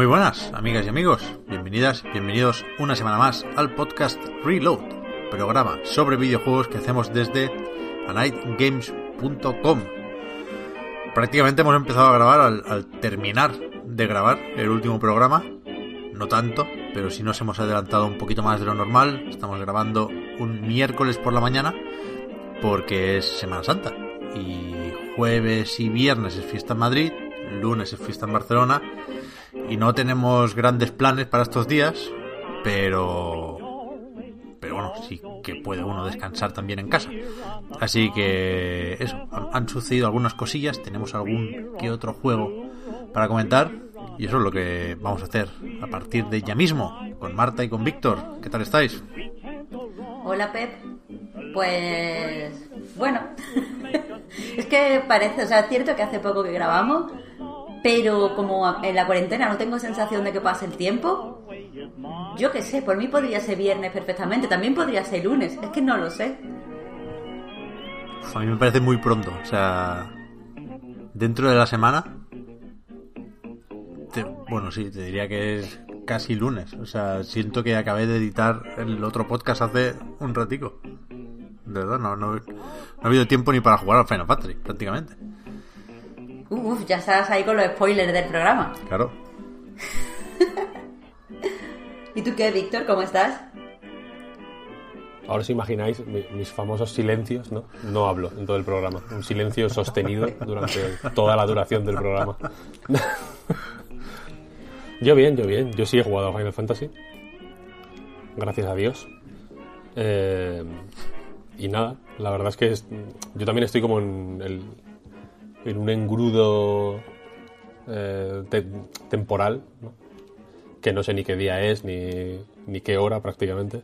Muy buenas, amigas y amigos. Bienvenidas, bienvenidos una semana más al podcast Reload, programa sobre videojuegos que hacemos desde anightgames.com. Prácticamente hemos empezado a grabar al, terminar de grabar el último programa. No tanto, pero sí nos hemos adelantado un poquito más de lo normal. Estamos grabando un miércoles por la mañana porque es Semana Santa. Y jueves y viernes es fiesta en Madrid, lunes es fiesta en Barcelona y no tenemos grandes planes para estos días, pero pero bueno, sí que puede uno descansar también en casa. Así que eso, han, sucedido algunas cosillas, tenemos algún que otro juego para comentar y eso es lo que vamos a hacer a partir de ya mismo con Marta y con Víctor. ¿Qué tal estáis? Hola Pep. Pues bueno, es que parece, o sea, es cierto que hace poco que grabamos, pero como en la cuarentena no tengo sensación de que pase el tiempo, yo qué sé, por mí podría ser viernes perfectamente, también podría ser lunes, es que no lo sé. A mí me parece muy pronto, o sea, dentro de la semana, bueno, sí, te diría que es casi lunes, o sea, siento que acabé de editar el otro podcast hace un ratico. De verdad, no, no, no ha habido tiempo ni para jugar al Final Fantasy, prácticamente. Uf, ya estás ahí con los spoilers del programa. Claro. ¿Y tú qué, Víctor? ¿Cómo estás? Ahora os imagináis mi- mis famosos silencios, ¿no? No hablo en todo el programa. Un silencio sostenido durante toda la duración del programa. yo bien, yo bien. Yo sí he jugado a Final Fantasy. Gracias a Dios. Eh, y nada, la verdad es que es- yo también estoy como en, el- en un engrudo eh, te- temporal, ¿no? que no sé ni qué día es, ni, ni qué hora prácticamente.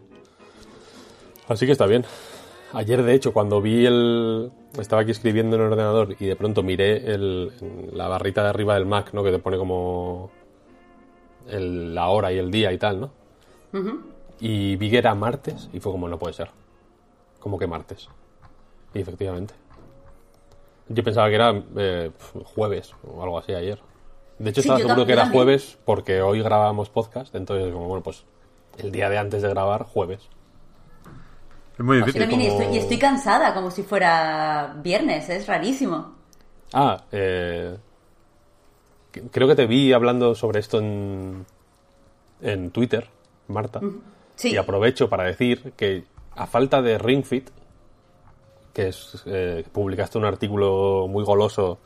Así que está bien. Ayer, de hecho, cuando vi el... Estaba aquí escribiendo en el ordenador y de pronto miré el, la barrita de arriba del Mac, ¿no? Que te pone como el- la hora y el día y tal, ¿no? Y vi que era martes y fue como, no puede ser. Como que martes. Y efectivamente. Yo pensaba que era eh, jueves o algo así ayer. De hecho, Sí, estaba seguro que era también. jueves porque hoy grabábamos podcast. Entonces, como, bueno, pues el día de antes de grabar, jueves. Es muy Yo difícil. también y como- estoy, y estoy cansada, como si fuera viernes, es rarísimo. Ah, eh, creo que te vi hablando sobre esto en, en Twitter, Marta. Sí. Y aprovecho para decir que a falta de Ring Fit, que es, eh, publicaste un artículo muy goloso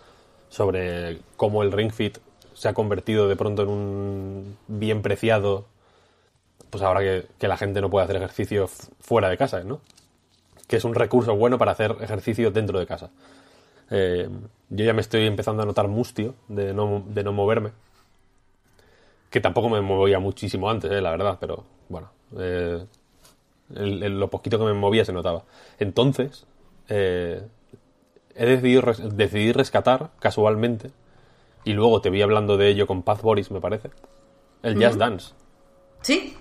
sobre cómo el Ring Fit se ha convertido de pronto en un bien preciado, pues ahora que, la gente no puede hacer ejercicio fuera de casa, ¿no? Que es un recurso bueno para hacer ejercicio dentro de casa. Eh, yo ya me estoy empezando a notar mustio de no, de no moverme. Que tampoco me movía muchísimo antes, eh, la verdad, pero bueno. lo poquito que me movía se notaba. Entonces, eh, he decidido res- decidí rescatar casualmente, y luego te vi hablando de ello con Paz Boris, me parece, el Jazz Dance. ¿Sí?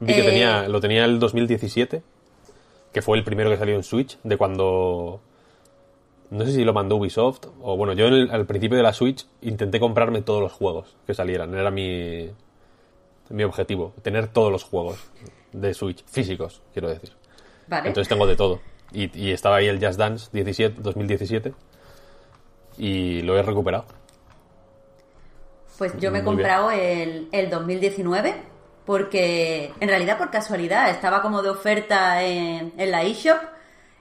Vi que Eh, tenía, lo tenía el 2017, que fue el primero que salió en Switch, de cuando... No sé si lo mandó Ubisoft, o bueno, yo el- al principio de la Switch intenté comprarme todos los juegos que salieran, era mi, mi objetivo, tener todos los juegos de Switch, físicos, quiero decir. Vale. Entonces tengo de todo. Y, y estaba ahí el Just Dance 17, 2017 y lo he recuperado. Pues yo me he comprado el, el 2019 porque en realidad por casualidad estaba como de oferta en, en la eShop.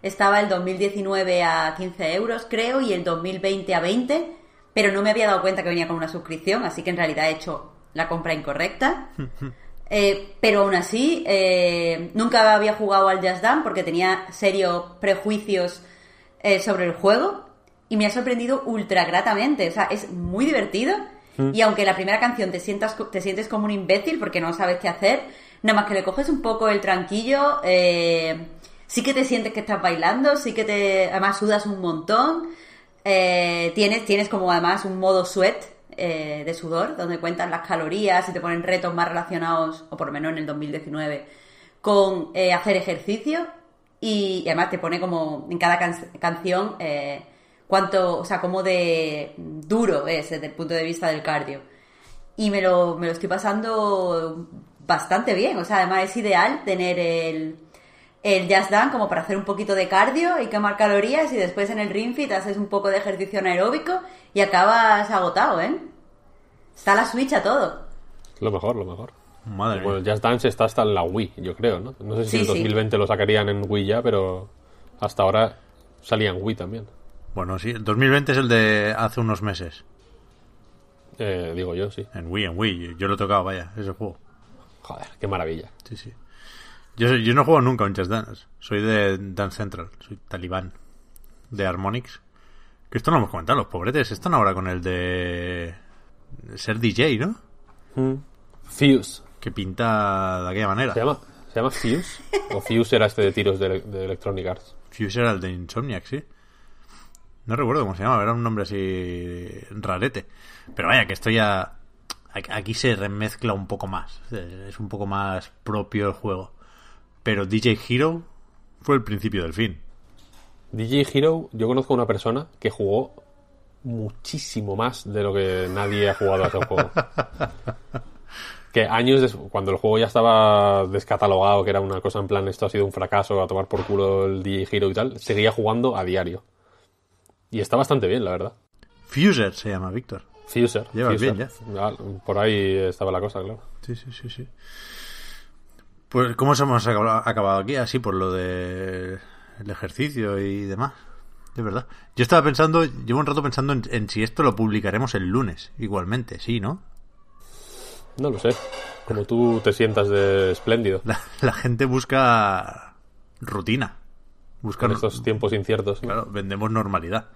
Estaba el 2019 a 15 euros creo y el 2020 a 20, pero no me había dado cuenta que venía con una suscripción, así que en realidad he hecho la compra incorrecta. Eh, pero aún así, eh, nunca había jugado al Just Dance porque tenía serios prejuicios eh, sobre el juego y me ha sorprendido ultra gratamente. O sea, es muy divertido y aunque la primera canción te, sientas, te sientes como un imbécil porque no sabes qué hacer, nada más que le coges un poco el tranquillo, sí que te sientes que estás bailando, sí que te... Además sudas un montón. tienes, tienes como además un modo sweat eh, de sudor, donde cuentan las calorías y te ponen retos más relacionados, o por lo menos en el 2019, con eh, hacer ejercicio. Y, además te pone como en cada canción eh, cuánto, o sea, cómo de duro es desde el punto de vista del cardio. Y me lo, me lo estoy pasando bastante bien. O sea, además es ideal tener el, el Just Dance como para hacer un poquito de cardio y quemar calorías y después en el Ring Fit haces un poco de ejercicio anaeróbico y acabas agotado, ¿eh? Está la Switch a todo. Lo mejor, lo mejor. Madre Bueno, mía. Just Dance está hasta en la Wii, yo creo, ¿no? No sé si Sí, en sí. 2020 lo sacarían en Wii ya, pero hasta ahora salía en Wii también. Bueno, sí, el 2020 es el de hace unos meses. Eh, digo yo, sí. En Wii, en Wii. Yo lo he tocado, vaya, ese juego. Joder, qué maravilla. Sí, sí. Yo, yo no juego nunca un Just Dance. Soy de Dance Central. Soy talibán. De Harmonix. Que esto no lo hemos comentado. Los pobretes están ahora con el de ser DJ, ¿no? Fuse. Que pinta de aquella manera. ¿Se llama, ¿Se llama Fuse? ¿O Fuse era este de tiros de, de Electronic Arts? Fuse era el de Insomniac, sí. No recuerdo cómo se llama, era un nombre así rarete. Pero vaya, que esto ya... Aquí se remezcla un poco más. Es un poco más propio el juego. Pero DJ Hero fue el principio del fin. DJ Hero, yo conozco a una persona que jugó muchísimo más de lo que nadie ha jugado a ese juego. que años des- cuando el juego ya estaba descatalogado, que era una cosa en plan, esto ha sido un fracaso, a tomar por culo el DJ Hero y tal, seguía jugando a diario. Y está bastante bien, la verdad. Fuser se llama, Víctor. Fuser. Llevas Fuser. bien, Ah, Por ahí estaba la cosa, claro. Sí, sí, sí, sí. Pues, ¿cómo se hemos acabado aquí? Así, por lo de el ejercicio y demás. De verdad. Yo estaba pensando, llevo un rato pensando en, en si esto lo publicaremos el lunes, igualmente, sí, ¿no? No lo sé. Como tú te sientas de espléndido La, la gente busca rutina. Busca en estos tiempos inciertos. ¿no? Claro, vendemos normalidad.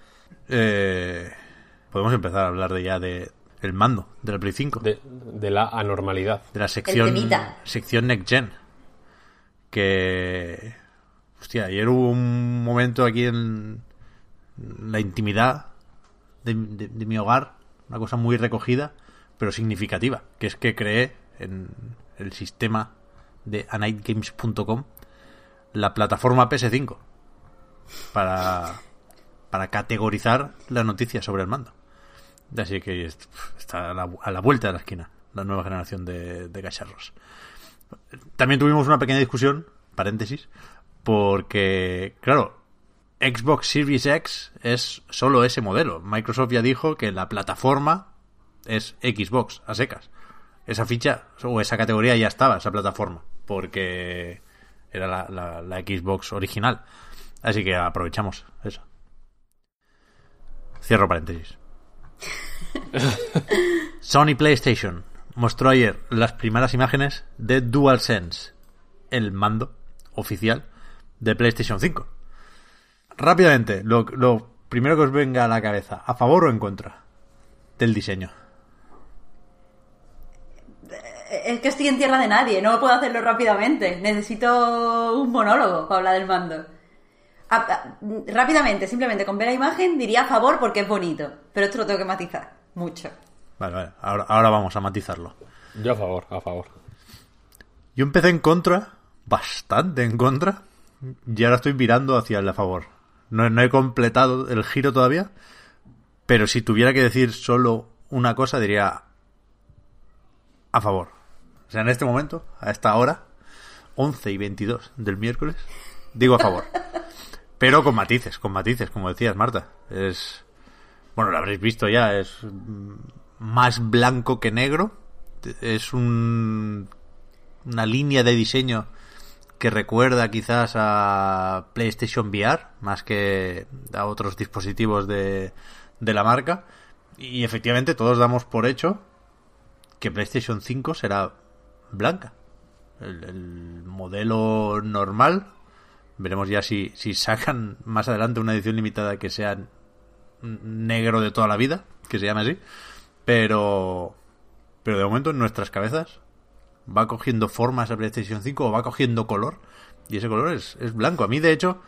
Eh, podemos empezar a hablar de ya de el mando de la Play 5. De, de la anormalidad. de la sección sección Next Gen que hostia ayer hubo un momento aquí en la intimidad de, mi hogar una cosa muy recogida pero significativa que es que creé en el sistema de anightgames.com la plataforma PS5 para para categorizar la noticia sobre el mando. Así que est- está a la, a la vuelta de la esquina la nueva generación de, de cacharros también tuvimos una pequeña discusión, paréntesis, porque, claro, Xbox Series X es solo ese modelo. Microsoft ya dijo que la plataforma es Xbox, a secas. Esa ficha o esa categoría ya estaba, esa plataforma, porque era la, la- la Xbox original. Así que aprovechamos eso. Cierro paréntesis. Sony PlayStation mostró ayer las primeras imágenes de DualSense, el mando oficial de PlayStation 5. Rápidamente, lo, primero que os venga a la cabeza, ¿a favor o en contra del diseño? Es que estoy en tierra de nadie, no puedo hacerlo rápidamente. Necesito un monólogo para hablar del mando. Rápidamente, simplemente con ver la imagen diría a favor porque es bonito. Pero esto lo tengo que matizar mucho. Vale, vale, ahora, ahora vamos a matizarlo. Yo a favor, a favor. Yo empecé en contra, bastante en contra, y ahora estoy virando hacia el a favor. No, no he completado el giro todavía, pero si tuviera que decir solo una cosa, diría a favor. O sea, en este momento, a esta hora, 11 y 22 del miércoles, digo a favor. Pero con matices, con matices, como decías, Marta. Es. Bueno, lo habréis visto ya, es más blanco que negro. Es un una línea de diseño que recuerda quizás a PlayStation VR más que a otros dispositivos de, la marca Y efectivamente todos damos por hecho que PlayStation 5 será blanca. El, el modelo normal. Veremos ya si, si sacan más adelante una edición limitada que sea negro de toda la vida, que se llame así. Pero, pero de momento en nuestras cabezas va cogiendo forma esa PlayStation 5 o va cogiendo color. Y ese color es, es blanco. A mí, de hecho,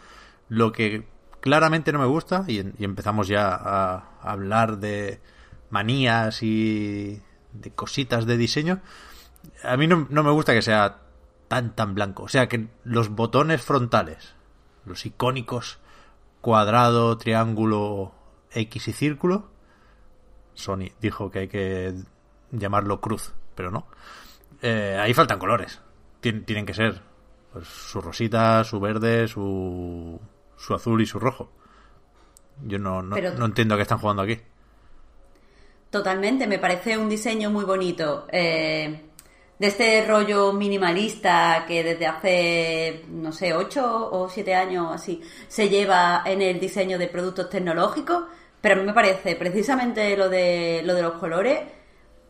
lo que claramente no me gusta, y, empezamos ya a hablar de manías y de cositas de diseño, a mí no, no me gusta que sea tan tan blanco. O sea, que los botones frontales, los icónicos cuadrado, triángulo, X y círculo, Sony dijo que hay que llamarlo cruz, pero no. Eh, ahí faltan colores. Tien, tienen que ser pues, su rosita, su verde, su, su azul y su rojo. Yo no, no, Pero- no entiendo a qué están jugando aquí. Totalmente, me parece un diseño muy bonito. eh, de este rollo minimalista que desde hace, no sé, 8 o 7 años así, se lleva en el diseño de productos tecnológicos. Pero a mí me parece precisamente lo de, lo de los colores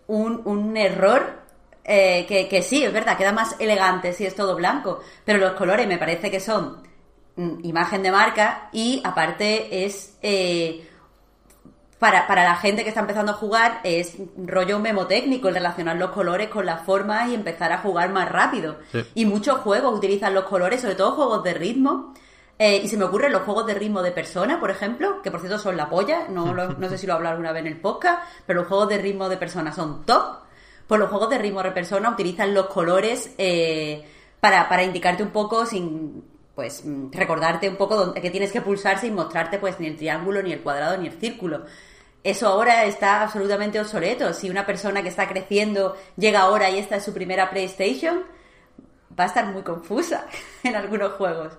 un, un error eh, que, que sí, es verdad, queda más elegante si es todo blanco. Pero los colores me parece que son mm, imagen de marca y aparte es eh, para, para la gente que está empezando a jugar es rollo memotécnico el relacionar los colores con las formas y empezar a jugar más rápido. Sí. Y muchos juegos utilizan los colores, sobre todo juegos de ritmo. Eh, y se me ocurren los juegos de ritmo de persona, por ejemplo, que por cierto son la polla, no, lo- no sé si lo he hablado alguna vez en el podcast, pero los juegos de ritmo de persona son top. Pues los juegos de ritmo de persona utilizan los colores eh, para, para indicarte un poco sin pues recordarte un poco dónde, que tienes que pulsar sin mostrarte pues ni el triángulo, ni el cuadrado, ni el círculo. Eso ahora está absolutamente obsoleto. Si una persona que está creciendo llega ahora y esta es su primera PlayStation, va a estar muy confusa en algunos juegos.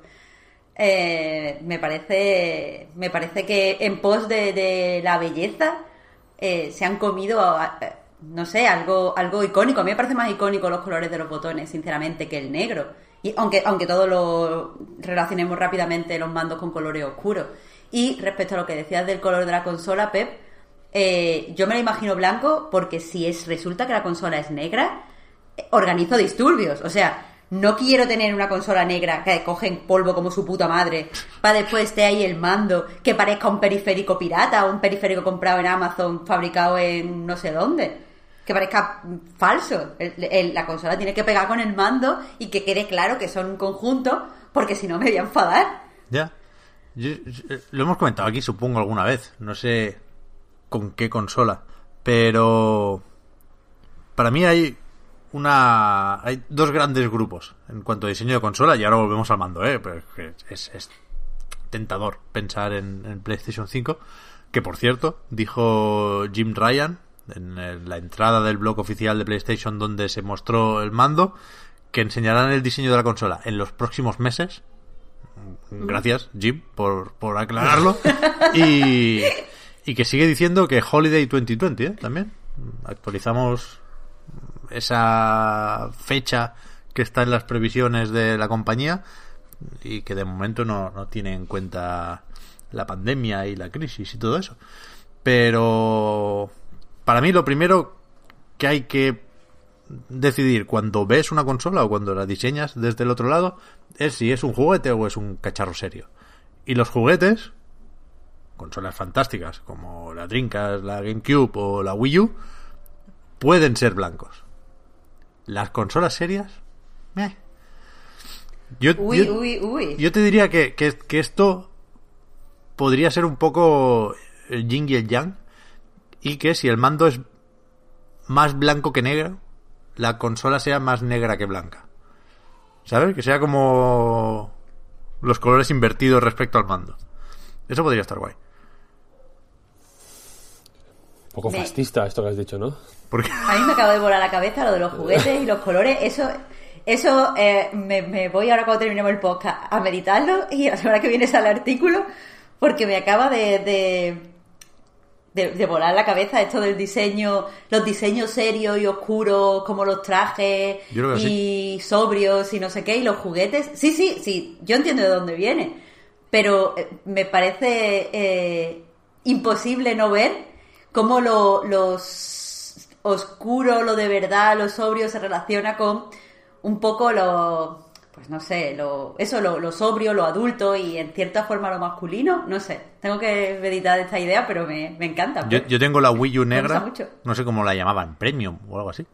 Eh, me parece me parece que en pos de, la belleza eh, se han comido no sé algo algo icónico. A mí me parece más icónico los colores de los botones sinceramente que el negro. Y aunque aunque todo lo relacionemos rápidamente los mandos con colores oscuros. Y respecto a lo que decías del color de la consola Pep eh, yo me lo imagino blanco porque si es resulta que la consola es negra eh, organizo disturbios. O sea, no quiero tener una consola negra que cogen polvo como su puta madre para después esté ahí el mando que parezca un periférico pirata o un periférico comprado en Amazon fabricado en no sé dónde. Que parezca falso. La consola tiene que pegar con el mando y que quede claro que son un conjunto porque si no me voy a enfadar. Ya. Yo- yo- lo hemos comentado aquí, supongo, alguna vez. No sé con qué consola. Pero. Para mí hay una. Hay dos grandes grupos en cuanto a diseño de consola. Y ahora volvemos al mando, ¿eh? Pero es es, tentador pensar en, en PlayStation 5. Que por cierto, dijo Jim Ryan en la entrada del blog oficial de PlayStation donde se mostró el mando. Que enseñarán el diseño de la consola en los próximos meses. Gracias, Jim, por, por aclararlo. y, y que sigue diciendo que Holiday 2020, ¿eh? También. Actualizamos esa fecha que está en las previsiones de la compañía y que de momento no, no tiene en cuenta la pandemia y la crisis y todo eso. Pero para mí lo primero que hay que decidir cuando ves una consola o cuando la diseñas desde el otro lado es si es un juguete o es un cacharro serio. Y los juguetes, consolas fantásticas como la Dreamcast, la GameCube o la Wii U, pueden ser blancos. Las consolas serias. Yo, Uy, yo- uy, uy. yo te diría que, que, que esto podría ser un poco el yin y el yang. Y que si el mando es más blanco que negro, la consola sea más negra que blanca. ¿Sabes? Que sea como los colores invertidos respecto al mando. Eso podría estar guay. Un poco fascista esto que has dicho, ¿no? Porque A mí me acaba de volar la cabeza lo de los juguetes y los colores. Eso, eso eh, me, me voy ahora cuando terminemos el podcast a meditarlo y la semana que viene sale el artículo porque me acaba de, de, de- de volar la cabeza esto del diseño, los diseños serios y oscuros como los trajes y sobrios y no sé qué y los juguetes. Sí, sí, sí, yo entiendo de dónde viene, pero eh, me parece eh, imposible no ver cómo lo, los oscuro, lo de verdad, lo sobrio se relaciona con un poco lo, pues no sé, lo, eso, lo, lo sobrio, lo adulto y en cierta forma lo masculino, no sé. Tengo que meditar esta idea, pero me, me encanta. Yo, pues. yo tengo la Wii U negra, no sé cómo la llamaban, Premium o algo así,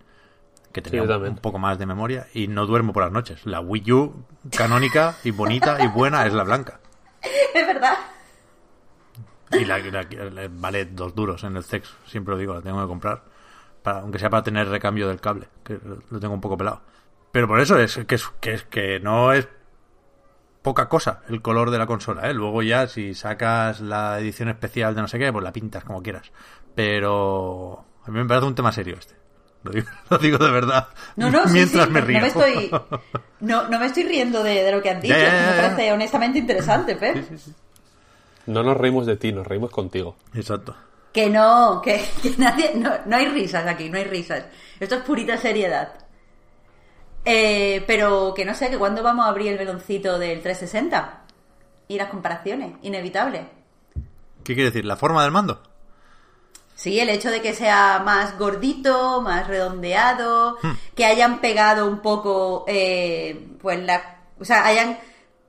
que tenía un poco más de memoria y no duermo por las noches. La Wii U canónica y bonita y buena es la blanca. Es verdad. Y la, la- la- vale dos duros en el sexo, siempre lo digo, la tengo que comprar. Para, aunque sea para tener recambio del cable, que lo tengo un poco pelado. Pero por eso es que, es, que, es que no es poca cosa el color de la consola, ¿eh? Luego ya si sacas la edición especial de no sé qué, pues la pintas como quieras. Pero a mí me parece un tema serio este. Lo digo, lo digo de verdad. No, no, Mientras sí, me río. No me estoy, no, no me estoy riendo de, de lo que han dicho. Me parece honestamente interesante, Pep. No nos reímos de ti, nos reímos contigo. Exacto. Que no, que, que nadie. No, no hay risas aquí, no hay risas. Esto es purita seriedad. Eh, pero que no sé, que cuándo vamos a abrir el meloncito del 360 y las comparaciones, inevitable. ¿Qué quiere decir? ¿La forma del mando? Sí, el hecho de que sea más gordito, más redondeado, que hayan pegado un poco, eh, pues la, o sea, hayan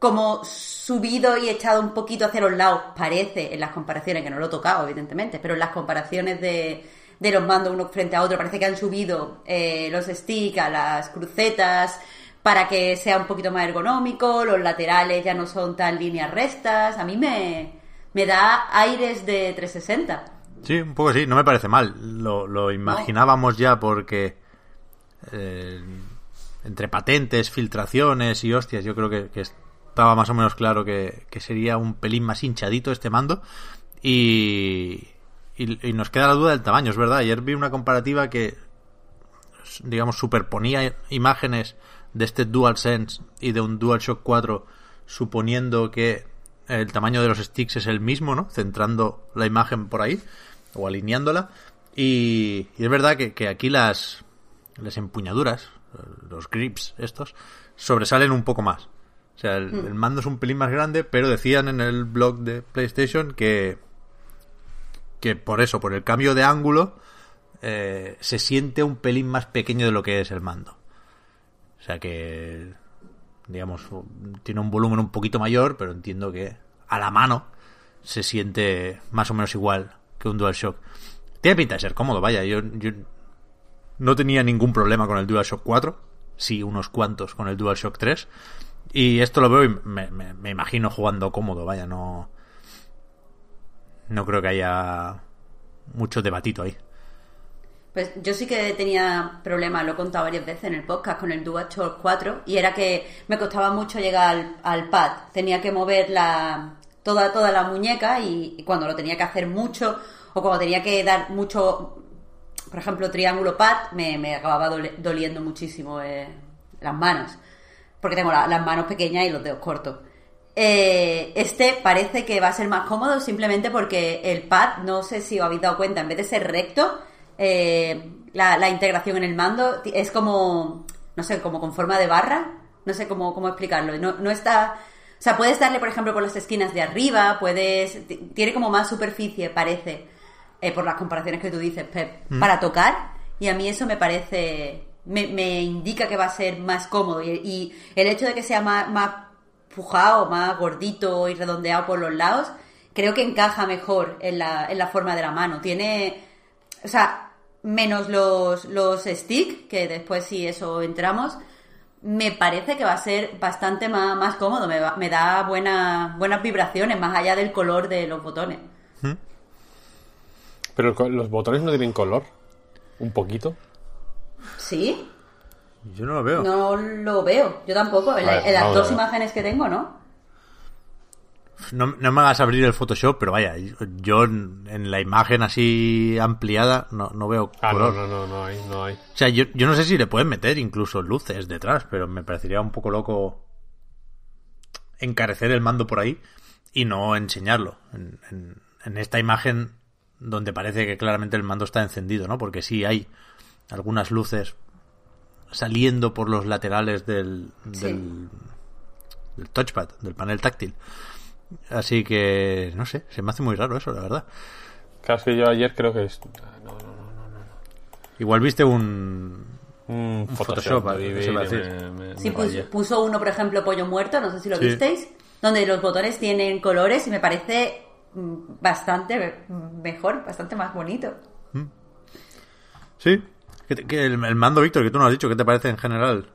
como subido y echado un poquito hacia los lados, parece, en las comparaciones, que no lo he tocado, evidentemente, pero en las comparaciones de, de los mandos uno frente a otro, parece que han subido eh, los sticks a las crucetas para que sea un poquito más ergonómico, los laterales ya no son tan líneas rectas, a mí me, me da aires de 360. Sí, un poco sí, no me parece mal. Lo, lo imaginábamos ya porque eh, entre patentes, filtraciones y hostias, yo creo que, que estaba más o menos claro que, que sería un pelín más hinchadito este mando. Y, y, nos queda la duda del tamaño, es verdad. Ayer vi una comparativa que, digamos, superponía imágenes de este DualSense y de un DualShock 4 suponiendo que el tamaño de los sticks es el mismo, ¿no? Centrando la imagen por ahí o alineándola. Y, y es verdad que, que aquí las, las empuñaduras, los grips estos, sobresalen un poco más. O sea, el, el mando es un pelín más grande, pero decían en el blog de PlayStation que, que por eso, por el cambio de ángulo, eh, se siente un pelín más pequeño de lo que es el mando. O sea que, digamos, tiene un volumen un poquito mayor, pero entiendo que a la mano se siente más o menos igual que un DualShock. Tiene pinta de ser cómodo, vaya. Yo, yo no tenía ningún problema con el DualShock 4. Sí, unos cuantos con el DualShock 3. Y esto lo veo y me, me- imagino jugando cómodo, vaya, no. No creo que haya mucho debatito ahí. Pues yo sí que tenía problemas, lo he contado varias veces en el podcast con el DualShock 4 y era que me costaba mucho llegar al, pad. Tenía que mover la, toda, toda la muñeca y, y cuando lo tenía que hacer mucho o cuando tenía que dar mucho, por ejemplo, triángulo pad, me, me acababa doliendo muchísimo eh, las manos. Porque tengo la- las manos pequeñas y los dedos cortos. Eh, este parece que va a ser más cómodo simplemente porque el pad, no sé si os habéis dado cuenta, en vez de ser recto, eh, la, la integración en el mando es como, no sé, como con forma de barra, no sé cómo, cómo explicarlo. No, no está, o sea, puedes darle, por ejemplo, por las esquinas de arriba, puedes, ti- tiene como más superficie, parece, eh, por las comparaciones que tú dices, Pep, para tocar, y a mí eso me parece, me, me indica que va a ser más cómodo, y, el hecho de que sea más, más pujado, más gordito y redondeado por los lados, creo que encaja mejor en la, en la forma de la mano. Tiene, o sea, menos los, los stick, que después si eso entramos, me parece que va a ser bastante más, más cómodo, me, va- me da buena, buenas vibraciones, más allá del color de los botones. Pero el co- los botones no tienen color. Un poquito. ¿Sí? Yo no lo veo. No lo veo, yo tampoco. En, en las dos ver. imágenes que tengo, ¿no? No, no me hagas abrir el Photoshop, pero vaya, yo en en la imagen así ampliada no, no veo Ah, color. no, no, no, no hay, no hay. O sea, yo, yo no sé si le pueden meter incluso luces detrás, pero me parecería un poco loco encarecer el mando por ahí y no enseñarlo. En, en- en esta imagen donde parece que claramente el mando está encendido, ¿no? Porque sí hay algunas luces saliendo por los laterales del, Sí. del, del touchpad, del panel táctil. Así que, no sé, se me hace muy raro eso, la verdad. Que yo ayer creo que es... No, no, no, Igual viste un... Un Photoshop, Photoshop, a decir. me- Sí, me puso uno, por ejemplo, Pollo Muerto, no sé si lo Sí. visteis, donde los botones tienen colores y me parece mm, bastante mm, mejor, bastante más bonito. Sí. ¿Qué te- qué- el, el mando, Víctor, que tú no has dicho, ¿qué te parece en general?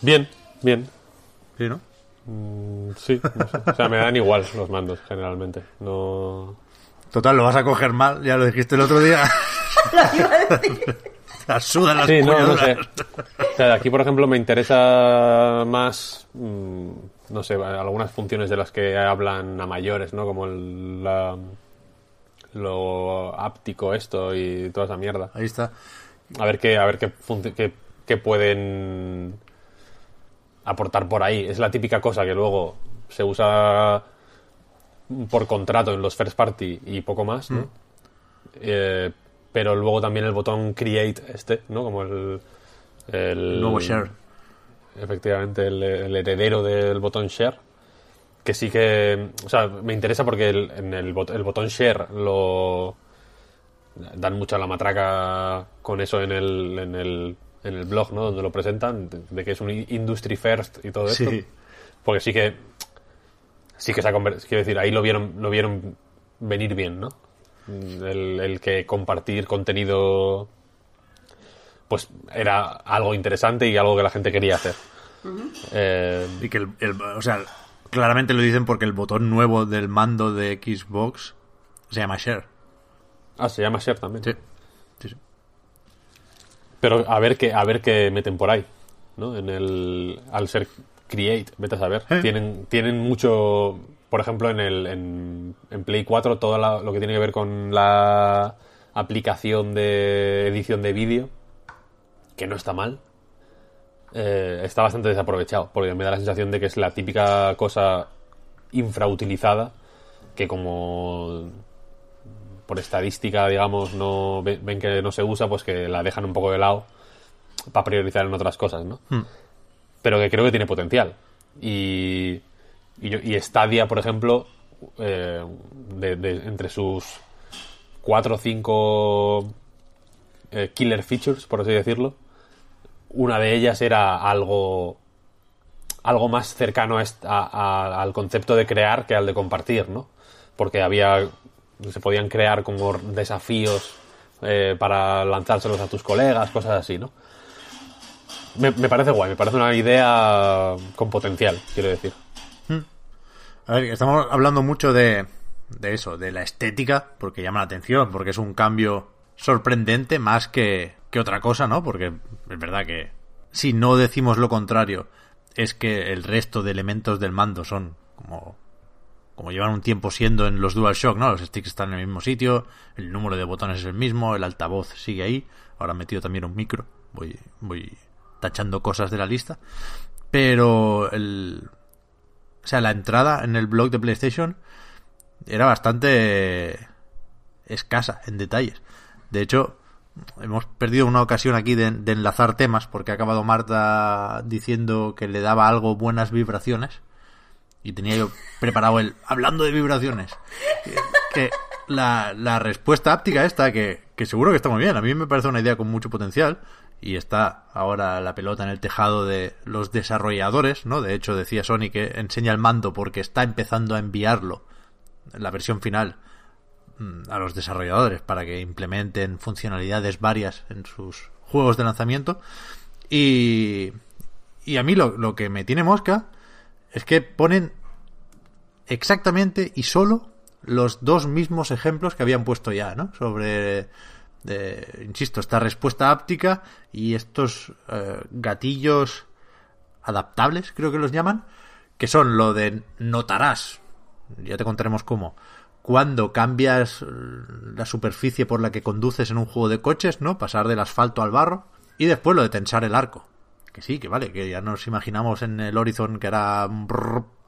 Bien, bien. Sí, ¿no? Mm, Sí, no sé. o sea, me dan igual los mandos generalmente. No... Total, lo vas a coger mal, ya lo dijiste el otro día. Te sudan las Sí, no, no sé. O sea, aquí, por ejemplo, me interesa más, mm, no sé, algunas funciones de las que hablan a mayores, ¿no? Como el, la- lo áptico esto y toda esa mierda. Ahí está. A ver qué, a ver qué, qué, qué pueden aportar por ahí. Es la típica cosa que luego se usa por contrato en los first party y poco más, ¿no? Eh, pero luego también el botón create este, ¿no? Como el... El El nuevo share. Efectivamente, el, el heredero del botón share. Que sí que... O sea, me interesa porque el, en el, bot- el botón share lo... Dan mucha la matraca con eso en el, en el, en el blog, ¿no? Donde lo presentan, de, de que es un industry first y todo esto. Sí. Porque sí que... Sí que se ha convertido... Quiero decir, ahí lo vieron, lo vieron venir bien, ¿no? El, el que compartir contenido pues era algo interesante y algo que la gente quería hacer. Eh, Y que el, el- o sea, claramente lo dicen porque el botón nuevo del mando de Xbox se llama Share. ah, se llama Share también. Sí. Sí, sí. Pero a ver qué, a ver qué meten por ahí, ¿no? En el, al ser Create, vete a saber. Eh. Tienen, tienen mucho, por ejemplo, en el, en, en Play 4, todo la- lo que tiene que ver con la aplicación de edición de vídeo, que no está mal, eh, está bastante desaprovechado, porque me da la sensación de que es la típica cosa infrautilizada, que como por estadística, digamos, no ven, que no se usa, pues que la dejan un poco de lado para priorizar en otras cosas, ¿no? Pero que creo que tiene potencial. Y, y, y Stadia, por ejemplo, eh, de- de- entre sus cuatro o cinco eh, killer features, por así decirlo, una de ellas era algo algo más cercano a a- a- al concepto de crear que al de compartir, ¿no? Porque había se podían crear como desafíos eh, para lanzárselos a tus colegas, cosas así, ¿no? Me, me parece guay, me parece una idea con potencial, quiero decir. A ver, estamos hablando mucho de, de eso, de la estética, porque llama la atención, porque es un cambio sorprendente más que, que otra cosa, ¿no? Porque es verdad que si no decimos lo contrario, es que el resto de elementos del mando son como, como llevan un tiempo siendo en los DualShock, ¿no? Los sticks están en el mismo sitio, el número de botones es el mismo, el altavoz sigue ahí, ahora han metido también un micro, voy, voy tachando cosas de la lista, pero el, o sea, la entrada en el blog de PlayStation era bastante escasa en detalles. De hecho, hemos perdido una ocasión aquí de, enlazar temas porque ha acabado Marta diciendo que le daba algo buenas vibraciones. Y tenía yo preparado el hablando de vibraciones. Que, la, la respuesta áptica esta, que, que seguro que está muy bien. A mí me parece una idea con mucho potencial. Y está ahora la pelota en el tejado de los desarrolladores, ¿no? De hecho, decía Sony que enseña el mando porque está empezando a enviarlo, la versión final, a los desarrolladores para que implementen funcionalidades varias en sus juegos de lanzamiento. Y, y a mí lo, lo que me tiene mosca es que ponen exactamente y solo los dos mismos ejemplos que habían puesto ya, ¿no? Sobre, insisto, esta respuesta áptica y estos eh, gatillos adaptables, creo que los llaman, que son lo de notarás, ya te contaremos cómo, cuando cambias la superficie por la que conduces en un juego de coches, ¿no? Pasar del asfalto al barro, y después lo de tensar el arco. Que sí, que vale, que ya nos imaginamos en el Horizon que era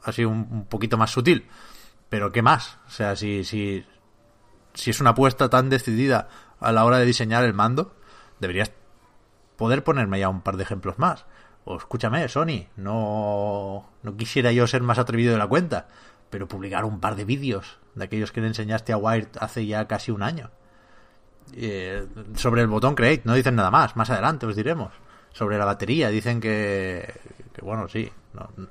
así un, un poquito más sutil. Pero ¿qué más? O sea, si, si, si es una apuesta tan decidida a la hora de diseñar el mando, deberías poder ponerme ya un par de ejemplos más. O escúchame, Sony, no, no quisiera yo ser más atrevido de la cuenta. pero publicar un par de vídeos de aquellos que le enseñaste a Wired hace ya casi un año. Eh, sobre el botón Create no dicen nada más, más adelante os diremos. Sobre la batería dicen que, que bueno, sí,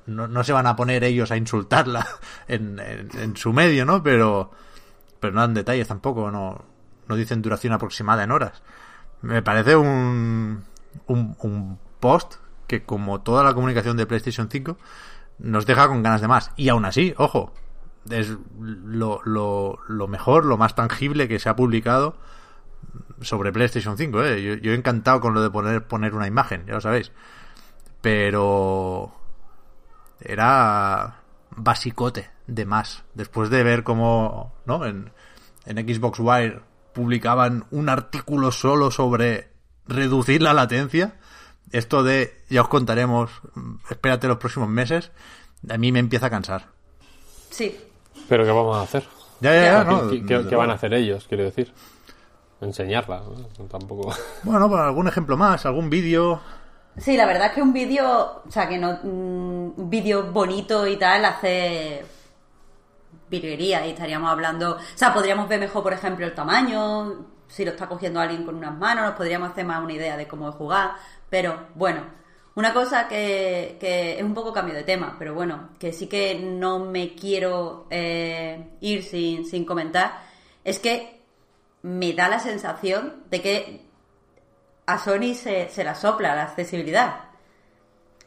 no, no, se van a poner ellos a insultarla en, en, en, su medio, ¿no? Pero, pero no dan detalles tampoco, no, no dicen duración aproximada en horas. Me parece un, un, un post que como toda la comunicación de PlayStation 5 nos deja con ganas de más. Y aún así, ojo, es lo, lo, lo mejor, lo más tangible que se ha publicado sobre PlayStation 5. ¿eh? Yo, yo, he encantado con lo de poner, poner una imagen, ya lo sabéis. Pero era basicote de más. Después de ver cómo ¿no? en, en Xbox Wire publicaban un artículo solo sobre reducir la latencia, esto de ya os contaremos, espérate los próximos meses, a mí me empieza a cansar. Sí. Pero ¿qué vamos a hacer? Ya, ya, ya, ¿Qué, ¿Qué, qué, qué, van a hacer ellos? Quiero decir. Enseñarla. ¿no? Tampoco. Bueno, pues algún ejemplo más, algún vídeo. Sí, la verdad es que un vídeo, o sea, que no. Un vídeo bonito y tal hace virguería y estaríamos hablando. O sea, podríamos ver mejor, por ejemplo, el tamaño, si lo está cogiendo alguien con unas manos, nos podríamos hacer más una idea de cómo jugar. Pero bueno, una cosa que, que, es un poco cambio de tema, pero bueno, que sí que no me quiero eh, ir sin, sin, comentar, es que me da la sensación de que a Sony se, se la sopla la accesibilidad.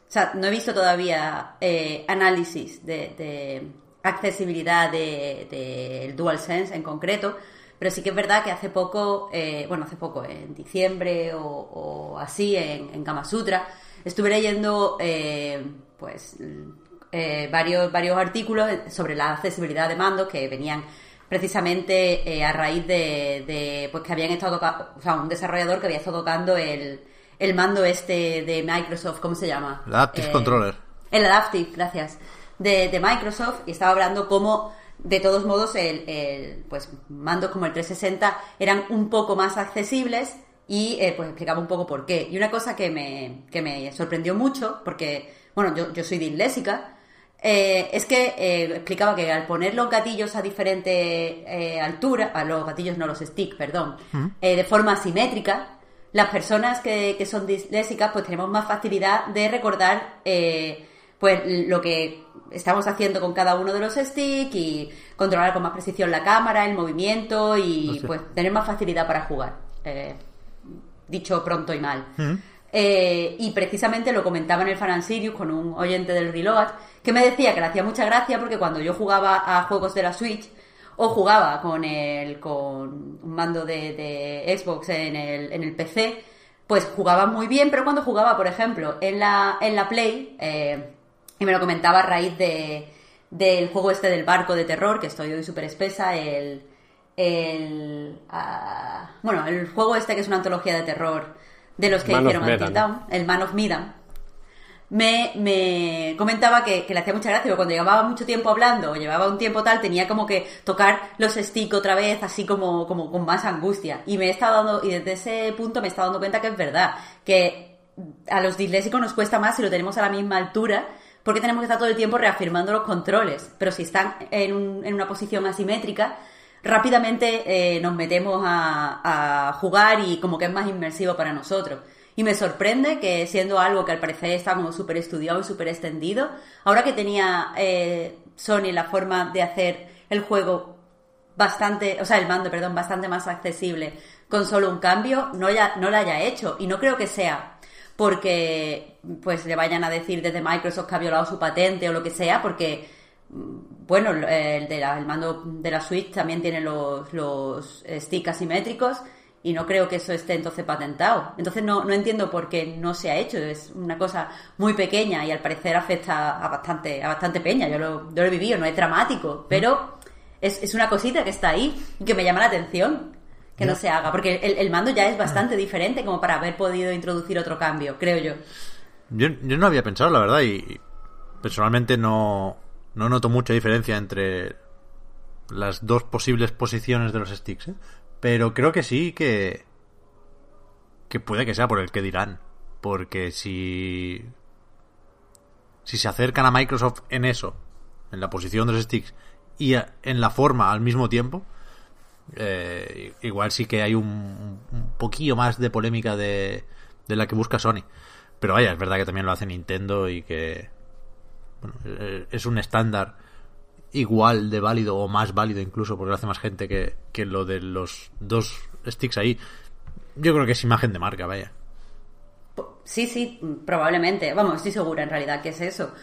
O sea, no he visto todavía eh, análisis de, accesibilidad del de, de DualSense en concreto, pero sí que es verdad que hace poco, eh, bueno, hace poco, en diciembre o, o así, en, en Kama Sutra, estuve leyendo eh, pues eh, varios, varios artículos sobre la accesibilidad de mandos que venían precisamente eh, a raíz de, de, pues que habían estado tocando, o sea, un desarrollador que había estado tocando el, el mando este de Microsoft, ¿cómo se llama? El Adaptive Controller. El Adaptive, gracias, de, de, Microsoft y estaba hablando cómo de todos modos el, el, pues mandos como el 360 eran un poco más accesibles y eh, pues explicaba un poco por qué. Y una cosa que me, que me sorprendió mucho, porque, bueno, yo, yo soy disléxica, eh, es que eh, explicaba que al poner los gatillos a diferente eh, altura, a los gatillos no los stick, perdón, ¿Mm? de forma simétrica, las personas que, que, son dislésicas pues tenemos más facilidad de recordar pues lo que estamos haciendo con cada uno de los sticks y controlar con más precisión la cámara, el movimiento y no sé. pues tener más facilidad para jugar dicho pronto y mal. Eh, y precisamente lo comentaba en el Fan Sirius con un oyente del Reload que me decía que le hacía mucha gracia porque cuando yo jugaba a juegos de la Switch o jugaba con el con un mando de, de Xbox en el, en el, PC, pues jugaba muy bien, pero cuando jugaba, por ejemplo, en la, en la Play, eh, y me lo comentaba a raíz de, del juego este del barco de terror, que estoy hoy súper espesa, el el uh, bueno el juego este que es una antología de terror de los que Man hicieron Until Dawn, el Man of Medan me, me comentaba que, que, le hacía mucha gracia porque cuando llevaba mucho tiempo hablando o llevaba un tiempo tal tenía como que tocar los stick otra vez así como, como con más angustia. Y me he estado dando y desde ese punto me he estado dando cuenta que es verdad que a los dislésicos nos cuesta más si lo tenemos a la misma altura porque tenemos que estar todo el tiempo reafirmando los controles. Pero si están en, un, en una posición asimétrica rápidamente eh, nos metemos a, a, jugar y como que es más inmersivo para nosotros. Y me sorprende que siendo algo que al parecer está como súper estudiado y súper extendido, ahora que tenía eh, Sony la forma de hacer el juego bastante, o sea, el mando, perdón, bastante más accesible con solo un cambio, no, ya, no lo haya hecho. Y no creo que sea porque pues le vayan a decir desde Microsoft que ha violado su patente o lo que sea, porque bueno, el, de la, el mando de la Switch también tiene los, los sticks asimétricos y no creo que eso esté entonces patentado. Entonces no, no entiendo por qué no se ha hecho. Es una cosa muy pequeña y al parecer afecta a bastante, a bastante peña. Yo lo, yo lo he vivido, no es dramático, pero es, es una cosita que está ahí y que me llama la atención que no se haga, porque el, el, mando ya es bastante diferente como para haber podido introducir otro cambio, creo yo. Yo, yo no había pensado, la verdad, y personalmente no, no noto mucha diferencia entre las dos posibles posiciones de los sticks, ¿eh? pero creo que sí que que puede que sea por el que dirán, porque si si se acercan a Microsoft en eso, en la posición de los sticks y en la forma al mismo tiempo, eh, igual sí que hay un, un, poquillo más de polémica de, de la que busca Sony. Pero vaya, es verdad que también lo hace Nintendo y que bueno, eh, es un estándar igual de válido o más válido incluso porque lo hace más gente que, que lo de los dos sticks ahí. Yo creo que es imagen de marca, vaya. Sí, sí, probablemente. Vamos, estoy segura en realidad que es eso.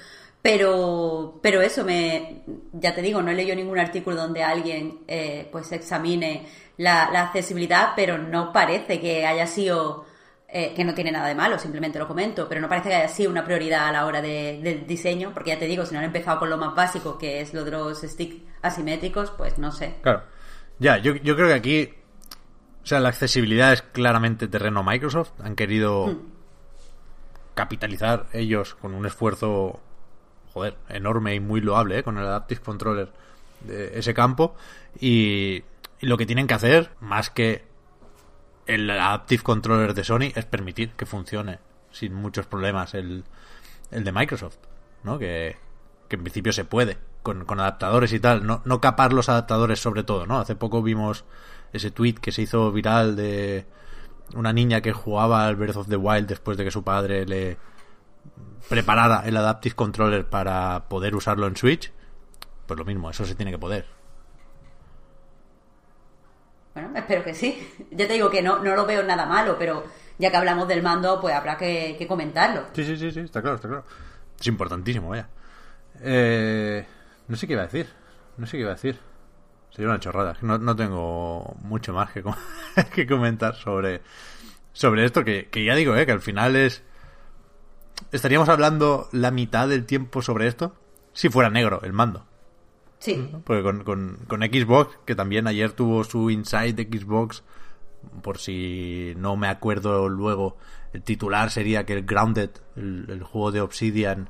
Pero, pero eso me, ya te digo, no he leído ningún artículo donde alguien eh, pues examine la, accesibilidad, pero no parece que haya sido, eh, que no tiene nada de malo, simplemente lo comento, pero no parece que haya sido una prioridad a la hora de, del diseño, porque ya te digo, si no han empezado con lo más básico, que es lo de los sticks asimétricos, pues no sé. Claro. Ya, yo, yo creo que aquí, o sea, la accesibilidad es claramente terreno Microsoft. Han querido hmm. capitalizar ellos con un esfuerzo joder, enorme y muy loable ¿eh? con el Adaptive Controller de ese campo. Y, y, lo que tienen que hacer, más que el Adaptive Controller de Sony, es permitir que funcione sin muchos problemas el, el de Microsoft, ¿no? Que, que en principio se puede, con, con adaptadores y tal, no, no capar los adaptadores sobre todo, ¿no? Hace poco vimos ese tweet que se hizo viral de una niña que jugaba al Breath of the Wild después de que su padre le preparara el Adaptive Controller para poder usarlo en Switch, pues lo mismo, eso se tiene que poder. Espero que sí. Ya te digo que no, no lo veo nada malo, pero ya que hablamos del mando, pues habrá que, que comentarlo. Sí, sí, sí, sí, está claro, está claro. Es importantísimo, vaya. Eh, no sé qué iba a decir. No sé qué iba a decir. Sería una chorrada. No, no tengo mucho más que, que comentar sobre, sobre esto, que, que ya digo, eh, que al final es estaríamos hablando la mitad del tiempo sobre esto si fuera negro el mando. Sí. Porque con, con, con, Xbox, que también ayer tuvo su Inside de Xbox, por si no me acuerdo luego, el titular sería que el Grounded, el, el juego de Obsidian,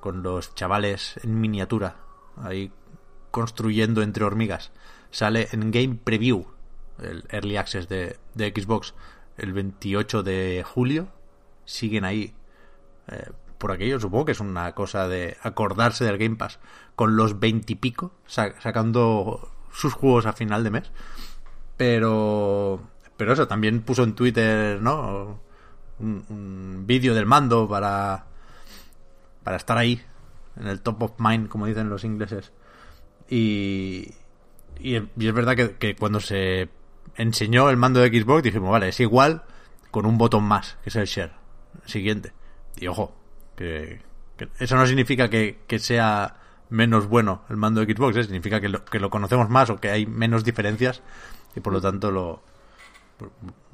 con los chavales en miniatura, ahí construyendo entre hormigas, sale en Game Preview, el Early Access de, de Xbox, el 28 de julio. Siguen ahí eh, por aquello, supongo que es una cosa de acordarse del Game Pass con los veintipico, sacando sus juegos a final de mes. Pero, pero eso, también puso en Twitter, ¿no? Un, vídeo del mando para, para estar ahí, en el top of mind, como dicen los ingleses. Y, y, es verdad que, que, cuando se enseñó el mando de Xbox dijimos, vale, es igual con un botón más, que es el share. Siguiente. Y ojo, que, que eso no significa que, que, sea menos bueno el mando de Xbox, ¿eh? significa que lo, que lo conocemos más o que hay menos diferencias y por lo tanto lo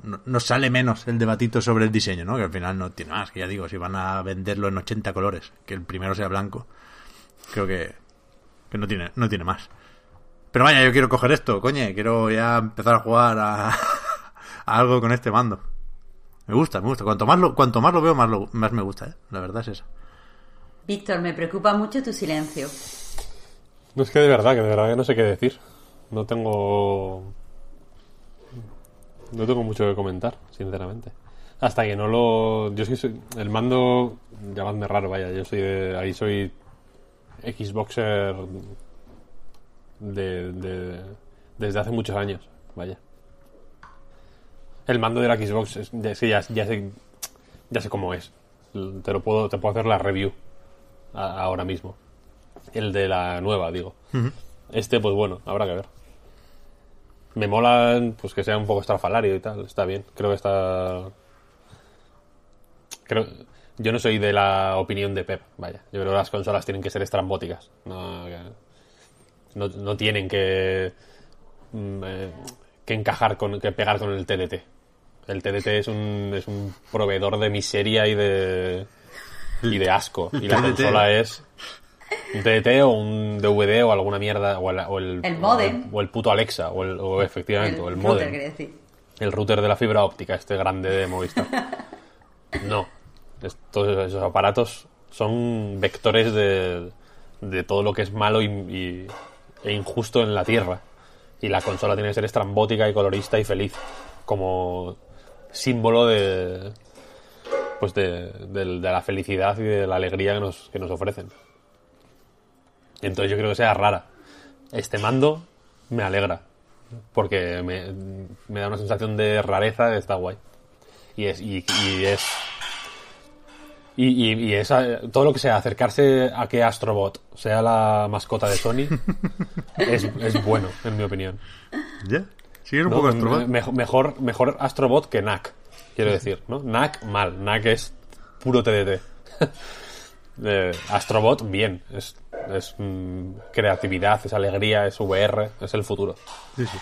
no, nos sale menos el debatito sobre el diseño, ¿no? Que al final no tiene más, que ya digo, si van a venderlo en 80 colores, que el primero sea blanco, creo que, que no tiene no tiene más. Pero vaya, yo quiero coger esto, coño, quiero ya empezar a jugar a, a algo con este mando. Me gusta, me gusta. Cuanto más lo, cuanto más lo veo, más, lo, más me gusta, ¿eh? La verdad es eso. Víctor, me preocupa mucho tu silencio. No es que de verdad, que de verdad que no sé qué decir. No tengo... No tengo mucho que comentar, sinceramente. Hasta que no lo... Yo soy... El mando... Llamadme raro, vaya. Yo soy de... Ahí soy... Xboxer... De, de... Desde hace muchos años, vaya. El mando de la Xbox, es, ya, ya, ya, sé, ya sé cómo es. Te lo puedo, te puedo hacer la review a, ahora mismo. El de la nueva, digo. Uh -huh. Este, pues bueno, habrá que ver. Me mola pues que sea un poco estrafalario y tal, está bien. Creo que está. Creo. Yo no soy de la opinión de Pep, vaya. Yo creo que las consolas tienen que ser estrambóticas. No, no, no tienen que. Eh, que encajar con. que pegar con el TDT. El TDT es un, es un proveedor de miseria y de. y de asco. Y la consola es un TDT o un DVD o alguna mierda o el, o el, el modem. o el, puto Alexa o, el, o efectivamente el, o el modem. router, el router de la fibra óptica este grande de Movistar. No. Estos esos aparatos son vectores de, de todo lo que es malo y, y, e injusto en la tierra. Y la consola tiene que ser estrambótica y colorista y feliz como símbolo de pues de, de, de la felicidad y de la alegría que nos, que nos ofrecen Entonces yo creo que sea rara. Este mando me alegra. Porque me, me da una sensación de rareza está guay. Y es, y, y es y, y, y esa, todo lo que sea acercarse a que Astrobot sea la mascota de Sony es, es bueno, en mi opinión. ¿Ya? ¿Sigues un ¿no? poco Astrobot? Me- mejor, mejor Astrobot que Knack, quiero decir. ¿no? Knack, mal. Knack es puro TDT. Eh, Astrobot, bien. Es, es mm, creatividad, es alegría, es VR, es el futuro. Sí, sí.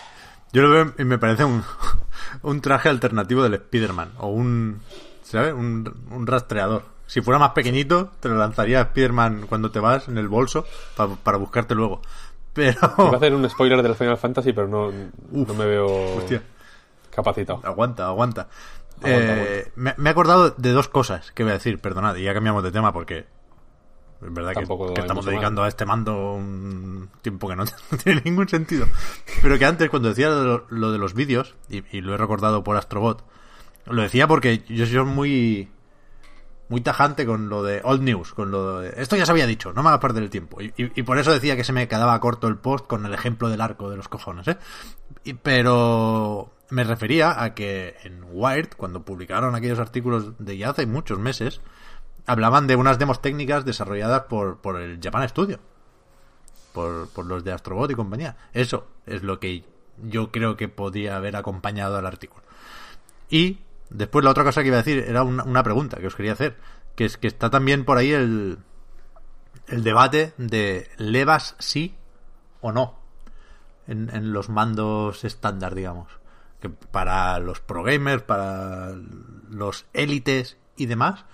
Yo lo veo y me parece un, un traje alternativo del Spider-Man. O un, ¿sabes? Un, un rastreador. Si fuera más pequeñito, te lo lanzaría Spider-Man cuando te vas en el bolso pa- para buscarte luego. Pero... Iba a hacer un spoiler del Final Fantasy, pero no, no me veo Hostia. capacitado. Aguanta, aguanta. Aguanta, Eh, Me, me he acordado de dos cosas que voy a decir, perdonad, y ya cambiamos de tema porque es verdad que, Tampoco que hay estamos dedicando a este mando un tiempo que no, no tiene ningún sentido. Pero que antes, cuando decía lo, lo de los vídeos, y, y lo he recordado por Astrobot, lo decía porque yo soy muy muy tajante con lo de Old News, con lo de... Esto ya se había dicho, no me hagas perder el tiempo. Y, por eso decía que se me quedaba corto el post con el ejemplo del arco de los cojones, ¿eh? Pero me refería a que en Wired, cuando publicaron aquellos artículos de ya hace muchos meses, hablaban de unas demos técnicas desarrolladas por, por el Japan Studio. Por, por los de Astrobot y compañía. Eso es lo que yo creo que podía haber acompañado al artículo. Y después la otra cosa que iba a decir era una, una pregunta que os quería hacer. Que es que está también por ahí el, el debate de levas sí o no en, en los mandos estándar, digamos. Que para los pro gamers, para los élites y demás,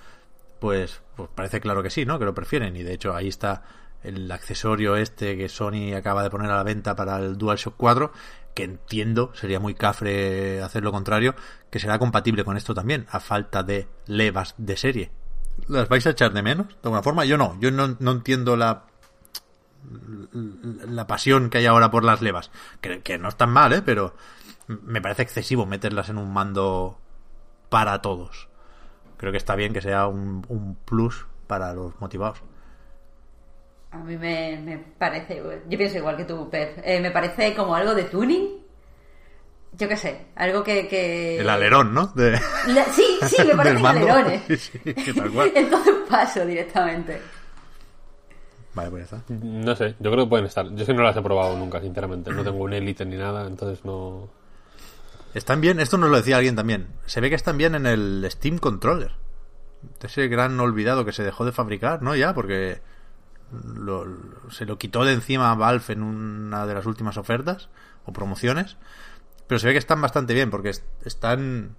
pues, pues parece claro que sí, ¿no? Que lo prefieren. Y de hecho ahí está el accesorio este que Sony acaba de poner a la venta para el DualShock 4, que entiendo sería muy cafre hacer lo contrario, que será compatible con esto también, a falta de levas de serie. ¿Las vais a echar de menos? De alguna forma, yo no. Yo no, no entiendo la la pasión que hay ahora por las levas. Que, que no están mal, ¿eh? Pero me parece excesivo meterlas en un mando para todos. Creo que está bien que sea un, un plus para los motivados. A mí me, me parece, yo pienso igual que tú, Pep, Eh, me parece como algo de tuning. Yo qué sé, algo que... que... El alerón, ¿no? De- La- sí, sí, me parecen alerones. Sí, sí, que tal cual. Entonces paso directamente. Vale, pues ya está. No sé, yo creo que pueden estar. Yo es que no las he probado nunca, sinceramente. No tengo un Elite ni nada, entonces no. Están bien, esto nos lo decía alguien también. Se ve que están bien en el Steam Controller. Ese gran olvidado que se dejó de fabricar, ¿no? Ya, porque lo- se lo quitó de encima Valve en una de las últimas ofertas o promociones. Pero se ve que están bastante bien porque est- están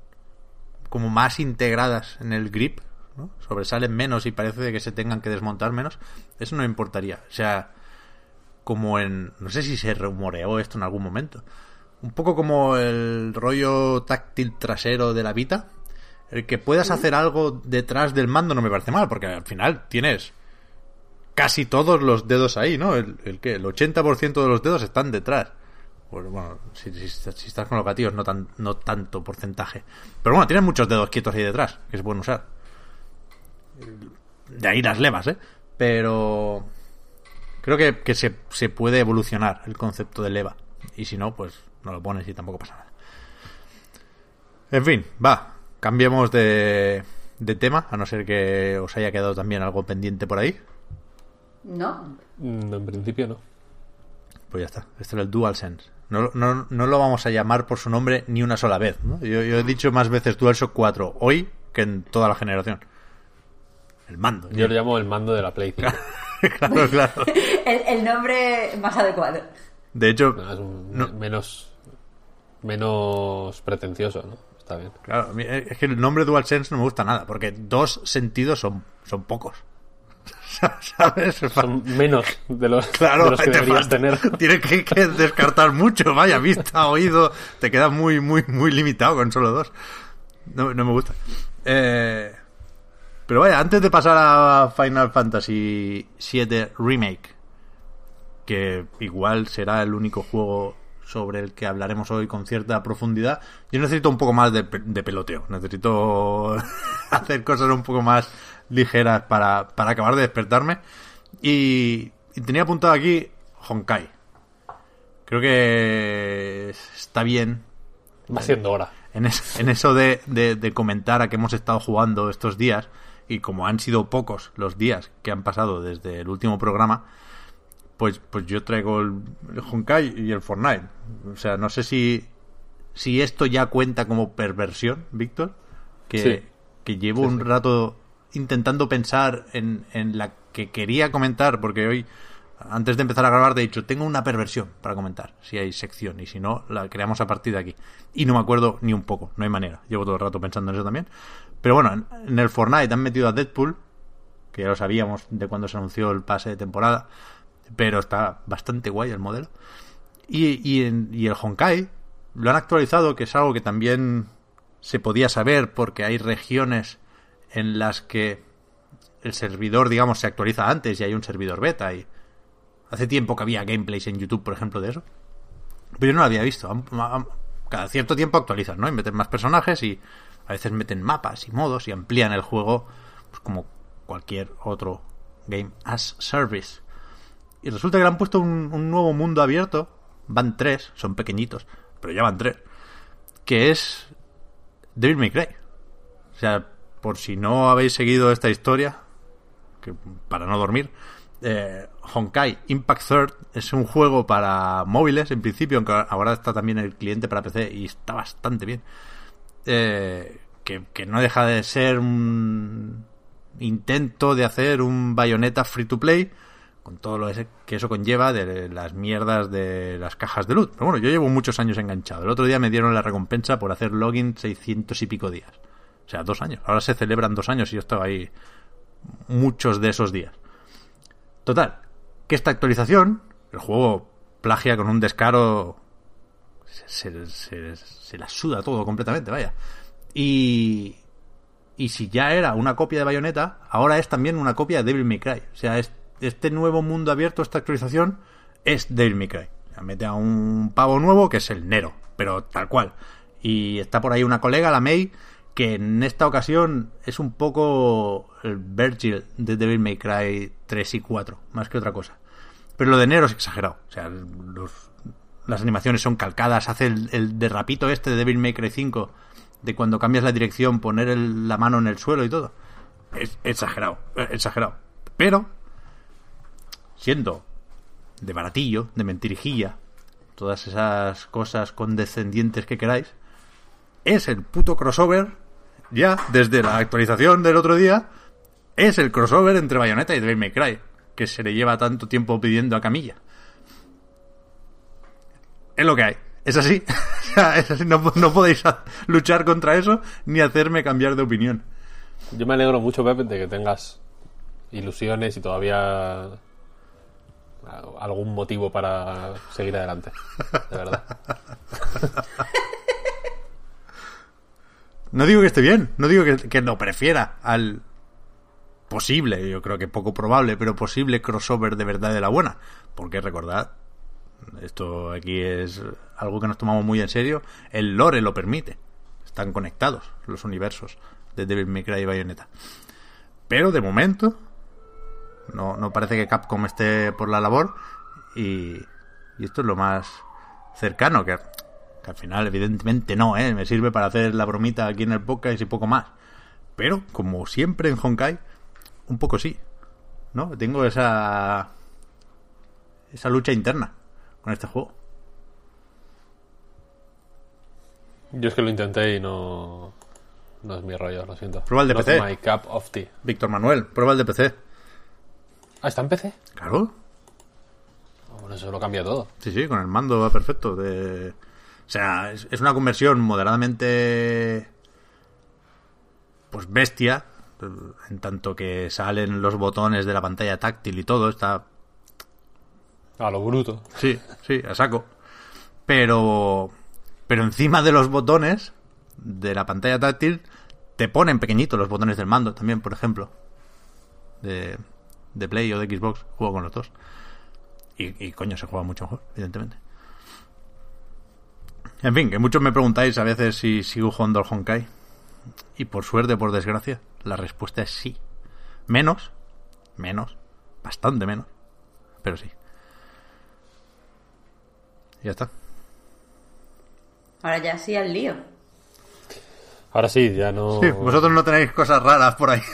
como más integradas en el grip, ¿no? Sobresalen menos y parece que se tengan que desmontar menos. Eso no importaría. O sea, como en... No sé si se rumoreó esto en algún momento. Un poco como el rollo táctil trasero de la Vita. El que puedas hacer algo detrás del mando no me parece mal, porque al final tienes casi todos los dedos ahí, ¿no? El, el que el 80% de los dedos están detrás. Pues bueno, si, si- si estás con los gatillos no tan no tanto porcentaje. Pero bueno, tienes muchos dedos quietos ahí detrás que se pueden usar. De ahí las levas, ¿eh? Pero creo que, que se, se puede evolucionar el concepto de leva. Y si no, pues no lo pones y tampoco pasa nada. En fin, va. Cambiemos de, de tema, a no ser que os haya quedado también algo pendiente por ahí. ¿No? Mm, En principio no. Pues ya está. Este era el DualSense. No, no, no lo vamos a llamar por su nombre ni una sola vez. ¿no? Yo, yo he dicho más veces DualShock 4 hoy que en toda la generación. El mando. Yo lo llamo el mando de la Play 5. claro, claro. El, el nombre más adecuado. De hecho, No, es un- No. menos. menos pretencioso, ¿no? Está bien. claro, mí es que el nombre DualSense no me gusta nada, porque dos sentidos son, son pocos. ¿Sabes? Son menos de los, Claro, de los que te deberías tener. Tienes que, que descartar mucho, vaya, vista, oído, te queda muy, muy, muy limitado con solo dos. No, no me gusta. Eh, pero vaya, antes de pasar a Final Fantasy VII Remake, que igual será el único juego sobre el que hablaremos hoy con cierta profundidad, yo necesito un poco más de peloteo. Necesito hacer cosas un poco más ligeras para, para acabar de despertarme. Y, Y tenía apuntado aquí Honkai. Creo que está bien Va siendo hora. en, es- en eso de, de- de comentar a qué hemos estado jugando estos días. Y como han sido pocos los días que han pasado desde el último programa, pues, pues yo traigo el, el Honkai y el Fortnite. O sea, no sé si, si esto ya cuenta como perversión, Víctor. Que, Sí. que llevo Sí, un rato intentando pensar en, en la que quería comentar, porque hoy, antes de empezar a grabar, de hecho, tengo una perversión para comentar, si hay sección, y si no, la creamos a partir de aquí. Y no me acuerdo ni un poco, no hay manera. Llevo todo el rato pensando en eso también. Pero bueno, en, en el Fortnite han metido a Deadpool, que ya lo sabíamos de cuando se anunció el pase de temporada, pero está bastante guay el modelo. Y, y, en- y el Honkai lo han actualizado, que es algo que también se podía saber porque hay regiones en las que el servidor, digamos, se actualiza antes y hay un servidor beta. Y hace tiempo que había gameplays en YouTube, por ejemplo, de eso. Pero yo no lo había visto. Cada cierto tiempo actualizan, ¿no? Y meten más personajes y a veces meten mapas y modos y amplían el juego pues, como cualquier otro game as service. Y resulta que le han puesto un, un nuevo mundo abierto. Van tres, son pequeñitos, pero ya van tres. Que es Devil May Cry. O sea, por si no habéis seguido esta historia, que para no dormir, eh, Honkai Impact Third es un juego para móviles en principio, aunque ahora está también el cliente para PC y está bastante bien. Eh, que, que no deja de ser un intento de hacer un bayoneta free to play con todo lo que eso conlleva de las mierdas de las cajas de loot. Pero bueno, yo llevo muchos años enganchado. El otro día me dieron la recompensa por hacer login 600 y pico días. O sea, dos años. Ahora se celebran dos años y yo estaba ahí muchos de esos días. Total, que esta actualización, el juego plagia con un descaro... Se, se- la suda todo completamente, vaya. Y, y si ya era una copia de Bayonetta, ahora es también una copia de Devil May Cry. O sea, es- este nuevo mundo abierto, esta actualización, es Devil May Cry. Sea, mete a un pavo nuevo que es el Nero, pero tal cual. Y está por ahí una colega, la May, que en esta ocasión es un poco el Virgil de Devil May Cry 3 y 4, más que otra cosa. Pero lo de Nero es exagerado. O sea, los- las animaciones son calcadas. Hace el, el derrapito este de Devil May Cry 5, de cuando cambias la dirección, poner el- la mano en el suelo y todo. Es exagerado, eh, exagerado. Pero, siendo de baratillo, de mentirijilla, todas esas cosas condescendientes que queráis, es el puto crossover, ya desde la actualización del otro día, es el crossover entre Bayonetta y Devil May Cry, que se le lleva tanto tiempo pidiendo a Camilla. Es lo que hay. Es así. Es. No, no podéis luchar contra eso ni hacerme cambiar de opinión. Yo me alegro mucho, Pepe, de que tengas ilusiones y todavía algún motivo para seguir adelante. De verdad. No digo que esté bien, no digo que, que lo prefiera al posible, yo creo que poco probable, pero posible crossover de verdad de la buena. Porque recordad, esto aquí es algo que nos tomamos muy en serio, el lore lo permite. Están conectados los universos de Devil May Cry y Bayonetta. Pero de momento, no, no parece que Capcom esté por la labor y, y esto es lo más cercano que, que al final evidentemente no, ¿eh? me sirve para hacer la bromita aquí en el podcast y poco más. Pero como siempre en Honkai, un poco sí, ¿no? Tengo esa esa lucha interna con este juego. Yo es que lo intenté y no. No es mi rollo, lo siento. Prueba el de Not PC. my cup of tea. Víctor Manuel, prueba el de PC. Ah, ¿está en PC? Claro, Ah, Bueno, eso lo cambia todo. Sí, sí, con el mando va perfecto. De... O sea, es, es una conversión moderadamente. Pues bestia. En tanto que salen los botones de la pantalla táctil y todo. Está. A lo bruto. Sí, sí, a saco. Pero. Pero encima de los botones de la pantalla táctil. Te ponen pequeñitos los botones del mando también, por ejemplo. De, de Play o de Xbox. Juego con los dos. Y, y coño, se juega mucho mejor, evidentemente. En fin, que muchos me preguntáis a veces si sigo jugando al Honkai. Y por suerte o por desgracia, la respuesta es sí. Menos, menos, bastante menos. pero sí. Ya está. Ahora ya sí al lío. Ahora sí, ya no. Sí, vosotros no tenéis cosas raras por ahí.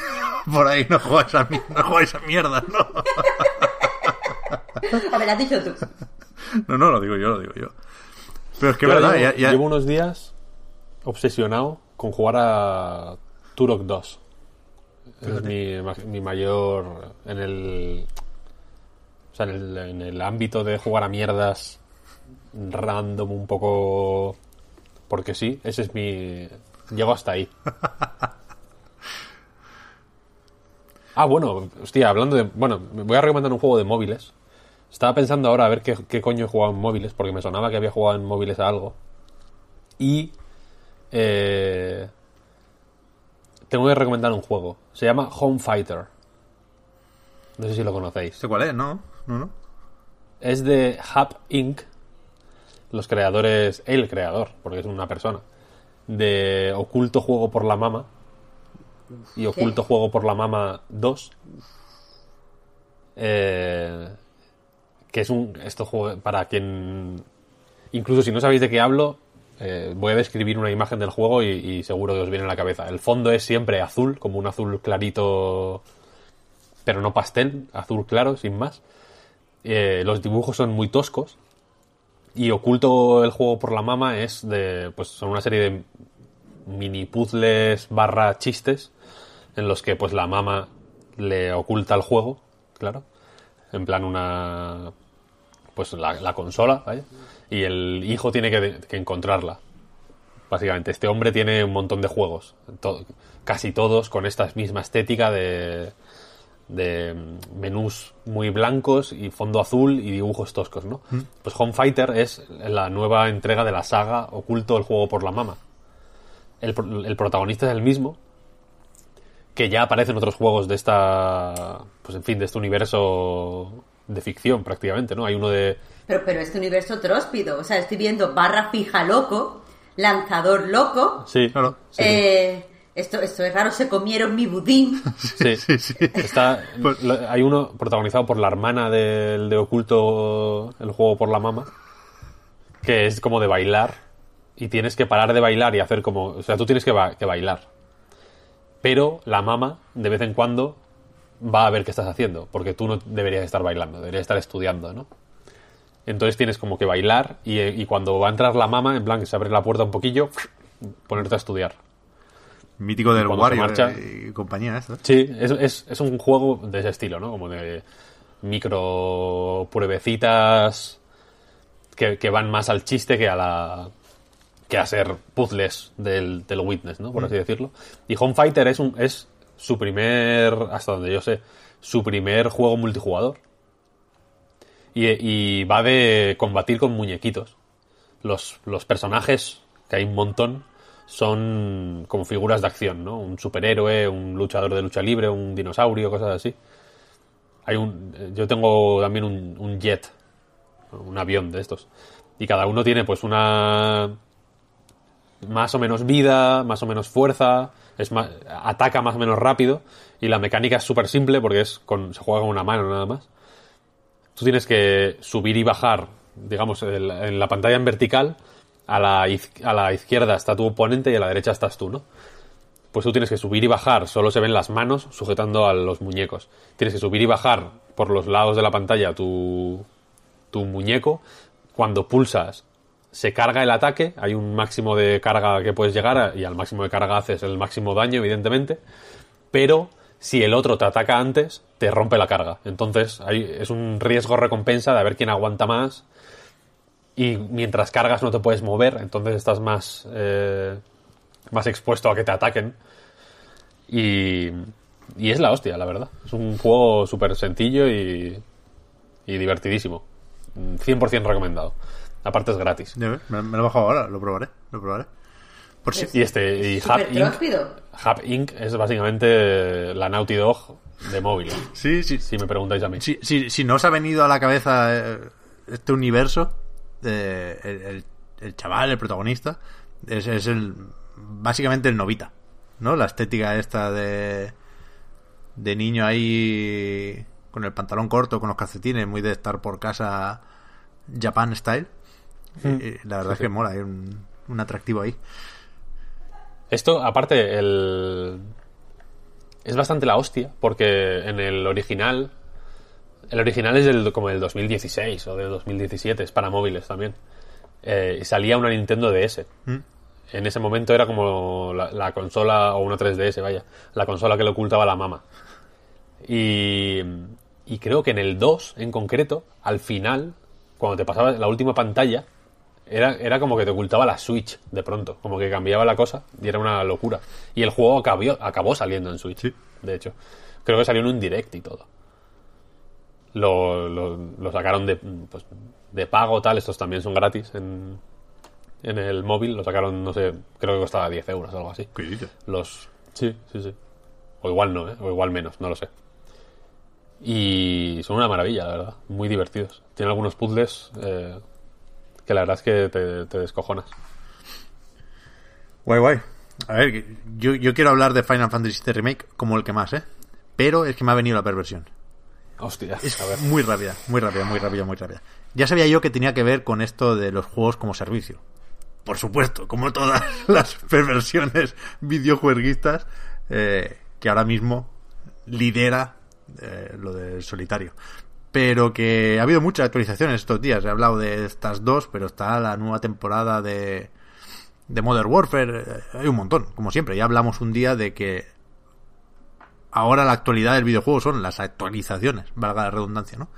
Por ahí no jugáis a, mi- no jugáis a mierda, ¿no? A ver, has dicho tú. No, no, lo digo yo, lo digo yo. Pero es que verdad, llevo, ya, ya- llevo unos días obsesionado con jugar a Turok 2. Es mi, mi mayor. En el. O sea, en el, en el ámbito de jugar a mierdas random, un poco. Porque sí, ese es mi. Llego hasta ahí. Ah, bueno, hostia, hablando de. Bueno, me voy a recomendar un juego de móviles. Estaba pensando ahora a ver qué, qué coño he jugado en móviles, porque me sonaba que había jugado en móviles a algo. Y. eh, tengo que recomendar un juego. Se llama Home Fighter. No sé si lo conocéis. sé cuál es, ¿no? No, no. Es de Hub Inc. Los creadores. El creador, porque es una persona. De Oculto Juego por la Mama. Y Oculto Juego por la Mama 2. Eh, que es un. Esto juego. Para quien. Incluso si no sabéis de qué hablo. eh, voy a describir una imagen del juego y, seguro que os viene a la cabeza. El fondo es siempre azul, como un azul clarito. Pero no pastel, azul claro, sin más. Eh, los dibujos son muy toscos. Y oculto el juego por la mama es de. Pues son una serie de mini puzzles barra chistes. En los que pues la mama le oculta el juego, claro. En plan una. Pues la, la consola, vaya. Y el hijo tiene que, que encontrarla. Básicamente, este hombre tiene un montón de juegos. casi todos con esta misma estética de de mm, menús muy blancos y fondo azul y dibujos toscos, ¿no? Pues Home Fighter es la nueva entrega de la saga Oculto el juego por la mama. El, el protagonista es el mismo, que ya aparece en otros juegos de esta, pues en fin, de este universo de ficción prácticamente, ¿no? Hay uno de... Pero, pero este universo tróspido. O sea, estoy viendo barra fija loco, lanzador loco. Sí, Claro. sí, eh, esto, esto es raro, se comieron mi budín. sí. Sí, sí. Está, lo- hay uno protagonizado por la hermana del de Oculto, el juego por la mama, que es como de bailar y tienes que parar de bailar y hacer como... O sea, tú tienes que, ba- que bailar. Pero la mama, de vez en cuando, va a ver qué estás haciendo, porque tú no deberías estar bailando, deberías estar estudiando, ¿no? Entonces tienes como que bailar y, y cuando va a entrar la mama, en plan que se abre la puerta un poquillo, ponerte a estudiar. Mítico del Wario marcha- eh, y compañía, esto. Sí, es, es, es un juego de ese estilo, ¿no? Como de micro pruebecitas que, que van más al chiste que a la que a ser puzzles del, del Witness, ¿no? Por así decirlo. Y Home Fighter es un es su primer, hasta donde yo sé, su primer juego multijugador. Y, y va de combatir con muñequitos. Los, los personajes, que hay un montón, son como figuras de acción, ¿no? Un superhéroe, un luchador de lucha libre, un dinosaurio, cosas así. Hay un, yo tengo también un, un jet, un avión de estos. Y cada uno tiene pues una más o menos vida, más o menos fuerza, es más, ataca más o menos rápido y la mecánica es súper simple porque es con, se juega con una mano nada más. Tú tienes que subir y bajar, digamos, en la, pantalla en vertical, a la, a la izquierda está tu oponente y a la derecha estás tú, ¿no? Pues tú tienes que subir y bajar, solo se ven las manos sujetando a los muñecos. Tienes que subir y bajar por los lados de la pantalla tu, tu muñeco. Cuando pulsas, se carga el ataque, hay un máximo de carga que puedes llegar y al máximo de carga haces el máximo daño, evidentemente, pero si el otro te ataca antes, te rompe la carga. Entonces hay, es un riesgo-recompensa de a ver quién aguanta más y mientras cargas no te puedes mover, entonces estás más, eh, más expuesto a que te ataquen. Y, y es la hostia, la verdad. Es un juego súper sencillo y, y divertidísimo. 100% recomendado. Aparte es gratis. Ya ves, me, me lo he bajado ahora, lo probaré, lo probaré. Por si, Y este, y Hub Inc. Hub Inc. es básicamente la Naughty Dog de móviles. sí, sí, Si me preguntáis a mí. Si, si, si no os ha venido a la cabeza eh, este universo, eh, el, el- el chaval, el protagonista, es, es el básicamente el novita, ¿no? La estética esta de de niño ahí con el pantalón corto, con los calcetines, muy de estar por casa Japan style. Hmm. Y la verdad es que mola, hay un, un atractivo ahí. Esto, aparte, el... es bastante la hostia, porque en el original. El original es del, como del 2016 o del 2017, es para móviles también. Eh, y salía una Nintendo DS. Mm. En ese momento era como la, la consola, o una 3DS, vaya, la consola que le ocultaba la mama. Y, y creo que en el 2, en concreto, al final, cuando te pasaba la última pantalla, era, era como que te ocultaba la Switch de pronto, como que cambiaba la cosa y era una locura. Y el juego acabó, acabó saliendo en Switch, Sí. de hecho. Creo que salió en un direct y todo. Lo, lo, lo sacaron de, pues, de pago, tal. Estos también son gratis en, en el móvil. Lo sacaron, no sé, creo que costaba 10 euros o algo así. ¿Qué dices? Los. Sí, sí, sí. O igual no, ¿eh? O igual menos, no lo sé. Y son una maravilla, la verdad. Muy divertidos. Tienen algunos puzzles eh, que la verdad es que te, te descojonas. Guay, guay. A ver, yo, yo quiero hablar de Final Fantasy VII Remake como el que más, ¿eh? Pero es que me ha venido la perversión. Hostia, Es a ver. muy rápida, muy rápida, muy rápida, muy rápida. Ya sabía yo que tenía que ver con esto de los juegos como servicio. Por supuesto, como todas las perversiones videojueguistas eh, que ahora mismo lidera eh, lo del solitario. Pero que ha habido muchas actualizaciones estos días. He hablado de estas dos, pero está la nueva temporada de, de Modern Warfare. Hay un montón, como siempre. Ya hablamos un día de que ahora la actualidad del videojuego son las actualizaciones, valga la redundancia, ¿no?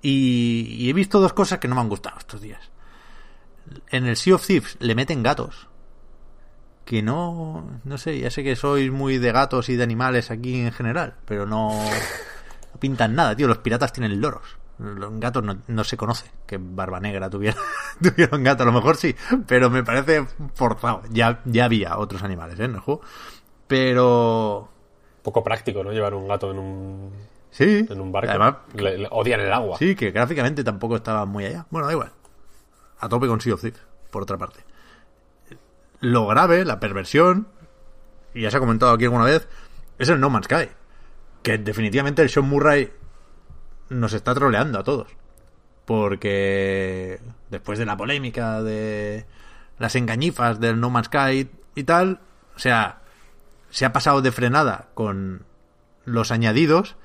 Y, y he visto dos cosas que no me han gustado estos días. En el Sea of Thieves le meten gatos. Que no, no sé, ya sé que sois muy de gatos y de animales aquí en general, pero no, no pintan nada, tío. Los piratas tienen loros. Los gatos no, no se conoce que Barba Negra tuviera, tuviera un gato. A lo mejor sí, pero me parece forzado. Ya, ya había otros animales ¿eh? en el juego. Pero Poco práctico, ¿no? Llevar un gato en un, Sí. en un barco. Además, Le- le odian el agua. sí, que gráficamente tampoco estaba muy allá. Bueno, da igual. A tope con Sea of Thieves, por otra parte. Lo grave, la perversión, y ya se ha comentado aquí alguna vez, es el No Man's Sky. Que definitivamente el Sean Murray nos está troleando a todos. Porque después de la polémica de las engañifas del No Man's Sky y tal, o sea, se ha pasado de frenada con los añadidos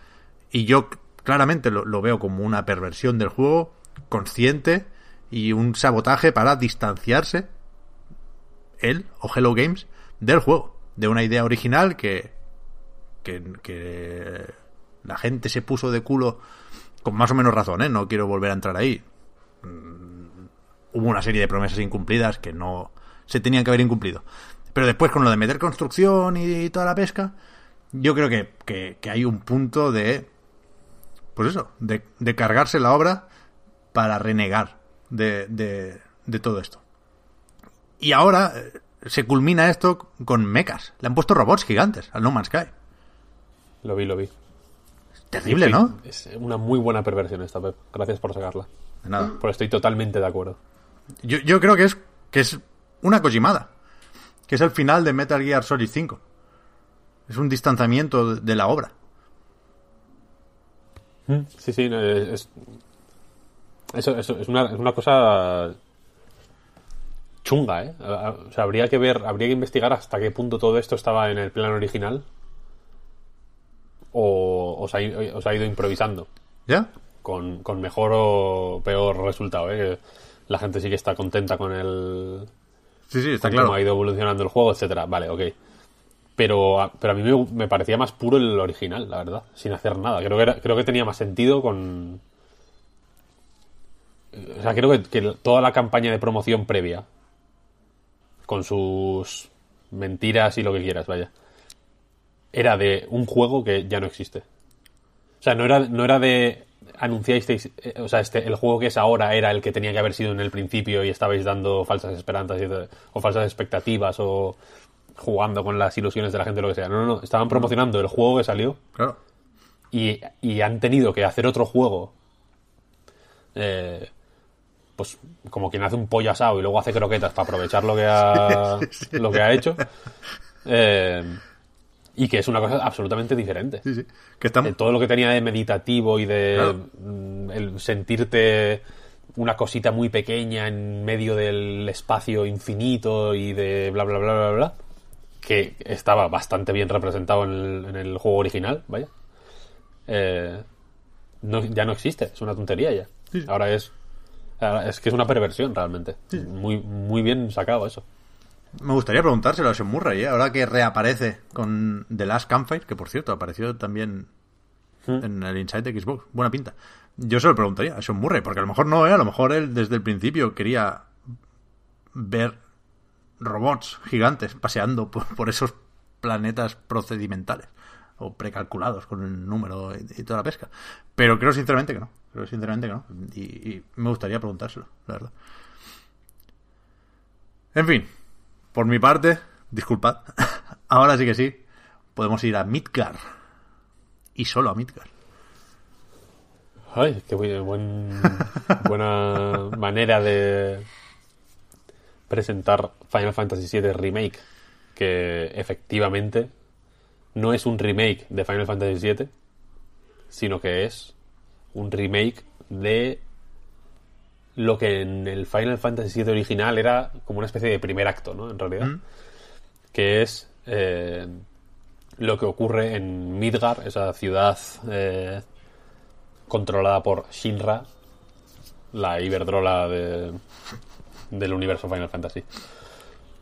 y yo claramente lo, lo veo como una perversión del juego consciente y un sabotaje para distanciarse él o Hello Games del juego, de una idea original que, que, la gente se puso de culo con más o menos razón, ¿eh? no quiero volver a entrar ahí. Mm, Hubo una serie de promesas incumplidas que no se tenían que haber incumplido. Pero después con lo de meter construcción y toda la pesca, yo creo que, que- hay un punto de, pues eso, de, de cargarse la obra para renegar de, de, de todo esto. Y ahora eh, se culmina esto con mechas. Le han puesto robots gigantes al No Man's Sky. Lo vi, lo vi. Terrible, Sí, ¿no? Es una muy buena perversión esta, Pep. Gracias por sacarla. De nada. Pero estoy totalmente de acuerdo. Yo, yo creo que es, que es una Kojimada. Que es el final de Metal Gear Solid 5. Es un distanciamiento de- la obra. Sí, sí, no, es, es- es, una, una cosa chunga, ¿eh? O sea, habría que ver, habría que investigar hasta qué punto todo esto estaba en el plan original o os ha, os ha ido improvisando ¿Ya? con, con mejor o peor resultado, ¿eh? La gente sí que está contenta con el, Sí, sí, está claro. cómo ha ido evolucionando el juego, etcétera. Vale, ok. Pero, a- pero a mí me, me parecía más puro el original, la verdad, sin hacer nada. Creo que, era- creo que tenía más sentido con... O sea, creo que, que toda la campaña de promoción previa, con sus mentiras y lo que quieras, vaya, era de un juego que ya no existe. O sea, no era, no era de anunciasteis, eh, o sea, este, el juego que es ahora era el que tenía que haber sido en el principio y estabais dando falsas esperanzas y o falsas expectativas o jugando con las ilusiones de la gente o lo que sea. No, no, no. Estaban promocionando el juego que salió Claro. y, y han tenido que hacer otro juego. eh, pues como quien hace un pollo asado y luego hace croquetas para aprovechar lo que ha, lo que ha hecho. Eh, Y que es una cosa absolutamente diferente. Sí, sí. Que estamos... Todo lo que tenía de meditativo y de Claro. mm, el sentirte una cosita muy pequeña en medio del espacio infinito y de bla bla bla bla bla, que estaba bastante bien representado en el, en el juego original, vaya. Eh, no- ya no existe, es una tontería ya. Ahora es ahora es que es una perversión realmente. Muy muy bien sacado eso. Me gustaría preguntárselo a Sean Murray, ¿eh? ahora que reaparece con The Last Campfire, que por cierto apareció también en el Inside de Xbox. Buena pinta. Yo se lo preguntaría a Sean Murray, porque a lo mejor no, ¿eh? a lo mejor él desde el principio quería ver robots gigantes paseando por, por esos planetas procedimentales o precalculados con el número y, y toda la pesca. Pero creo sinceramente que no. Creo sinceramente que no. Y, y me gustaría preguntárselo, la verdad. En fin, por mi parte, disculpad. Ahora sí que sí, podemos ir a Midgar. Y solo a Midgar. Ay, qué buen- buen- buena manera de presentar Final Fantasy VII Remake, que efectivamente no es un remake de Final Fantasy VII, sino que es un remake de lo que en el Final Fantasy VII original era como una especie de primer acto, ¿no? En realidad, que es eh, lo que ocurre en Midgar, esa ciudad eh, controlada por Shinra, la Iberdrola de- del universo Final Fantasy.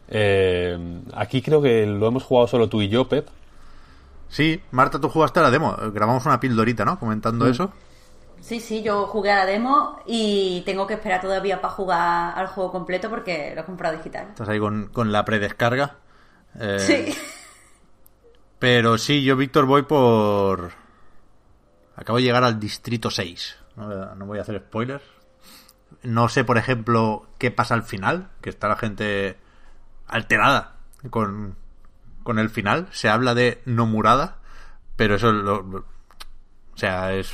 Eh, aquí creo que lo hemos jugado solo tú y yo, Pep. Sí, Marta, tú jugaste a la demo. Grabamos una pildorita, ¿no? Comentando eso. Sí, sí, yo jugué a la demo y tengo que esperar todavía para jugar al juego completo porque lo he comprado digital. Estás ahí con, con la predescarga. Eh, Sí. Pero sí, yo, Víctor, voy por... Acabo de llegar al distrito 6. No, no voy a hacer spoilers. No sé, por ejemplo, qué pasa al final, que está la gente alterada con, con el final. Se habla de Nomurada, pero eso lo, lo- o sea, es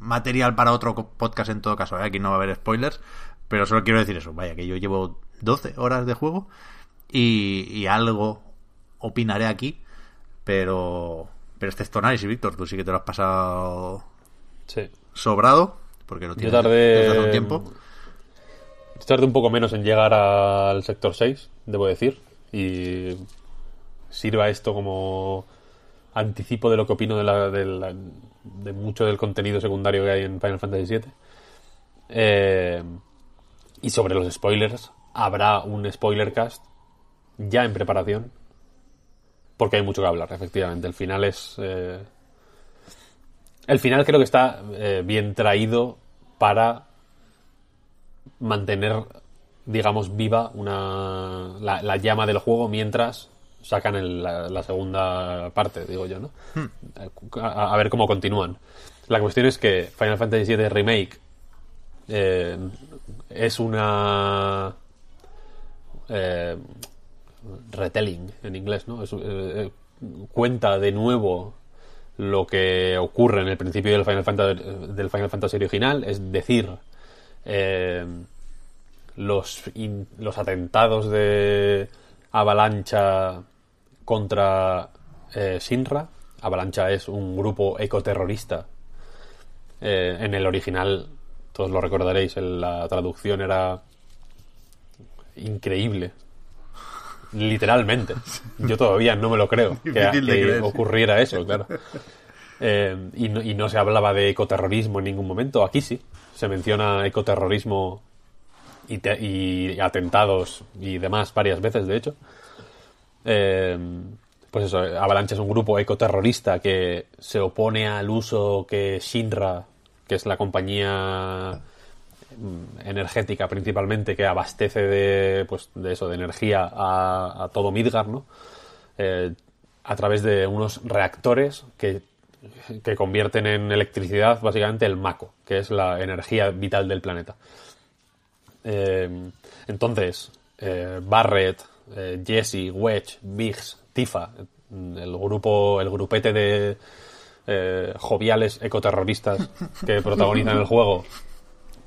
material para otro podcast en todo caso. ¿eh? Aquí no va a haber spoilers, pero solo quiero decir eso. Vaya, que yo llevo 12 horas de juego y, y algo opinaré aquí, pero pero este es y Víctor, tú sí que te lo has pasado Sí. sobrado, porque lo Yo tienes tardé. desde hace un tiempo. Yo tardé un poco menos en llegar al sector 6, debo decir. Y sirva esto como anticipo de lo que opino de, la, de, la- de mucho del contenido secundario que hay en Final Fantasy VII. Eh, y sobre los spoilers, habrá un spoiler cast ya en preparación. Porque hay mucho que hablar, efectivamente. El final es. eh, el final creo que está eh, bien traído para mantener, digamos, viva una, la, la llama del juego mientras sacan el- la, la segunda parte, digo yo, ¿no? A, a ver cómo continúan. La cuestión es que Final Fantasy VII Remake eh, es una eh, retelling en inglés, ¿no? Es, eh, eh, cuenta de nuevo lo que ocurre en el principio del Final Fantasy, del Final Fantasy original, es decir, eh, los, in- los atentados de Avalancha contra eh, Shinra. Avalancha es un grupo ecoterrorista. Eh, en el original, todos lo recordaréis, en la traducción era increíble. Literalmente. Yo todavía no me lo creo que, Difícil ocurriera eso, claro. Eh, y, no, y no se hablaba de ecoterrorismo en ningún momento. Aquí sí. Se menciona ecoterrorismo y, te- y atentados y demás varias veces, de hecho. Eh, pues eso, Avalanche es un grupo ecoterrorista que se opone al uso que Shinra, que es la compañía mm, energética principalmente que abastece de pues de eso de energía a, todo Midgar no Eh, a través de unos reactores que, que convierten en electricidad básicamente el Mako que es la energía vital del planeta. Eh, entonces eh, Barrett eh, Jesse Wedge Biggs Tifa el grupo el grupete de eh, joviales ecoterroristas que protagonizan el juego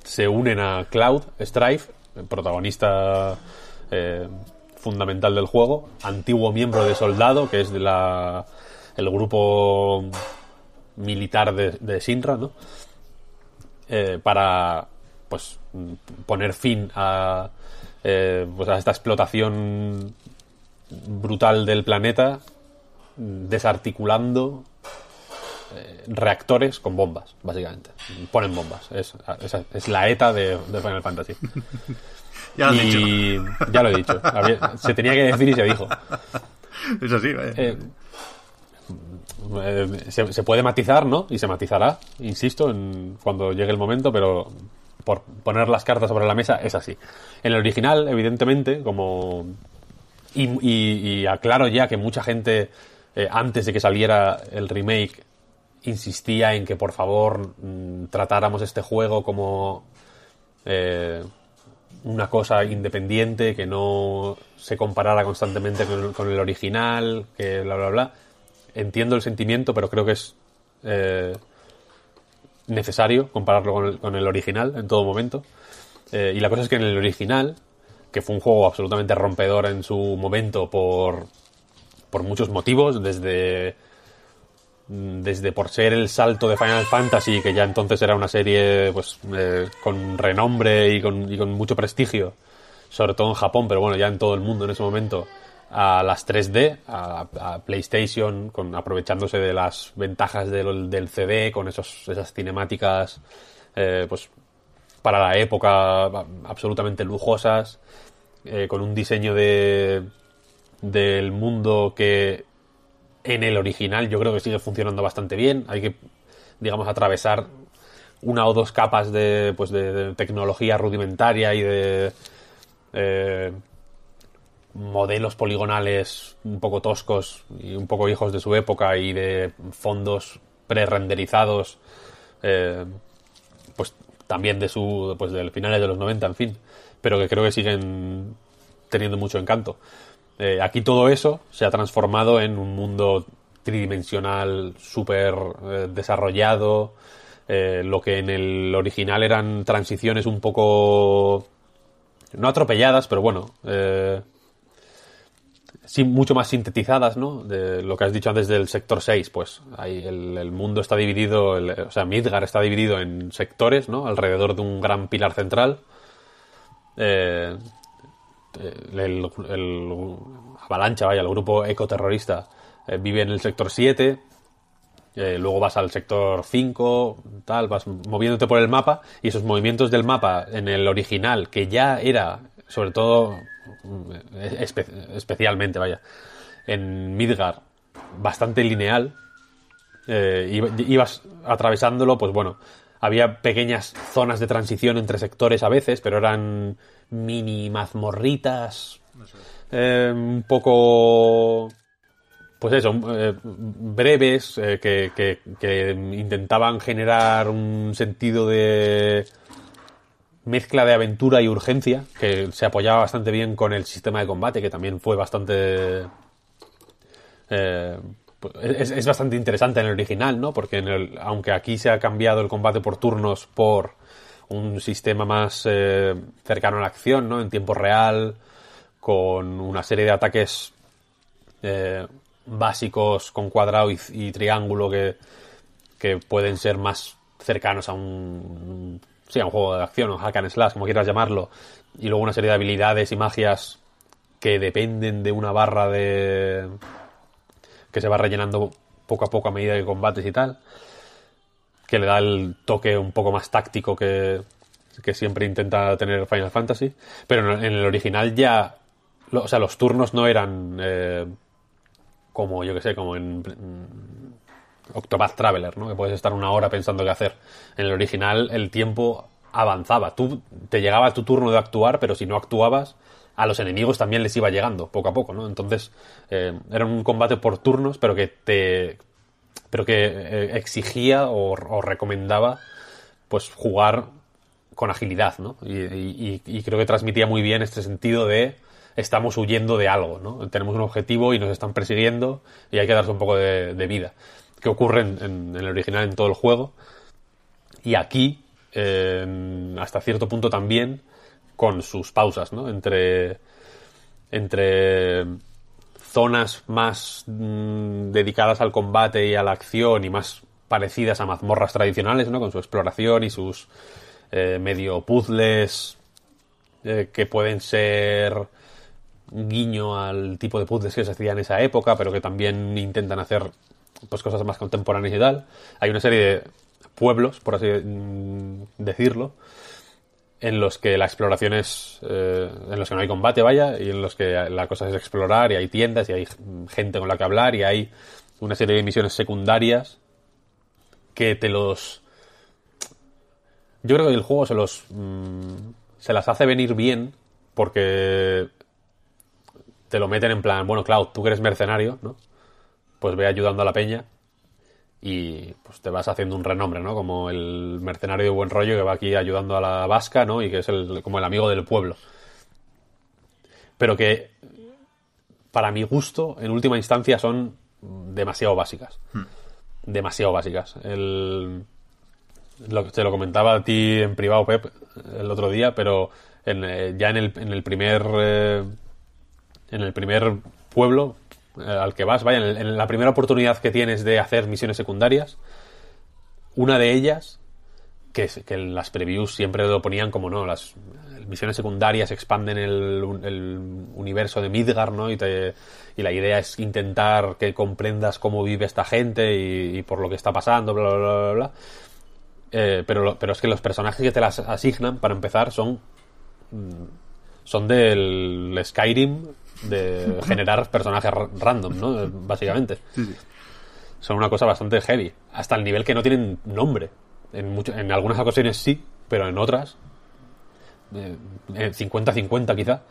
se unen a Cloud Strife, el protagonista eh, fundamental del juego, antiguo miembro de Soldado, que es de la el grupo militar de, de Sinra, ¿no? Para pues poner fin a, eh, pues a esta explotación brutal del planeta, desarticulando eh, reactores con bombas, básicamente. Ponen bombas. Es, es, es la ETA de, de Final Fantasy. Ya lo y dicho. ya lo he dicho. Se tenía que decir y se dijo. Es así, vaya. Eh, eh, se, se puede matizar, ¿no? Y se matizará, insisto, en, cuando llegue el momento, pero por poner las cartas sobre la mesa es así. En el original, evidentemente, como... Y, y- aclaro ya que mucha gente, eh, antes de que saliera el remake, insistía en que por favor mm, tratáramos este juego como eh, una cosa independiente, que no se comparara constantemente con, el- con el original, que bla, bla, bla. Entiendo el sentimiento, pero creo que es eh, necesario compararlo con el, con el original en todo momento. Eh, y la cosa es que en el original, que fue un juego absolutamente rompedor en su momento por, por muchos motivos, desde desde por ser el salto de Final Fantasy, que ya entonces era una serie pues eh, con renombre y con, y con mucho prestigio, sobre todo en Japón, pero bueno, ya en todo el mundo en ese momento, a las 3D, a, PlayStation, aprovechándose de las ventajas del, CD, con esos, esas cinemáticas eh, pues para la época absolutamente lujosas, eh, con un diseño de del mundo que en el original yo creo que sigue funcionando bastante bien. Hay que, digamos, atravesar una o dos capas de, pues de, de tecnología rudimentaria y de eh, modelos poligonales un poco toscos y un poco hijos de su época y de fondos pre-renderizados, eh, pues también de su, pues del finales de los 90, en fin, pero que creo que siguen teniendo mucho encanto. Eh, aquí todo eso se ha transformado en un mundo tridimensional súper eh, desarrollado. eh, lo que en el original eran transiciones un poco. no atropelladas, pero bueno. eh, sí, mucho más sintetizadas, ¿no? De lo que has dicho antes del sector 6, pues ahí el, mundo está dividido, el- o sea, Midgar está dividido en sectores, ¿no? Alrededor de un gran pilar central. Eh, el, el- Avalancha, vaya, el grupo ecoterrorista eh, vive en el sector 7, eh, luego vas al sector 5, tal, vas moviéndote por el mapa y esos movimientos del mapa en el original, que ya era, sobre todo, espe- especialmente, vaya, en Midgar, bastante lineal, eh, iba- ibas atravesándolo, pues bueno, había pequeñas zonas de transición entre sectores a veces, pero eran mini mazmorritas, eh, un poco, pues eso, eh, breves, eh, que, que- que intentaban generar un sentido de mezcla de aventura y urgencia, que se apoyaba bastante bien con el sistema de combate, que también fue bastante eh, pues, es, es bastante interesante en el original, ¿no? Porque en el- aunque aquí se ha cambiado el combate por turnos por un sistema más eh, cercano a la acción, ¿no? En tiempo real, con una serie de ataques eh, básicos con cuadrado y, y triángulo que, que pueden ser más cercanos a un, sí, a un juego de acción o hack and slash, como quieras llamarlo, y luego una serie de habilidades y magias que dependen de una barra de que se va rellenando poco a poco a medida que combates y tal, que le da el toque un poco más táctico que, que siempre intenta tener Final Fantasy, pero en el original ya, o sea, los turnos no eran eh, como, yo que sé, como en Octopath Traveler, ¿no? Que puedes estar una hora pensando qué hacer. En el original el tiempo avanzaba. Tú te llegaba tu turno de actuar, pero si no actuabas, a los enemigos también les iba llegando poco a poco, ¿no? Entonces eh, era un combate por turnos, pero que te pero que eh, exigía o, recomendaba pues jugar con agilidad, ¿no? Y, creo que transmitía muy bien este sentido de estamos huyendo de algo, ¿no? Tenemos un objetivo y nos están persiguiendo y hay que darse un poco de vida. Que ocurre en, en- el original en todo el juego. Y aquí, eh, hasta cierto punto también, con sus pausas, ¿no? Entre entre zonas más mm, dedicadas al combate y a la acción y más parecidas a mazmorras tradicionales, ¿no? Con su exploración y sus eh, medio puzzles eh, que pueden ser guiño al tipo de puzzles que se hacía en esa época, pero que también intentan hacer pues cosas más contemporáneas y tal. Hay una serie de pueblos, por así mm, decirlo, en los que la exploración es. eh, en los que no hay combate, vaya, y en los que la cosa es explorar, y hay tiendas, y hay gente con la que hablar, y hay una serie de misiones secundarias que te los. Yo creo que el juego se los. mm, se las hace venir bien porque te lo meten en plan, bueno, Cloud, tú que eres mercenario, ¿no? Pues ve ayudando a la peña y pues te vas haciendo un renombre, ¿no? Como el mercenario de buen rollo que va aquí ayudando a la vasca, ¿no? Y que es el, como el amigo del pueblo. Pero que, para mi gusto, en última instancia son demasiado básicas. Demasiado básicas. El, lo, te lo comentaba a ti en privado, Pep, el otro día, pero en, eh, ya en el, en el primer... eh, en el primer pueblo al que vas, vaya, en, la primera oportunidad que tienes de hacer misiones secundarias, una de ellas, que, que las previews siempre lo ponían como, no, las misiones secundarias expanden el, el universo de Midgar, ¿no? Y, te- y la idea es intentar que comprendas cómo vive esta gente y, por lo que está pasando, bla, bla, bla, bla. Eh, pero, pero es que los personajes que te las asignan, para empezar, son son del Skyrim de generar personajes ra- random, ¿no? Básicamente. Son una cosa bastante heavy. Hasta el nivel que no tienen nombre. En, mucho- en algunas ocasiones sí, pero en otras, eh, en 50-50 quizá,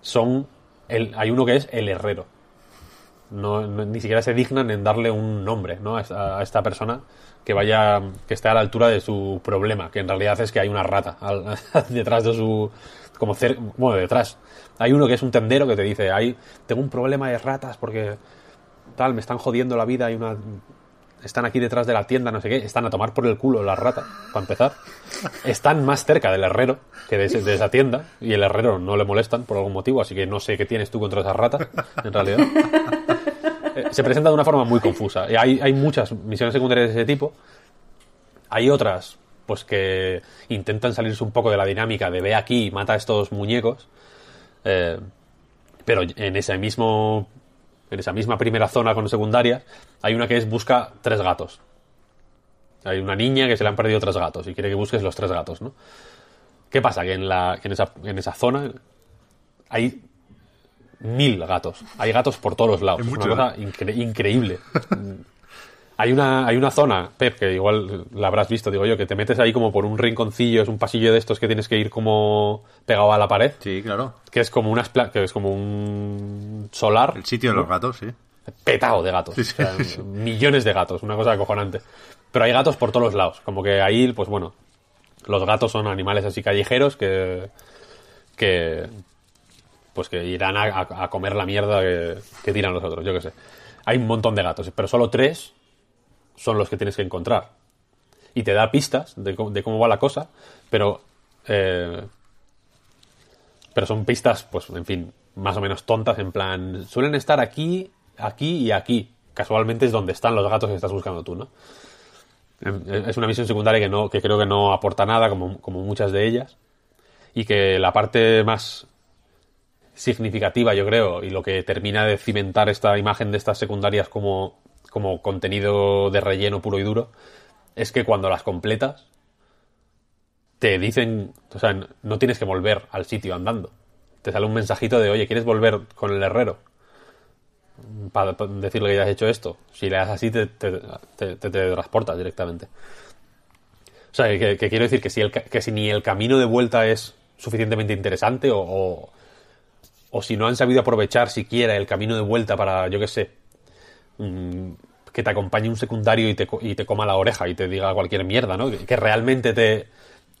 son... El, hay uno que es el herrero. No, no- ni siquiera se dignan en darle un nombre ¿no? a, esta, a esta persona que vaya que esté a la altura de su problema que en realidad es que hay una rata al- detrás de su como cer- bueno detrás hay uno que es un tendero que te dice hay tengo un problema de ratas porque tal me están jodiendo la vida hay una están aquí detrás de la tienda no sé qué están a tomar por el culo las ratas para empezar están más cerca del herrero que de, esa tienda y el herrero no le molestan por algún motivo así que no sé qué tienes tú contra esas ratas en realidad eh, se presenta de una forma muy confusa. Hay, hay muchas misiones secundarias de ese tipo. Hay otras, pues que intentan salirse un poco de la dinámica de ve aquí mata a estos muñecos. Eh, pero en ese mismo. En esa misma primera zona con secundarias, hay una que es busca tres gatos. Hay una niña que se le han perdido tres gatos y quiere que busques los tres gatos, ¿no? ¿Qué pasa? Que en, la, que en, esa, en esa zona hay mil gatos. Hay gatos por todos los lados. Es una cosa incre- increíble. hay, una, hay una zona, Pep, que igual la habrás visto, digo yo, que te metes ahí como por un rinconcillo, es un pasillo de estos que tienes que ir como pegado a la pared, Sí, claro. que es como una espla- que es como un solar El sitio de los gatos, sí. petado de gatos. Sí, sí, O sea, sí. Millones de gatos, una cosa acojonante. Pero hay gatos por todos los lados. Como que ahí, pues bueno, los gatos son animales así callejeros que. que. pues que irán a comer la mierda que, que tiran los otros, yo qué sé. Hay un montón de gatos, pero solo tres son los que tienes que encontrar. Y te da pistas de, cómo- va la cosa, pero. eh, pero son pistas, pues, en fin, más o menos tontas, en plan, suelen estar aquí, aquí y aquí. Casualmente es donde están los gatos que estás buscando tú, ¿no? Em, Es una misión secundaria que no, que creo que no aporta nada, como, como muchas de ellas. Y que la parte más significativa, yo creo, y lo que termina de cimentar esta imagen de estas secundarias como, como contenido de relleno puro y duro, es que cuando las completas, te dicen, o sea, no tienes que volver al sitio andando. Te sale un mensajito de, oye, ¿quieres volver con el herrero? Para, decirle que ya has hecho esto. Si le das así, te, te, transportas directamente. O sea, que, quiero decir que si, el, que si ni el camino de vuelta es suficientemente interesante o, o, o si no han sabido aprovechar siquiera el camino de vuelta para, yo qué sé, mm, que te acompañe un secundario y te, y te coma la oreja y te diga cualquier mierda, ¿no? Que, que realmente te,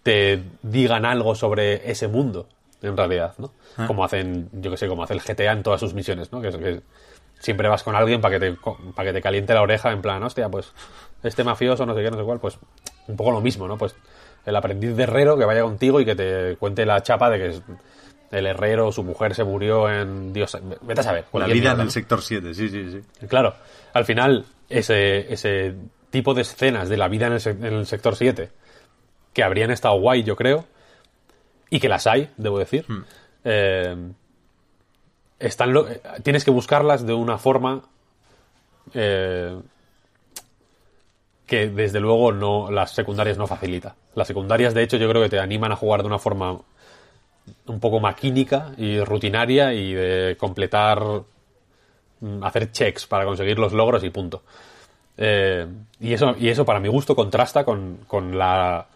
te digan algo sobre ese mundo, en realidad, ¿no? Como hacen, yo que sé, como hace el GTA en todas sus misiones, ¿no? Que, que siempre vas con alguien para que te para que te caliente la oreja en plan, hostia, pues este mafioso, no sé qué, no sé cuál, pues un poco lo mismo, ¿no? Pues el aprendiz de herrero que vaya contigo y que te cuente la chapa de que es- el herrero, su mujer se murió en Dios, vete a saber. La vida mierda, en el ¿no? sector 7, sí, sí, sí. Claro, al final, ese, ese tipo de escenas de la vida en el, sec- en el sector 7, que habrían estado guay, yo creo, y que las hay, debo decir, eh, están lo- eh, tienes que buscarlas de una forma eh, que desde luego no las secundarias no facilita. Las secundarias, de hecho, yo creo que te animan a jugar de una forma un poco maquínica y rutinaria y de completar mm, hacer checks para conseguir los logros y punto. Eh, y eso, y eso para mi gusto contrasta con, con la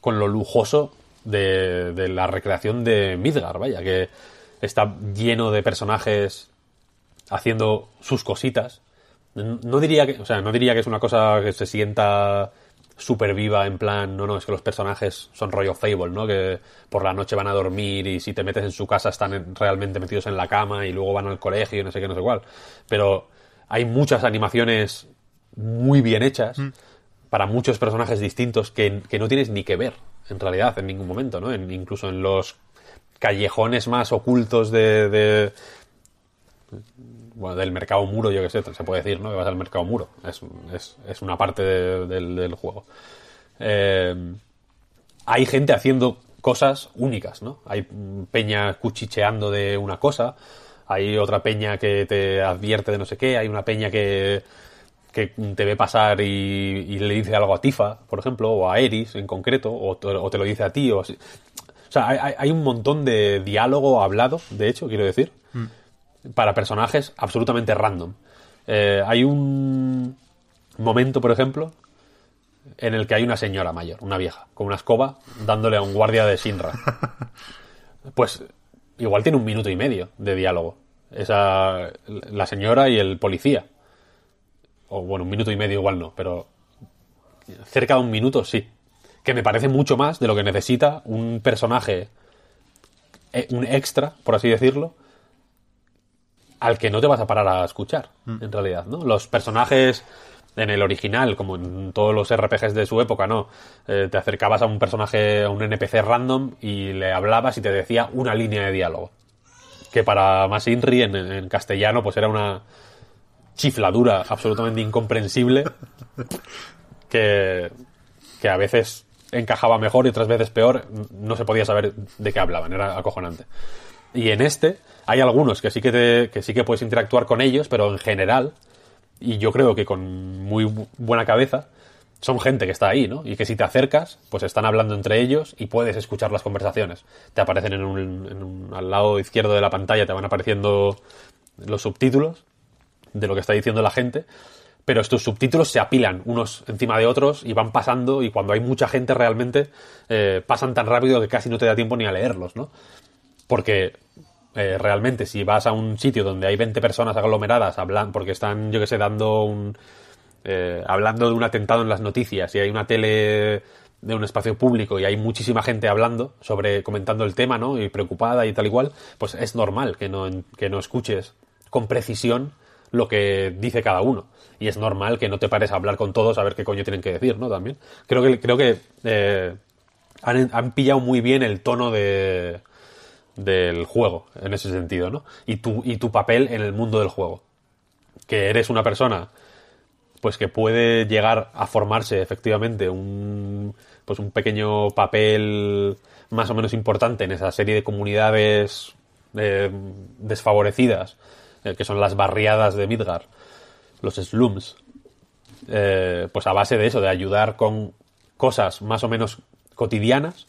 con lo lujoso de, de la recreación de Midgar, vaya, que está lleno de personajes haciendo sus cositas. No diría que, o sea, no diría que es una cosa que se sienta súper viva en plan, no, no, es que los personajes son rollo Fable, ¿no? Que por la noche van a dormir y si te metes en su casa están en- realmente metidos en la cama y luego van al colegio y no sé qué, no sé cuál. Pero hay muchas animaciones muy bien hechas para muchos personajes distintos que, que no tienes ni que ver, en realidad, en ningún momento, ¿no? En- incluso en los callejones más ocultos de, de- bueno, del mercado muro, yo que sé, se puede decir, ¿no? Que vas al mercado muro. Es, es, es una parte de- del, juego. Eh, hay gente haciendo cosas únicas, ¿no? Hay mm, peña cuchicheando de una cosa, hay otra peña que te advierte de no sé qué, hay una peña que, que te ve pasar y, le dice algo a Tifa, por ejemplo, o a Eris en concreto, o o te lo dice a ti, o así. O sea, hay- un montón de diálogo hablado, de hecho, quiero decir, para personajes absolutamente random. Eh, hay un momento, por ejemplo, en el que hay una señora mayor, una vieja, con una escoba, dándole a un guardia de Sinra. Pues igual tiene un minuto y medio de diálogo. Esa, la señora y el policía. O bueno, un minuto y medio igual no, pero cerca de un minuto sí. Que me parece mucho más de lo que necesita un personaje, eh, un extra, por así decirlo, al que no te vas a parar a escuchar, en realidad, ¿no? Los personajes en el original, como en todos los RPGs de su época, ¿no? Eh, te acercabas a un personaje, a un NPC random y le hablabas y te decía una línea de diálogo. Que para más Inri en, en castellano, pues era una chifladura absolutamente incomprensible que, que a veces encajaba mejor y otras veces peor, no se podía saber de qué hablaban, era acojonante. Y en este hay algunos que sí que, te- que sí que puedes interactuar con ellos, pero en general, y yo creo que con muy bu- buena cabeza, son gente que está ahí, ¿no? Y que si te acercas, pues están hablando entre ellos y puedes escuchar las conversaciones. Te aparecen en un, en un- al lado izquierdo de la pantalla, te van apareciendo los subtítulos de lo que está diciendo la gente, pero estos subtítulos se apilan unos encima de otros y van pasando y cuando hay mucha gente realmente eh, pasan tan rápido que casi no te da tiempo ni a leerlos, ¿no? Porque eh, realmente si vas a un sitio donde hay 20 personas aglomeradas hablan porque están, yo que sé, dando un... eh, hablando de un atentado en las noticias y hay una tele de un espacio público y hay muchísima gente hablando sobre, comentando el tema, ¿no? Y preocupada y tal igual, pues es normal que no, que no escuches con precisión lo que dice cada uno. Y es normal que no te pares a hablar con todos a ver qué coño tienen que decir, ¿no? También. Creo que, creo que eh, han pillado muy bien el tono de, del juego, en ese sentido, ¿no? Y tu, y tu papel en el mundo del juego. Que eres una persona pues que puede llegar a formarse efectivamente un pues un pequeño papel más o menos importante en esa serie de comunidades eh, desfavorecidas eh, que son las barriadas de Midgar los slums eh, pues a base de eso de ayudar con cosas más o menos cotidianas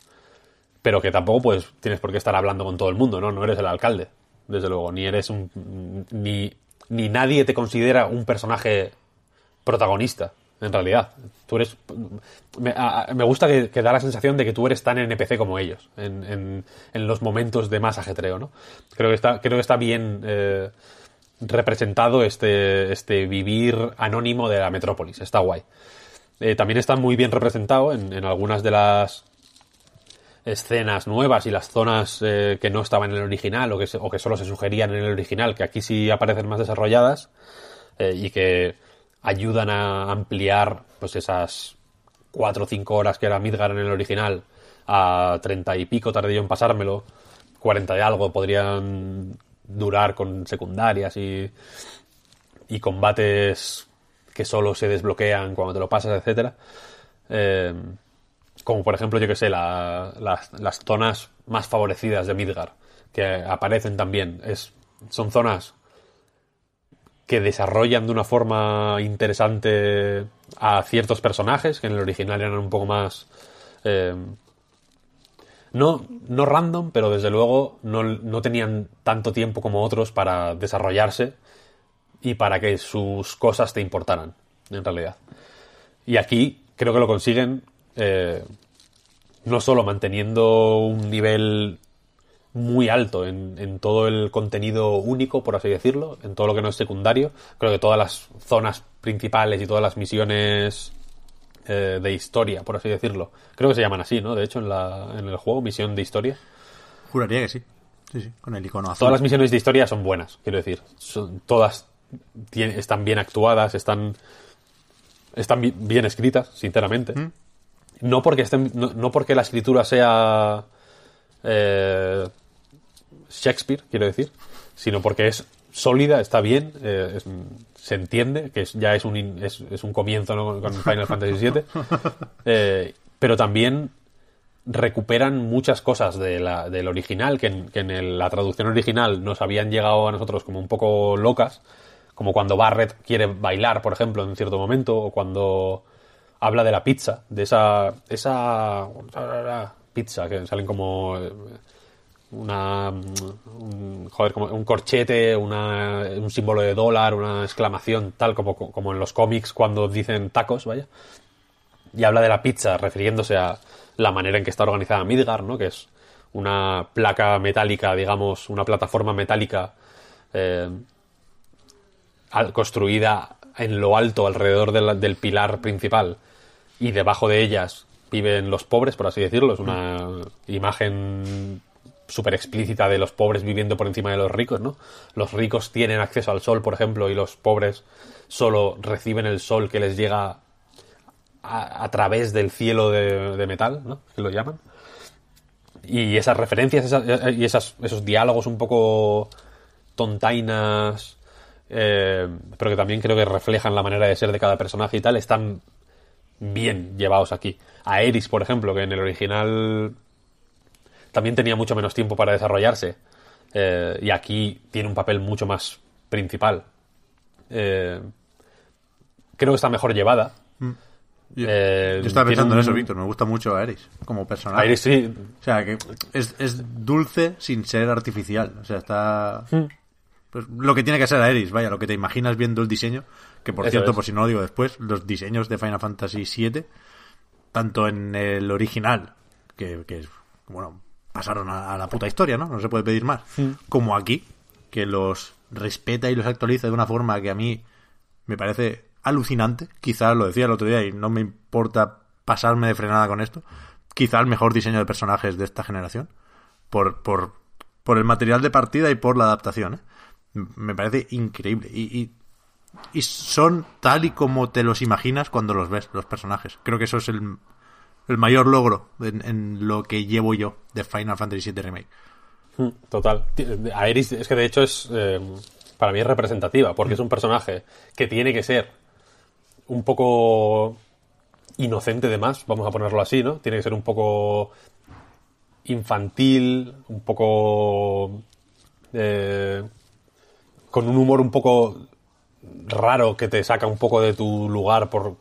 pero que tampoco pues tienes por qué estar hablando con todo el mundo no no eres el alcalde desde luego ni eres un ni ni nadie te considera un personaje protagonista, en realidad. Tú eres. Me, gusta que, que da la sensación de que tú eres tan NPC como ellos, en, en- en los momentos de más ajetreo, ¿no? Creo que está, creo que está bien eh, representado este, este vivir anónimo de la metrópolis. Está guay. Eh, también está muy bien representado en, en algunas de las escenas nuevas y las zonas eh, que no estaban en el original o que, se- o que solo se sugerían en el original, que aquí sí aparecen más desarrolladas eh, y que ayudan a ampliar pues esas cuatro o cinco horas que era Midgar en el original a treinta y pico tardé yo en pasármelo 40 y algo podrían durar con secundarias y, y combates que solo se desbloquean cuando te lo pasas, etcétera. Eh, como por ejemplo, yo que sé, la- las, las zonas más favorecidas de Midgar, que aparecen también. Es, son zonas que desarrollan de una forma interesante a ciertos personajes, que en el original eran un poco más... eh, no, no random, pero desde luego no, no tenían tanto tiempo como otros para desarrollarse y para que sus cosas te importaran, en realidad. Y aquí creo que lo consiguen eh, no solo manteniendo un nivel muy alto en, en todo el contenido único, por así decirlo, en todo lo que no es secundario. Creo que todas las zonas principales y todas las misiones eh, de historia, por así decirlo, creo que se llaman así, ¿no? De hecho, en, la, en el juego, misión de historia. Juraría que sí. Sí, sí, con el icono azul. Todas las misiones de historia son buenas, quiero decir. Son, todas están bien actuadas, están, están bi- bien escritas, sinceramente. No, porque estén, no, no porque la escritura sea eh, Shakespeare, quiero decir, sino porque es sólida, está bien, eh, es- se entiende, que es- ya es un, in- es, es un comienzo ¿no? con Final Fantasy VII. Eh, pero también recuperan muchas cosas de la- del original, que en, que en el- la traducción original nos habían llegado a nosotros como un poco locas, como cuando Barrett quiere bailar, por ejemplo, en cierto momento, o cuando habla de la pizza, de esa, esa pizza que salen como eh, una un, joder, como un corchete, una, un símbolo de dólar, una exclamación, tal como, como en los cómics cuando dicen tacos, vaya y habla de la pizza refiriéndose a la manera en que está organizada Midgar, ¿no? Que es una placa metálica, digamos, una plataforma metálica eh, construida en lo alto alrededor de del pilar principal y debajo de ellas viven los pobres, por así decirlo. Es una imagen súper explícita de los pobres viviendo por encima de los ricos, ¿no? Los ricos tienen acceso al sol, por ejemplo, y los pobres solo reciben el sol que les llega a, a través del cielo de, de metal, ¿no? Que lo llaman. Y esas referencias esas- y esas, esos diálogos un poco tontainas, eh, pero que también creo que reflejan la manera de ser de cada personaje y tal, están bien llevados aquí. A Eris, por ejemplo, que en el original también tenía mucho menos tiempo para desarrollarse, eh, y aquí tiene un papel mucho más principal. Eh, creo que está mejor llevada. Yo, Eh, yo estaba pensando en eso, Víctor. Me gusta mucho Aeris como personaje. Iris sí, O sea, que es, es dulce sin ser artificial. O sea, está... Hmm. Pues lo que tiene que ser Aeris, vaya, lo que te imaginas viendo el diseño. Que por Eso cierto, es. por si no lo digo después, los diseños de Final Fantasy VII, tanto en el original, que, que bueno, pasaron a, a la puta historia, ¿no? No se puede pedir más. Como aquí, que los respeta y los actualiza de una forma que a mí me parece alucinante. Quizás lo decía el otro día y no me importa pasarme de frenada con esto. Quizá el mejor diseño de personajes de esta generación. Por, por, por el material de partida y por la adaptación. ¿eh? Me parece increíble. Y, y, y son tal y como te los imaginas cuando los ves, los personajes. Creo que eso es el, el mayor logro en, lo que llevo yo de Final Fantasy VII Remake. Mm, Total. Aeris es que de hecho es eh, para mí es representativa porque es un personaje que tiene que ser un poco inocente de más, vamos a ponerlo así, ¿no? Tiene que ser un poco infantil, un poco eh, con un humor un poco raro que te saca un poco de tu lugar por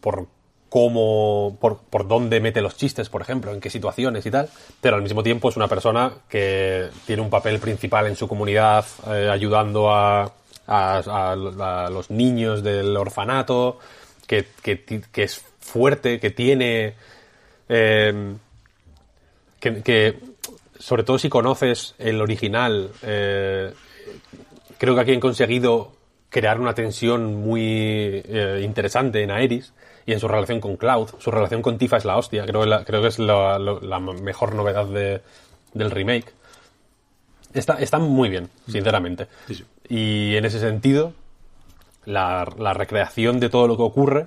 por cómo, por, por dónde mete los chistes, por ejemplo, en qué situaciones y tal, pero al mismo tiempo es una persona que tiene un papel principal en su comunidad, eh, ayudando a, a- a- los niños del orfanato, que, que es fuerte, que tiene... eh, que, que, sobre todo si conoces el original, eh, creo que aquí han conseguido crear una tensión muy eh, interesante en Aeris y en su relación con Cloud. Su relación con Tifa es la hostia, creo, que la- creo que es la, mejor novedad de- del remake. Está, está muy bien, sinceramente. Sí, sí. Y en ese sentido, la, la recreación de todo lo que ocurre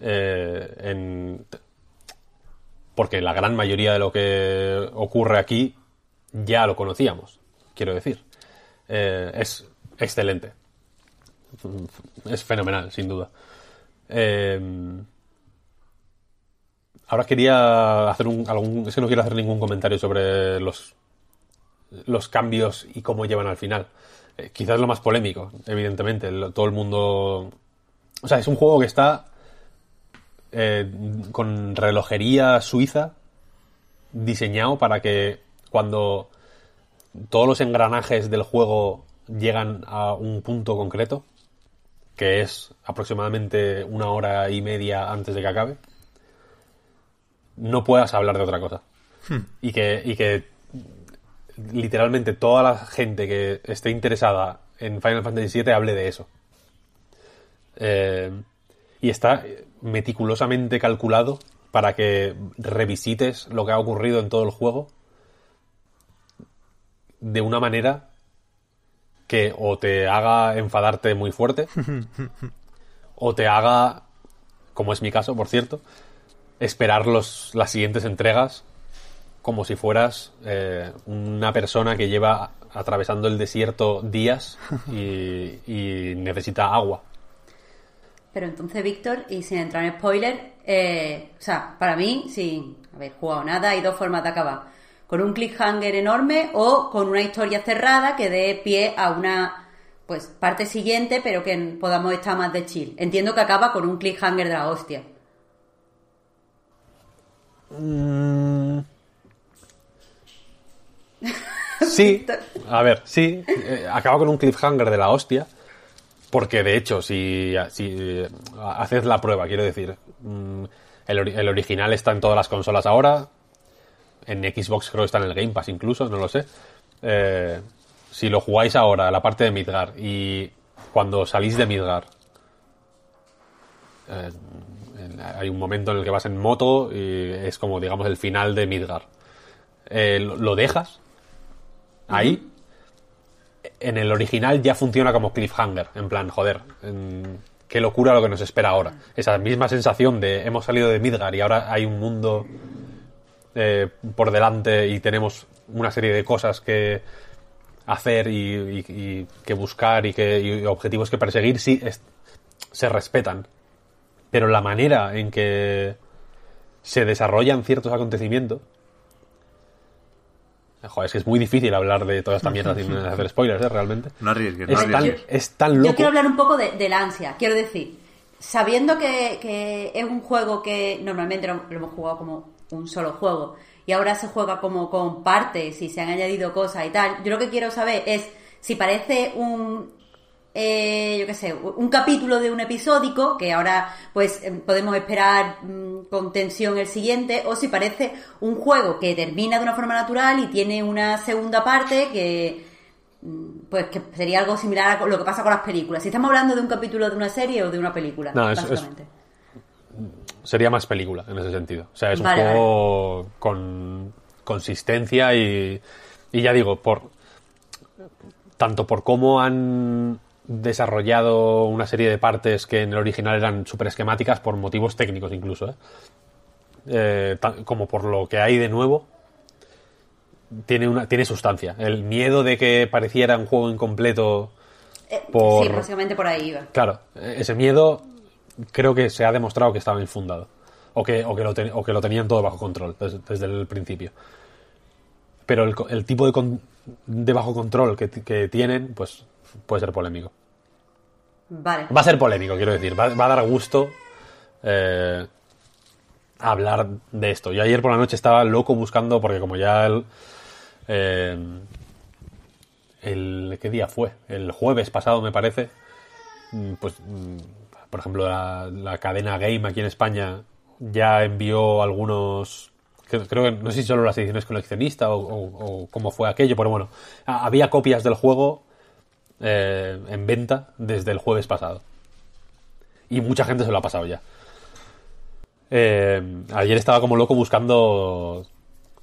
eh, en, porque la gran mayoría de lo que ocurre aquí ya lo conocíamos, quiero decir. Eh, es excelente. Es fenomenal, sin duda. Eh, ahora quería hacer un, algún... Es que no quiero hacer ningún comentario sobre los, los cambios y cómo llevan al final. Eh, quizás lo más polémico, evidentemente. Todo el mundo... O sea, es un juego que está eh, con relojería suiza diseñado para que cuando todos los engranajes del juego llegan a un punto concreto, que es aproximadamente una hora y media antes de que acabe, no puedas hablar de otra cosa. Y que, y que literalmente toda la gente que esté interesada en Final Fantasy VII hable de eso. Eh, y está meticulosamente calculado para que revisites lo que ha ocurrido en todo el juego de una manera que o te haga enfadarte muy fuerte o te haga, como es mi caso, por cierto, esperar los, las siguientes entregas como si fueras eh, una persona que lleva atravesando el desierto días y, y necesita agua. Pero entonces, Víctor, y sin entrar en spoiler, eh, o sea, para mí, sin haber jugado nada, hay dos formas de acabar. Con un cliffhanger enorme o con una historia cerrada que dé pie a una pues parte siguiente, pero que podamos estar más de chill. Entiendo que acaba con un cliffhanger de la hostia. Sí, a ver, sí, eh, acaba con un cliffhanger de la hostia, porque de hecho, si, si eh, haces la prueba, quiero decir, mm, el original está en todas las consolas ahora, en Xbox creo que está en el Game Pass incluso, no lo sé. Eh, si lo jugáis ahora, la parte de Midgar, y cuando salís de Midgar, eh, hay un momento en el que vas en moto y es como, digamos, el final de Midgar. Eh, lo- lo dejas ahí. En el original ya funciona como cliffhanger. En plan, joder, en- qué locura lo que nos espera ahora. Esa misma sensación de hemos salido de Midgar y ahora hay un mundo eh, por delante y tenemos una serie de cosas que hacer y, y- y que buscar y, que, y objetivos que perseguir, sí, es- se respetan. Pero la manera en que se desarrollan ciertos acontecimientos Joder, es que es muy difícil hablar de toda esta mierda sin hacer spoilers, ¿eh? Realmente. No arriesgues, no Es tan, arriesgues. es tan Yo loco. quiero hablar un poco de, del ansia. Quiero decir, sabiendo que, que es un juego que normalmente lo, lo hemos jugado como un solo juego y ahora se juega como con partes y se han añadido cosas y tal, yo lo que quiero saber es si parece un, eh, yo qué sé, un capítulo de un episódico que ahora pues eh, podemos esperar mm, con tensión el siguiente o si parece un juego que termina de una forma natural y tiene una segunda parte que pues que sería algo similar a lo que pasa con las películas. Si estamos hablando de un capítulo de una serie o de una película, No, es- es- básicamente. Sería más película en ese sentido. O sea, es Vale, un juego con consistencia y, y ya digo, por tanto por cómo han desarrollado una serie de partes que en el original eran súper esquemáticas por motivos técnicos incluso, ¿eh? Eh, como por lo que hay de nuevo, tiene, una, tiene sustancia. El miedo de que pareciera un juego incompleto Eh, por- Sí, básicamente por ahí iba. Claro, ese miedo creo que se ha demostrado que estaba infundado. O que, o que, lo, ten- o que lo tenían todo bajo control desde, desde el principio. Pero el, tipo de, con- de bajo control que, que tienen, pues puede ser polémico. Vale. Va a ser polémico, quiero decir. Va, va a dar gusto eh, hablar de esto. Yo ayer por la noche estaba loco buscando, porque como ya el, eh, el ¿qué día fue? El jueves pasado me parece. mm, Pues, mm, por ejemplo, la, la cadena Game aquí en España ya envió algunos. Creo, que no sé si solo las ediciones coleccionistas o, o- o cómo fue aquello, pero bueno, había copias del juego eh, en venta desde el jueves pasado. Y mucha gente se lo ha pasado ya. Eh, ayer estaba como loco buscando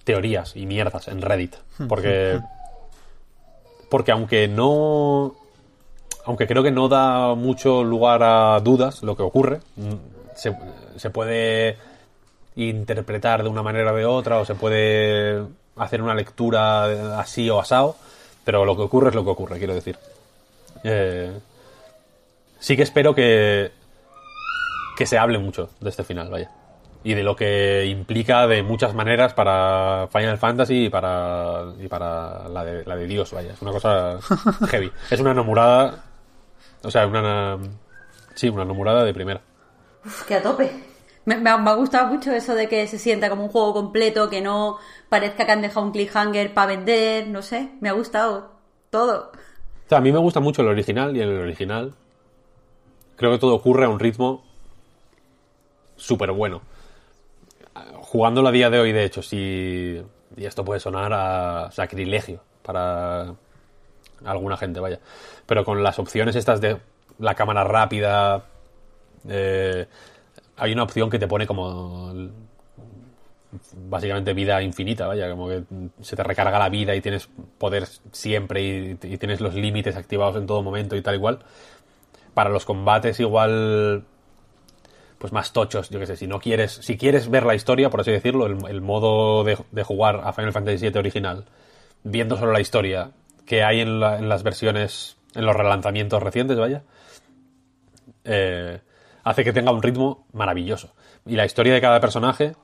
teorías y mierdas en Reddit. Porque. Porque aunque no. Aunque creo que no da mucho lugar a dudas lo que ocurre, mm, se, se puede interpretar de una manera o de otra, o se puede hacer una lectura así o asado, pero lo que ocurre es lo que ocurre, quiero decir. Eh, sí que espero que, que se hable mucho de este final, vaya. Y de lo que implica de muchas maneras para Final Fantasy y para, y para la, de, la de Dios, vaya. Es una cosa heavy. Es una enamorada. O sea, una. Sí, una enamorada de primera. Uf, que a tope. Me, me, ha, me, ha, gustado mucho eso de que se sienta como un juego completo, que no parezca que han dejado un cliffhanger para vender, no sé. Me ha gustado todo. O sea, a mí me gusta mucho el original y en el original creo que todo ocurre a un ritmo súper bueno. Jugándolo a día de hoy, de hecho, si. Y esto puede sonar a sacrilegio para alguna gente, vaya. Pero con las opciones estas de la cámara rápida. Eh, hay una opción que te pone como. Básicamente vida infinita, vaya, como que se te recarga la vida y tienes poder siempre y, tienes los límites activados en todo momento y tal igual. Para los combates igual pues más tochos, yo que sé, si no quieres, si quieres ver la historia, por así decirlo, el, el modo de, de, jugar a Final Fantasy VII original, viendo solo la historia que hay en, la, en las versiones, en los relanzamientos recientes, vaya, eh, hace que tenga un ritmo maravilloso. Y la historia de cada personaje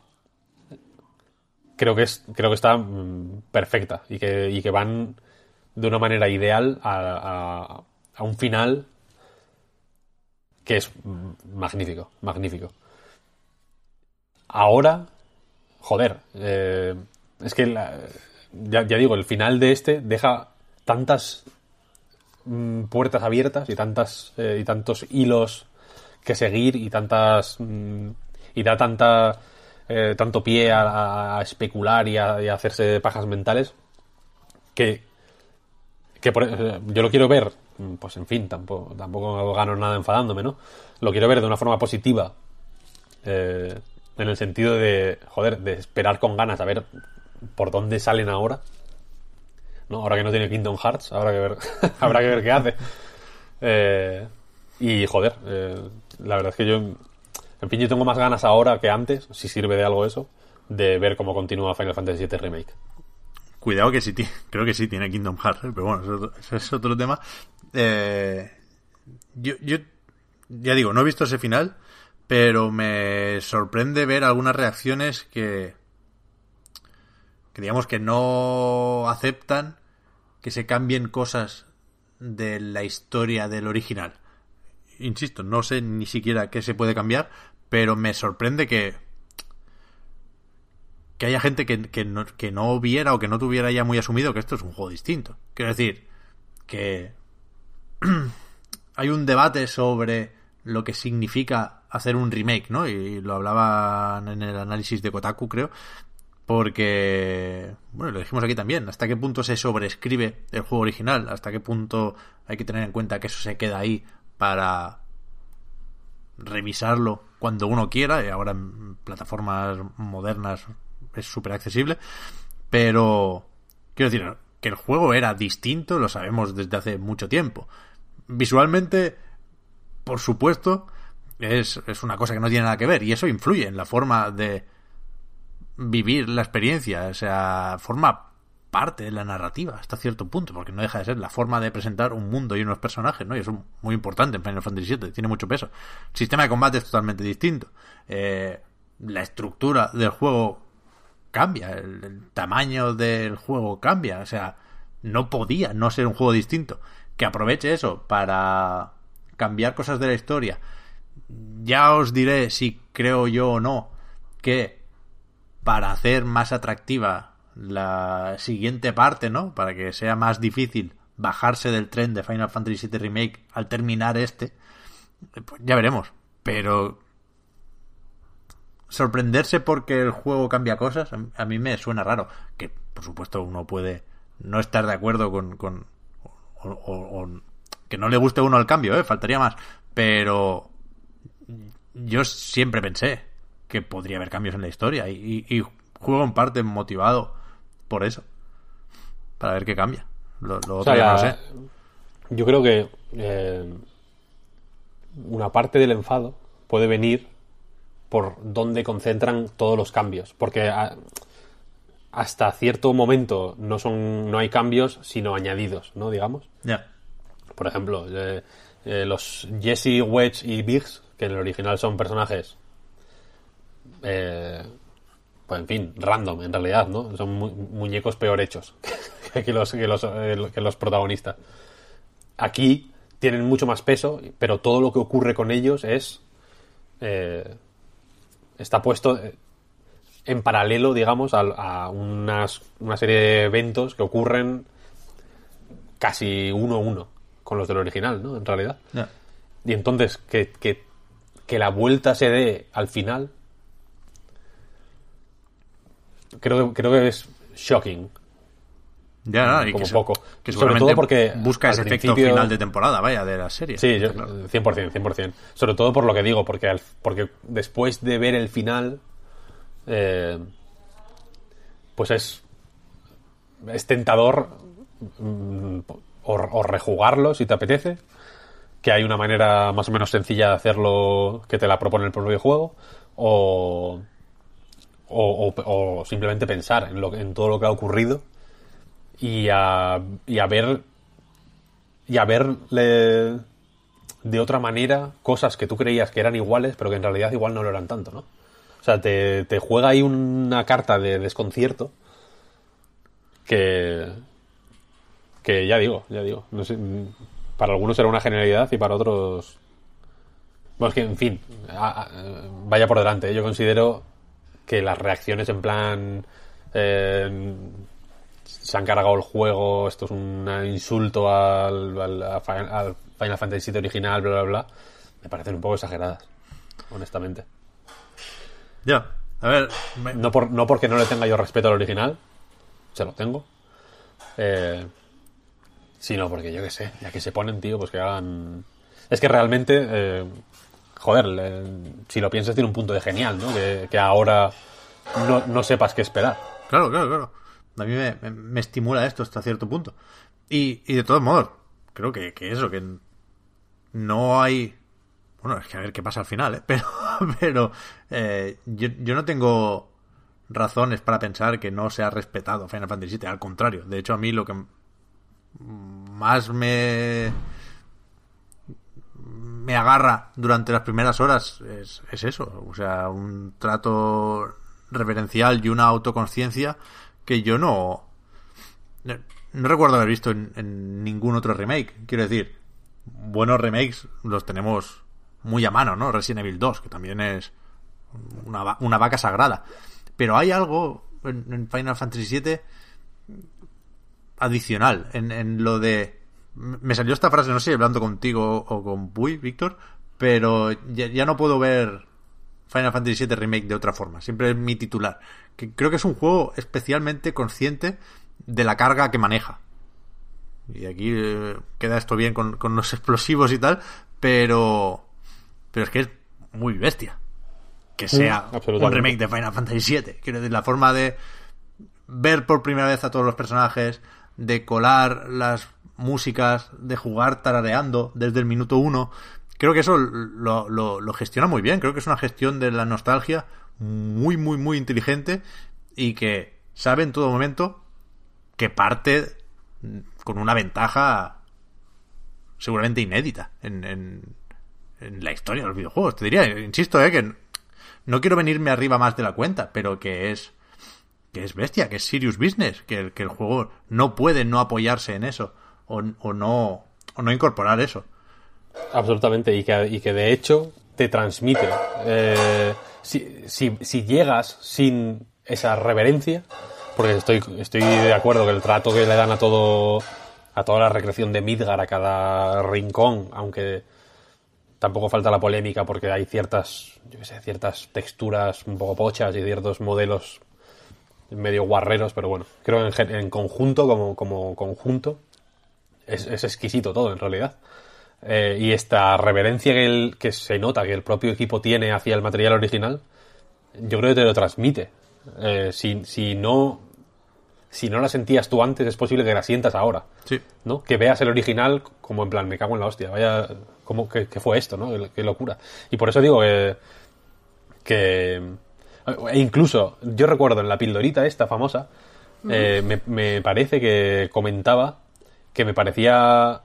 creo que es, creo que está mm, perfecta y que, y que van de una manera ideal a, a, a un final que es magnífico, magnífico. Ahora, joder, eh, es que ya, digo, el final de este deja tantas mm, puertas abiertas y tantas eh, y tantos hilos que seguir y tantas mm, y da tanta eh, tanto pie a, especular y a, hacerse pajas mentales que que por, yo lo quiero ver pues en fin, tampoco, tampoco gano nada enfadándome, ¿no? Lo quiero ver de una forma positiva. Eh, en el sentido de, joder, de esperar con ganas a ver por dónde salen ahora. ¿No? Ahora que no tiene Kingdom Hearts, habrá que ver, habrá que ver qué hace. Eh, y joder, eh, la verdad es que yo, en fin, yo tengo más ganas ahora que antes, si sirve de algo eso, de ver cómo continúa Final Fantasy VII Remake. Cuidado que sí, creo que sí tiene Kingdom Hearts, pero bueno, eso, es otro tema. Eh, yo, yo, ya digo, no he visto ese final, pero me sorprende ver algunas reacciones que, que digamos que no aceptan que se cambien cosas de la historia del original. Insisto, no sé ni siquiera qué se puede cambiar, pero me sorprende que que haya gente que, que, no, que no viera o que no tuviera ya muy asumido que esto es un juego distinto. Quiero decir, que hay un debate sobre lo que significa hacer un remake, ¿no? Y lo hablaban en el análisis de Kotaku, creo. Porque, bueno, lo dijimos aquí también, hasta qué punto se sobrescribe el juego original, hasta qué punto hay que tener en cuenta que eso se queda ahí para revisarlo cuando uno quiera, y ahora en plataformas modernas es súper accesible, pero quiero decir que el juego era distinto, lo sabemos desde hace mucho tiempo. Visualmente, por supuesto, es, es una cosa que no tiene nada que ver y eso influye en la forma de vivir la experiencia, o sea, forma parte de la narrativa hasta cierto punto, porque no deja de ser la forma de presentar un mundo y unos personajes, ¿no? Y eso es muy importante en Final Fantasy VII, tiene mucho peso. El sistema de combate es totalmente distinto. Eh, la estructura del juego cambia, el, el, tamaño del juego cambia, o sea, no podía no ser un juego distinto. Que aproveche eso para cambiar cosas de la historia. Ya os diré si creo yo o no que para hacer más atractiva la siguiente parte, ¿no? Para que sea más difícil bajarse del tren de Final Fantasy VII Remake al terminar este, pues ya veremos. Pero sorprenderse porque el juego cambia cosas, a mí me suena raro. Que por supuesto uno puede no estar de acuerdo con. con que no le guste uno el cambio, ¿eh? faltaría más. Pero yo siempre pensé que podría haber cambios en la historia y, y, y juego en parte motivado por eso. Para ver qué cambia. Lo, lo otro o sea, ya no sé. Yo creo que eh, una parte del enfado puede venir por donde concentran todos los cambios. Porque a, hasta cierto momento no son no hay cambios, sino añadidos, ¿no? Digamos. Ya. Por ejemplo, eh, eh, los Jesse, Wedge y Biggs, que en el original son personajes, eh, pues en fin, random en realidad, ¿no? Son mu- muñecos peor hechos que los, que los, que los protagonistas. Aquí tienen mucho más peso, pero todo lo que ocurre con ellos es eh, está puesto eh, en paralelo, digamos, a, a unas, una serie de eventos que ocurren casi uno a uno con los del original, ¿no? En realidad. Y entonces que, que, que la vuelta se dé al final, creo, creo que es shocking. Ya, nada, y Como que, poco. que Sobre todo porque busca ese efecto final de temporada, vaya, de la serie. Sí, yo, Está claro. 100%, 100%. Sobre todo por lo que digo, porque, al- porque después de ver el final, eh, pues es, es tentador mm, o, o rejugarlo si te apetece, que hay una manera más o menos sencilla de hacerlo que te la propone el propio juego, o, o, simplemente pensar en, lo, en todo lo que ha ocurrido y a, y a ver y a verle de otra manera cosas que tú creías que eran iguales, pero que en realidad igual no lo eran tanto, ¿no? O sea, te, juega ahí una carta de desconcierto que que ya digo, ya digo, no sé, para algunos era una generalidad y para otros bueno, es que, en fin, a- vaya por delante. ¿eh? Yo considero que las reacciones en plan eh, se han cargado el juego, esto es un insulto al, Final Fantasy VII original, bla, bla, bla, me parecen un poco exageradas, honestamente. Ya. A ver, me- No, por, no porque no le tenga yo respeto al original, se lo tengo, eh, sino porque yo qué sé, ya que se ponen, tío, pues que hagan... Es que realmente, eh, joder, si lo piensas tiene un punto de genial, ¿no? Que, que ahora no, no sepas qué esperar. Claro, claro, claro. A mí me estimula esto hasta cierto punto. Y, y de todos modos, creo que, que eso, que no hay... Bueno, es que a ver qué pasa al final, ¿eh? Pero, pero eh, yo, yo no tengo razones para pensar que no se ha respetado Final Fantasy VII. Al contrario, de hecho a mí lo que más me me agarra durante las primeras horas es, es eso, o sea, un trato reverencial y una autoconciencia que yo no, no recuerdo haber visto en, en ningún otro remake. Quiero decir, buenos remakes los tenemos muy a mano, ¿no? Resident Evil 2, que también es una, una vaca sagrada. Pero hay algo en, en Final Fantasy VII adicional en, en lo de me salió esta frase, no sé, hablando contigo o con Puy, Víctor, pero ya, ya no puedo ver Final Fantasy VII Remake de otra forma. Siempre es mi titular. Que creo que es un juego especialmente consciente de la carga que maneja. Y aquí eh, queda esto bien con, con los explosivos y tal, pero pero es que es muy bestia que sea un remake de Final Fantasy VII. Quiero decir, la forma de ver por primera vez a todos los personajes, de colar las músicas, de jugar tarareando desde el minuto uno. Creo que eso lo, lo- gestiona muy bien. Creo que es una gestión de la nostalgia muy, muy, muy inteligente y que sabe en todo momento que parte con una ventaja seguramente inédita en, en- la historia de los videojuegos. Te diría, insisto, eh, que no quiero venirme arriba más de la cuenta, pero que es que es bestia, que es serious business, que que el juego no puede no apoyarse en eso o, o no o no incorporar eso. Absolutamente, y que, y que de hecho te transmite. Eh, si, si, si llegas sin esa reverencia, porque estoy, estoy de acuerdo que el trato que le dan a todo, a toda la recreación de Midgar, a cada rincón, aunque tampoco falta la polémica porque hay ciertas, yo qué sé, ciertas texturas un poco pochas y ciertos modelos medio guarreros, pero bueno, creo en, en conjunto, como, como conjunto, es, es exquisito todo en realidad. Eh, y esta reverencia que, el- que se nota que el propio equipo tiene hacia el material original, yo creo que te lo transmite. Eh, si, si no si no la sentías tú antes, es posible que la sientas ahora. Sí. ¿no? Que veas el original como en plan, me cago en la hostia, vaya, ¿cómo, qué, qué fue esto, no? Qué locura. Y por eso digo que, que E incluso, yo recuerdo en la pildorita esta famosa, eh, me, me parece que comentaba que me parecía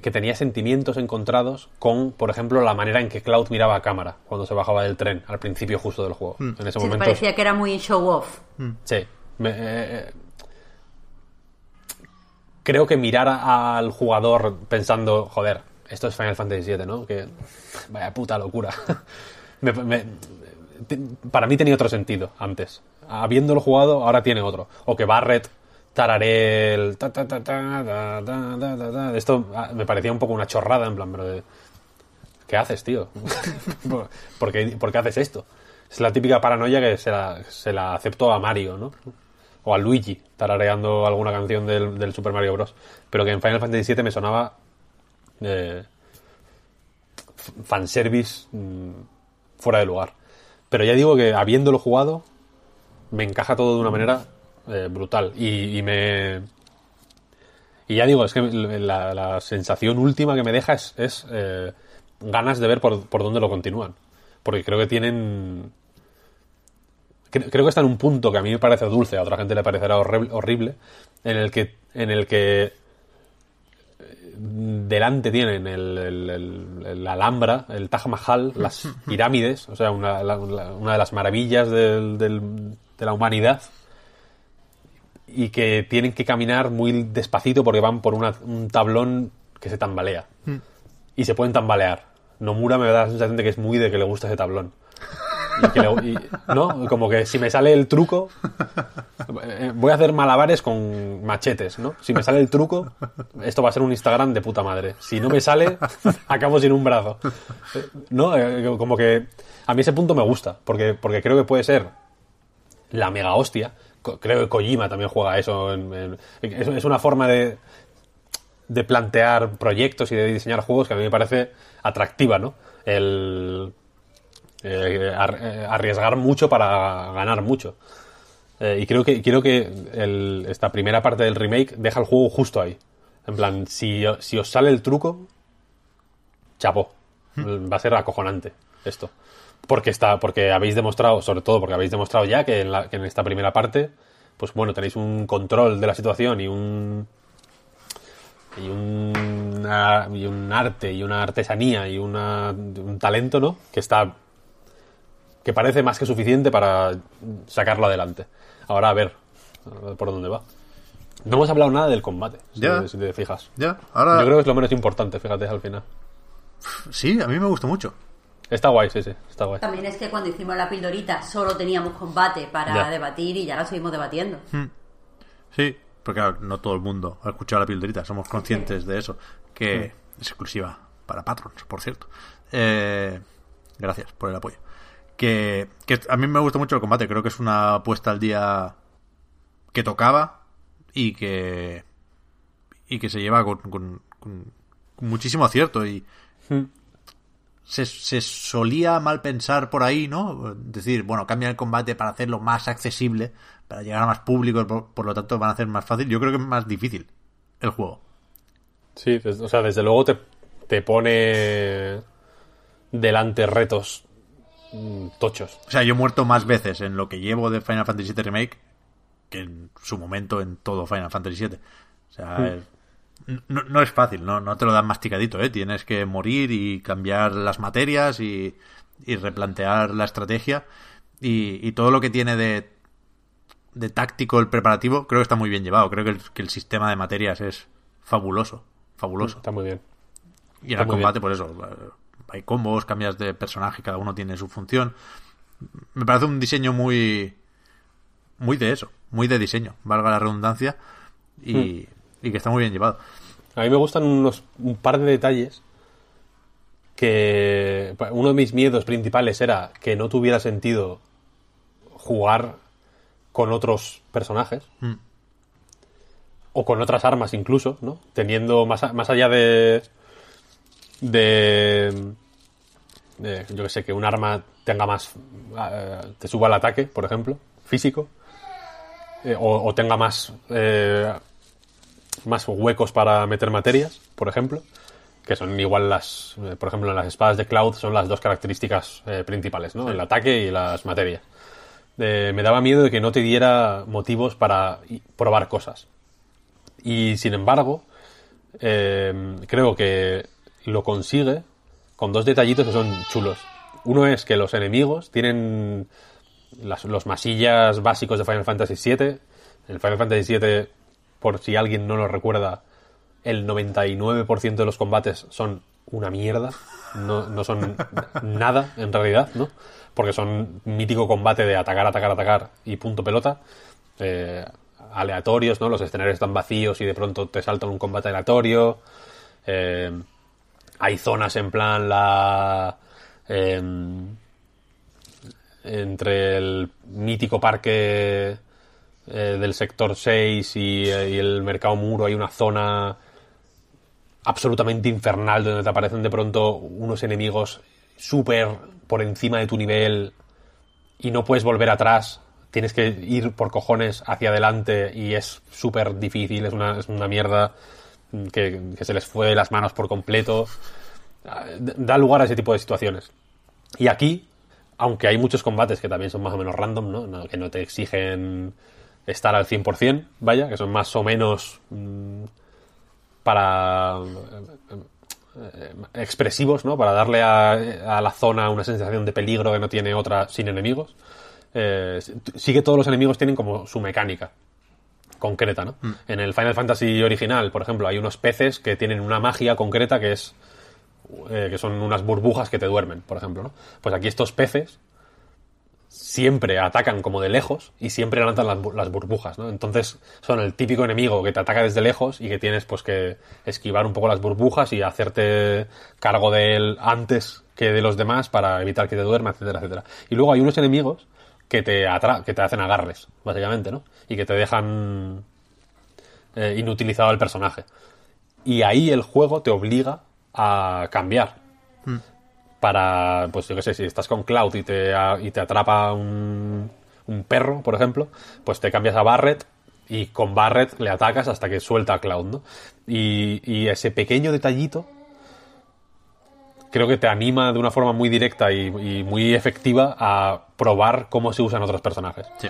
que tenía sentimientos encontrados con, por ejemplo, la manera en que Cloud miraba a cámara cuando se bajaba del tren al principio justo del juego. En ese Sí, momento. parecía que era muy show off. Sí. Me- eh, eh, creo que mirar a- al jugador pensando, joder, esto es Final Fantasy VII, ¿no? Que vaya puta locura. Me- me- te- para mí tenía otro sentido antes. Habiéndolo jugado, ahora tiene otro. O que Barrett tararé el... Ta, ta, ta, Esto ah, me parecía un poco una chorrada, en plan, pero... De, ¿Qué haces, tío? ¿Por, qué, haces esto? Es la típica paranoia que se la, se la aceptó a Mario, ¿no? o a Luigi tarareando alguna canción del, del, Super Mario Bros. Pero que en Final Fantasy VII me sonaba eh, fanservice mm, fuera de lugar. Pero ya digo que habiéndolo jugado, me encaja todo de una manera eh, brutal. Y, y me. Y ya digo, es que la, la sensación última que me deja es, es, eh, ganas de ver por, por dónde lo continúan. Porque creo que tienen. cre- Creo que está en un punto que a mí me parece dulce, a otra gente le parecerá horrible, horrible en el que, en el que eh, delante tienen el, el- el- el Alhambra, el Taj Mahal, las pirámides, o sea, una, la- una de las maravillas del- del- de la humanidad, y que tienen que caminar muy despacito porque van por una- un tablón que se tambalea. Y se pueden tambalear. Nomura me da la sensación de que es muy de que le gusta ese tablón. Y que le- y- ¿No? Como que si me sale el truco, eh, voy a hacer malabares con machetes, ¿no? Si me sale el truco, esto va a ser un Instagram de puta madre. Si no me sale, acabo sin un brazo. Eh, ¿No? Eh, Como que a mí ese punto me gusta, porque, porque creo que puede ser la mega hostia. Creo que Kojima también juega eso. en- en- es, es una forma de, de plantear proyectos y de diseñar juegos que a mí me parece atractiva, ¿no? El eh, eh, arriesgar mucho para ganar mucho. Eh, y creo que, creo que el- esta primera parte del remake deja el juego justo ahí. En plan, si, si os sale el truco, chapo. Va a ser acojonante esto. Porque está, porque habéis demostrado, sobre todo porque habéis demostrado ya que en, la- que en esta primera parte, pues bueno, tenéis un control de la situación y un y un, una- y un arte y una artesanía y una- un talento, ¿no? Que está que parece más que suficiente para sacarlo adelante. Ahora a ver, por dónde va. No hemos hablado nada del combate, si, Ya. si te fijas. Ya, ahora. Yo creo que es lo menos importante, fíjate, al final. Sí, a mí me gustó mucho. Está guay, sí, sí, está guay. También es que cuando hicimos la pildorita solo teníamos combate para Ya. debatir y ya lo seguimos debatiendo. Sí, porque claro, no todo el mundo ha escuchado la pildorita, somos conscientes de eso, que es exclusiva para patrons, por cierto. Eh, gracias por el apoyo. Que, que a mí me gusta mucho el combate, creo que es una puesta al día que tocaba y que y que se lleva con, con- con- con muchísimo acierto y se, se solía mal pensar por ahí, ¿no? Decir, bueno, cambian el combate para hacerlo más accesible, para llegar a más público, por, por lo tanto van a hacer más fácil. Yo creo que es más difícil el juego. Sí, o sea, desde luego te, te pone delante retos mm, tochos. O sea, yo he muerto más veces en lo que llevo de Final Fantasy VII Remake que en su momento en todo Final Fantasy VII. O sea, es- no, no es fácil, ¿no? no te lo dan masticadito, ¿eh? Tienes que morir y cambiar las materias y, y replantear la estrategia. Y, y todo lo que tiene de, de táctico el preparativo, creo que está muy bien llevado. Creo que el, que el sistema de materias es fabuloso. Fabuloso. Está muy bien. Y en el combate, por eso, eh, hay combos, cambias de personaje, cada uno tiene su función. Me parece un diseño muy. Muy de eso, muy de diseño, valga la redundancia, y, y que está muy bien llevado. A mí me gustan unos, un par de detalles que uno de mis miedos principales era que no tuviera sentido jugar con otros personajes Mm. o con otras armas incluso, ¿no? Teniendo más, a- más allá de de, de, yo que sé, que un arma tenga más eh, te suba el ataque, por ejemplo, físico eh, o, o tenga más eh, más huecos para meter materias, por ejemplo. que son igual las, eh, por ejemplo, en las espadas de Cloud son las dos características eh, principales, ¿no? El ataque y las materias. Eh, me daba miedo de que no te diera motivos para probar cosas. Y sin embargo, eh, creo que lo consigue con dos detallitos que son chulos. Uno es que los enemigos tienen las- los masillas básicos de Final Fantasy VII. En Final Fantasy VII, por si alguien no lo recuerda, el 99% de los combates son una mierda. No, no son nada, en realidad, ¿no? Porque son mítico combate de atacar, atacar, atacar y punto pelota. Eh, aleatorios, ¿no? Los escenarios están vacíos y de pronto te salta un combate aleatorio. Eh, hay zonas en plan la... em, entre el mítico parque eh, del sector 6 y, eh, y el mercado muro hay una zona absolutamente infernal donde te aparecen de pronto unos enemigos súper por encima de tu nivel y no puedes volver atrás. Tienes que ir por cojones hacia adelante y es súper difícil, es una, es una mierda que, se les fue de las manos por completo. Da lugar a ese tipo de situaciones. Y aquí, aunque hay muchos combates que también son más o menos random. No- que no te exigen estar al 100%, vaya, que son más o menos mm, para eh, eh, expresivos, ¿no? Para darle a, a la zona una sensación de peligro que no tiene otra sin enemigos. Eh, sí que todos los enemigos tienen como su mecánica concreta, ¿no? En el Final Fantasy original, por ejemplo, hay unos peces que tienen una magia concreta que es eh, que son unas burbujas que te duermen, por ejemplo, ¿no? Pues aquí estos peces siempre atacan como de lejos y siempre lanzan las, bu- las burbujas, ¿no? Entonces son el típico enemigo que te ataca desde lejos y que tienes pues que esquivar un poco las burbujas y hacerte cargo de él antes que de los demás para evitar que te duerma, etcétera, etcétera. Y luego hay unos enemigos que te atra que te hacen agarres, básicamente, ¿no? Y que te dejan eh, inutilizado el personaje. Y ahí el juego te obliga a cambiar. Para, pues yo qué sé, si estás con Cloud y te, y te atrapa un, un perro, por ejemplo, pues te cambias a Barret y con Barret le atacas hasta que suelta a Cloud, ¿no? Y, y ese pequeño detallito creo que te anima de una forma muy directa y, y muy efectiva a probar cómo se usan otros personajes. Sí.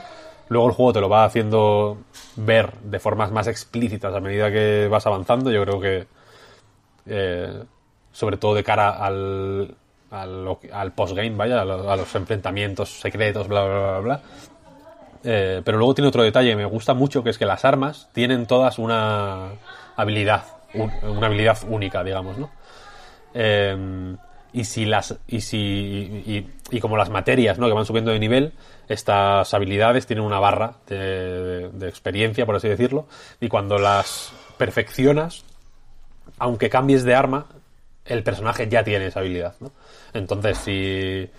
Luego el juego te lo va haciendo ver de formas más explícitas a medida que vas avanzando. Yo creo que, eh, sobre todo de cara al, al, al postgame, vaya, a, lo- a los enfrentamientos secretos, bla, bla, bla, bla. Eh, pero luego tiene otro detalle que me gusta mucho, que es que las armas tienen todas una habilidad, un- una habilidad única, digamos, ¿no? Eh, y si las y si y, como las materias ¿no? que van subiendo de nivel estas habilidades tienen una barra de experiencia por así decirlo y cuando las perfeccionas aunque cambies de arma el personaje ya tiene esa habilidad ¿no? entonces si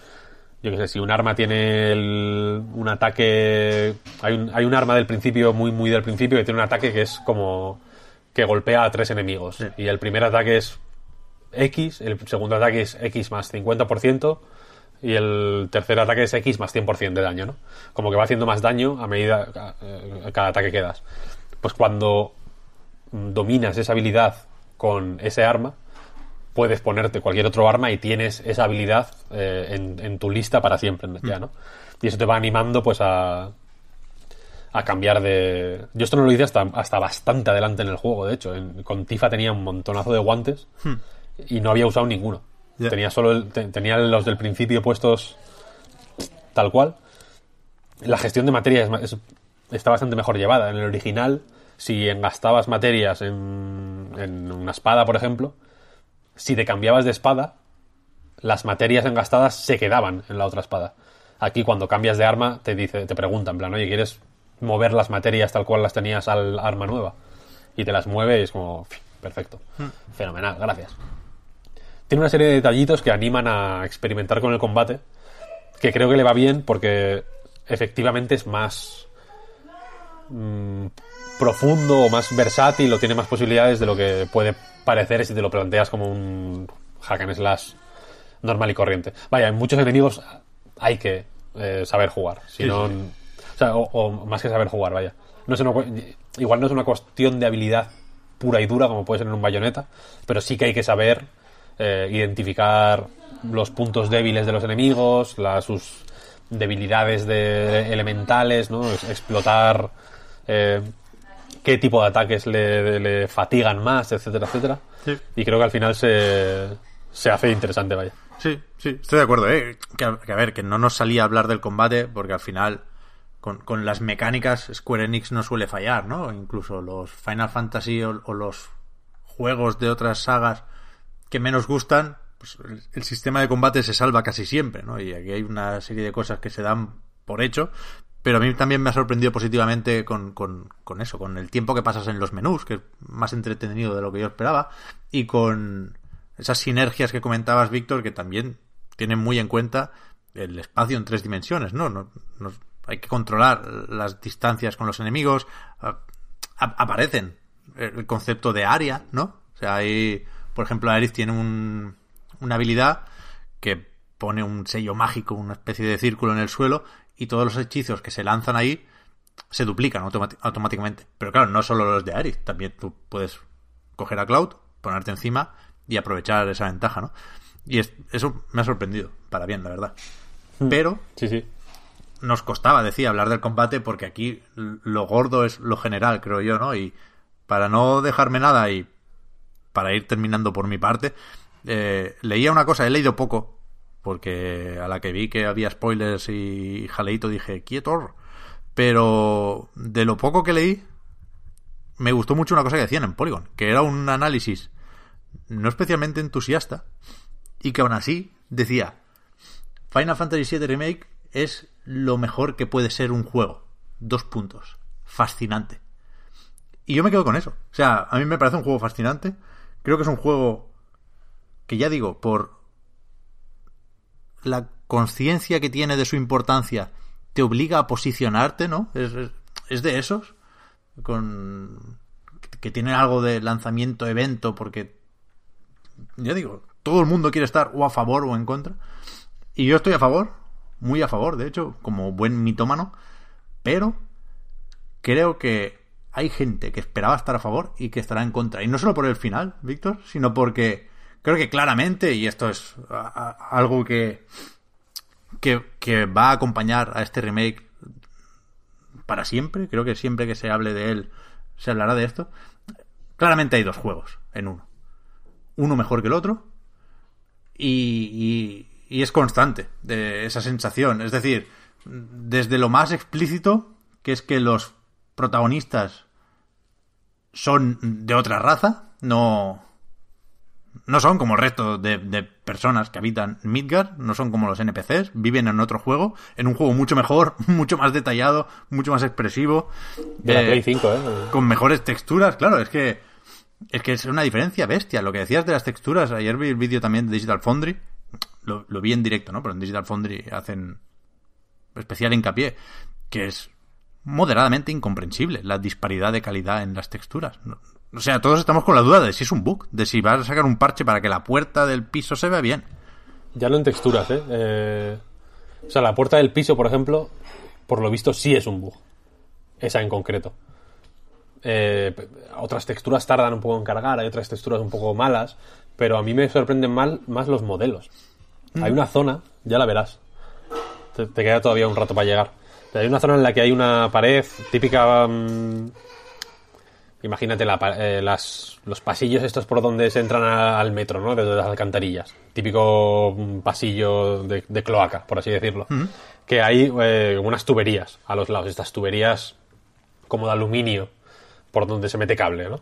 yo qué sé, si un arma tiene el- un ataque. Hay un, hay un arma del principio, muy, muy del principio, que tiene un ataque que es como. que golpea a tres enemigos. Y el primer ataque es X, el segundo ataque es X más 50%, y el tercer ataque es X más 100% de daño, ¿no? Como que va haciendo más daño a medida. a- a cada ataque que das. Pues cuando dominas esa habilidad con ese arma, puedes ponerte cualquier otro arma y tienes esa habilidad eh, en, en tu lista para siempre ya, ¿no? Y eso te va animando pues a a cambiar de... Yo esto no lo hice hasta, hasta bastante adelante en el juego, de hecho. En- con Tifa tenía un montonazo de guantes y no había usado ninguno. Tenía solo el- te- tenía los del principio puestos tal cual. La gestión de materia es ma- es- está bastante mejor llevada. En el original, si engastabas materias en, en una espada, por ejemplo, si te cambiabas de espada, las materias engastadas se quedaban en la otra espada. Aquí cuando cambias de arma te dice, te pregunta en plan, oye, ¿quieres mover las materias tal cual las tenías al arma nueva? Y te las mueve y es como, "Pf, perfecto, fenomenal, gracias. Tiene una serie de detallitos que animan a experimentar con el combate, que creo que le va bien porque efectivamente es más mm, profundo o más versátil o tiene más posibilidades de lo que puede parecer si te lo planteas como un hack and slash normal y corriente. Vaya, en muchos enemigos hay que eh, saber jugar. Si Sí, no, sí. O, sea, o- o más que saber jugar, vaya. No es una igual no es una cuestión de habilidad pura y dura como puede ser en un bayoneta, pero sí que hay que saber eh, identificar los puntos débiles de los enemigos, las, sus debilidades de elementales, ¿no? Explotar eh, qué tipo de ataques le, le fatigan más, etcétera, etcétera. Sí. Y creo que al final se, se hace interesante, vaya. Sí, sí, estoy de acuerdo, ¿eh? Que, a- que a ver, que no nos salía a hablar del combate porque al final con, con las mecánicas Square Enix no suele fallar, ¿no? Incluso los Final Fantasy o, o los juegos de otras sagas que menos gustan, pues el, el sistema de combate se salva casi siempre, ¿no? Y aquí hay una serie de cosas que se dan por hecho, pero a mí también me ha sorprendido positivamente con, con, con eso, con el tiempo que pasas en los menús, que es más entretenido de lo que yo esperaba, y con esas sinergias que comentabas, Víctor, que también tienen muy en cuenta el espacio en tres dimensiones, ¿no? no, hay que controlar las distancias con los enemigos, aparecen el concepto de área, ¿no? O sea, hay, por ejemplo, Aerith tiene un, una habilidad que pone un sello mágico, una especie de círculo en el suelo, y todos los hechizos que se lanzan ahí se duplican automáticamente. Pero claro, no solo los de Aerith, también tú puedes coger a Cloud, ponerte encima y aprovechar esa ventaja, ¿no? Y es- eso me ha sorprendido, para bien, la verdad. Pero Sí, sí. nos costaba, decía, hablar del combate porque aquí lo gordo es lo general, creo yo, ¿no? Y para no dejarme nada y para ir terminando por mi parte, eh, leía una cosa, he leído poco, porque a la que vi que había spoilers y jaleito dije, quieto, pero de lo poco que leí, me gustó mucho una cosa que decían en Polygon, que era un análisis no especialmente entusiasta, y que aún así decía, Final Fantasy VII Remake es lo mejor que puede ser un juego. Dos puntos. Fascinante. Y yo me quedo con eso. O sea, a mí me parece un juego fascinante. Creo que es un juego que ya digo, por la conciencia que tiene de su importancia, te obliga a posicionarte, ¿no? Es, es- de esos. Con que tienen algo de lanzamiento evento porque ya digo, todo el mundo quiere estar o a favor o en contra. Y yo estoy a favor, muy a favor, de hecho, como buen mitómano, pero creo que hay gente que esperaba estar a favor y que estará en contra. Y no solo por el final, Víctor, sino porque creo que claramente, y esto es algo que, que, que va a acompañar a este remake para siempre, creo que siempre que se hable de él se hablará de esto, claramente hay dos juegos en uno. Uno mejor que el otro, y, y- y es constante de esa sensación. Es decir, desde lo más explícito, que es que los protagonistas son de otra raza, no, no son como el resto de, de personas que habitan Midgard, no son como los NPCs, viven en otro juego, en un juego mucho mejor, mucho más detallado, mucho más expresivo. De la eh, Play 5, ¿eh? con mejores texturas, claro, es que es que es una diferencia bestia. Lo que decías de las texturas, ayer vi el vídeo también de Digital Foundry, lo, lo vi en directo, ¿no? Pero en Digital Foundry hacen especial hincapié, que es moderadamente incomprensible la disparidad de calidad en las texturas. No- O sea, todos estamos con la duda de si es un bug, de si vas a sacar un parche para que la puerta del piso se vea bien. Ya no en texturas, ¿eh? Eh, O sea, la puerta del piso, por ejemplo, por lo visto sí es un bug. Esa en concreto. Eh, otras texturas tardan un poco en cargar, hay otras texturas un poco malas, pero a mí me sorprenden mal, más los modelos. Hay una zona, ya la verás. Te, te queda todavía un rato para llegar. Pero hay una zona en la que hay una pared típica. mm, imagínate la eh, las, los pasillos estos por donde se entran a- al metro, ¿no? Desde las alcantarillas. Típico mm, pasillo de, de cloaca, por así decirlo. Que hay eh, unas tuberías a los lados. Estas tuberías como de aluminio por donde se mete cable, ¿no?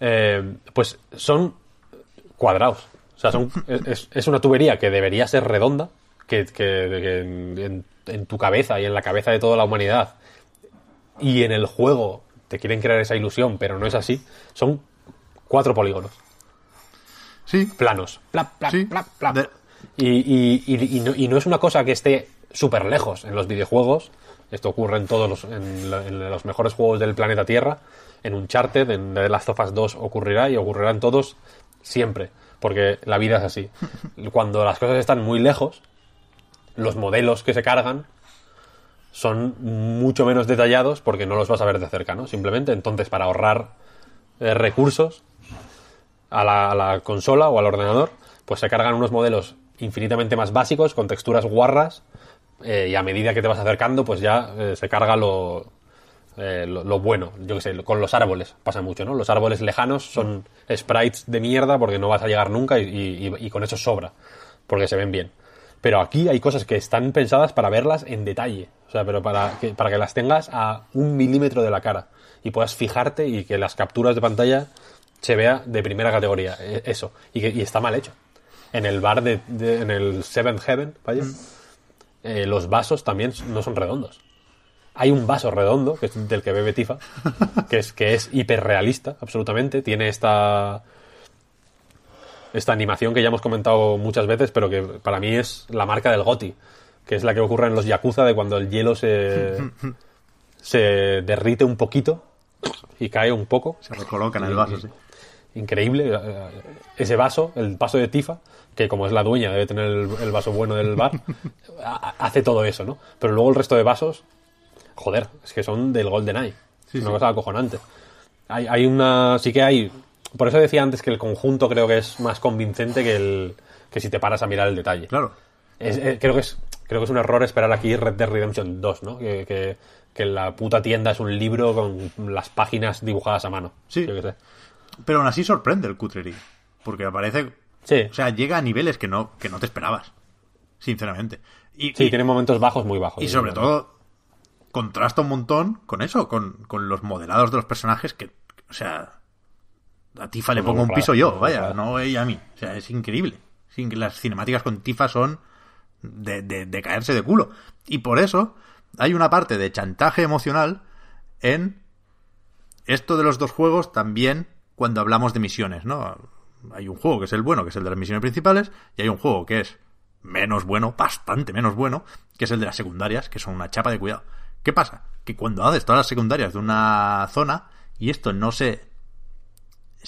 Eh, pues son cuadrados. O sea, son, es, es una tubería que debería ser redonda, que, que- que en, en- en tu cabeza y en la cabeza de toda la humanidad y en el juego te quieren crear esa ilusión, pero no es así. Son cuatro polígonos Sí, planos. Plap, plap, Sí. plap, plap. De- Y, y- y- y no, y no es una cosa que esté súper lejos en los videojuegos. Esto ocurre en todos los, en, la- en los mejores juegos del planeta Tierra. En Uncharted, en The Last of Us 2 ocurrirá y ocurrirá en todos siempre. Porque la vida es así. Cuando las cosas están muy lejos, los modelos que se cargan son mucho menos detallados porque no los vas a ver de cerca, ¿no? Simplemente, entonces, para ahorrar eh, recursos a la, consola o al ordenador, pues se cargan unos modelos infinitamente más básicos, con texturas guarras, eh, y a medida que te vas acercando, pues ya eh, se carga lo, lo, lo bueno. Yo qué sé, con los árboles pasa mucho, ¿no? Los árboles lejanos son sprites de mierda porque no vas a llegar nunca y, y- y con eso sobra, porque se ven bien. Pero aquí hay cosas que están pensadas para verlas en detalle, o sea, pero para que, para que las tengas a un milímetro de la cara y puedas fijarte y que las capturas de pantalla se vea de primera categoría, eh, eso, y, que, y está mal hecho. En el bar de, de- en el Seventh Heaven, vaya, eh, los vasos también no son redondos. Hay un vaso redondo, que es del que bebe Tifa, que es, que es hiperrealista, absolutamente. Tiene esta, esta animación que ya hemos comentado muchas veces, pero que para mí es la marca del Goti, que es la que ocurre en los Yakuza de cuando el hielo se, se derrite un poquito y cae un poco. Se recoloca en el vaso, sí. Increíble. eh, Ese vaso, el vaso de Tifa, que como es la dueña, debe tener el, el vaso bueno del bar, ha- hace todo eso, ¿no? Pero luego el resto de vasos, joder, es que son del GoldenEye. Sí, una sí. cosa acojonante. Hay, hay una. Sí que hay. Por eso decía antes que el conjunto creo que es más convincente que el que si te paras a mirar el detalle. Claro. Es- eh, creo, que es, creo que es un error esperar aquí Red Dead Redemption 2, ¿no? Que, que, que la puta tienda es un libro con las páginas dibujadas a mano. Sí. Yo qué sé. Pero aún así sorprende el cutrería. Porque aparece. Sí. O sea, llega a niveles que no, que no te esperabas. Sinceramente. Y, Sí, y- tiene momentos bajos muy bajos. y sobre todo, contrasta un montón con eso, con, con los modelados de los personajes que. O sea. A Tifa le pongo un piso yo, vaya, no ella a mí. O sea, es increíble. Las cinemáticas con Tifa son de, de- de caerse de culo. Y por eso hay una parte de chantaje emocional en esto de los dos juegos también cuando hablamos de misiones, ¿no? Hay un juego que es el bueno, que es el de las misiones principales, y hay un juego que es menos bueno, bastante menos bueno, que es el de las secundarias, que son una chapa de cuidado. ¿Qué pasa? Que cuando haces todas las secundarias de una zona, y esto no sé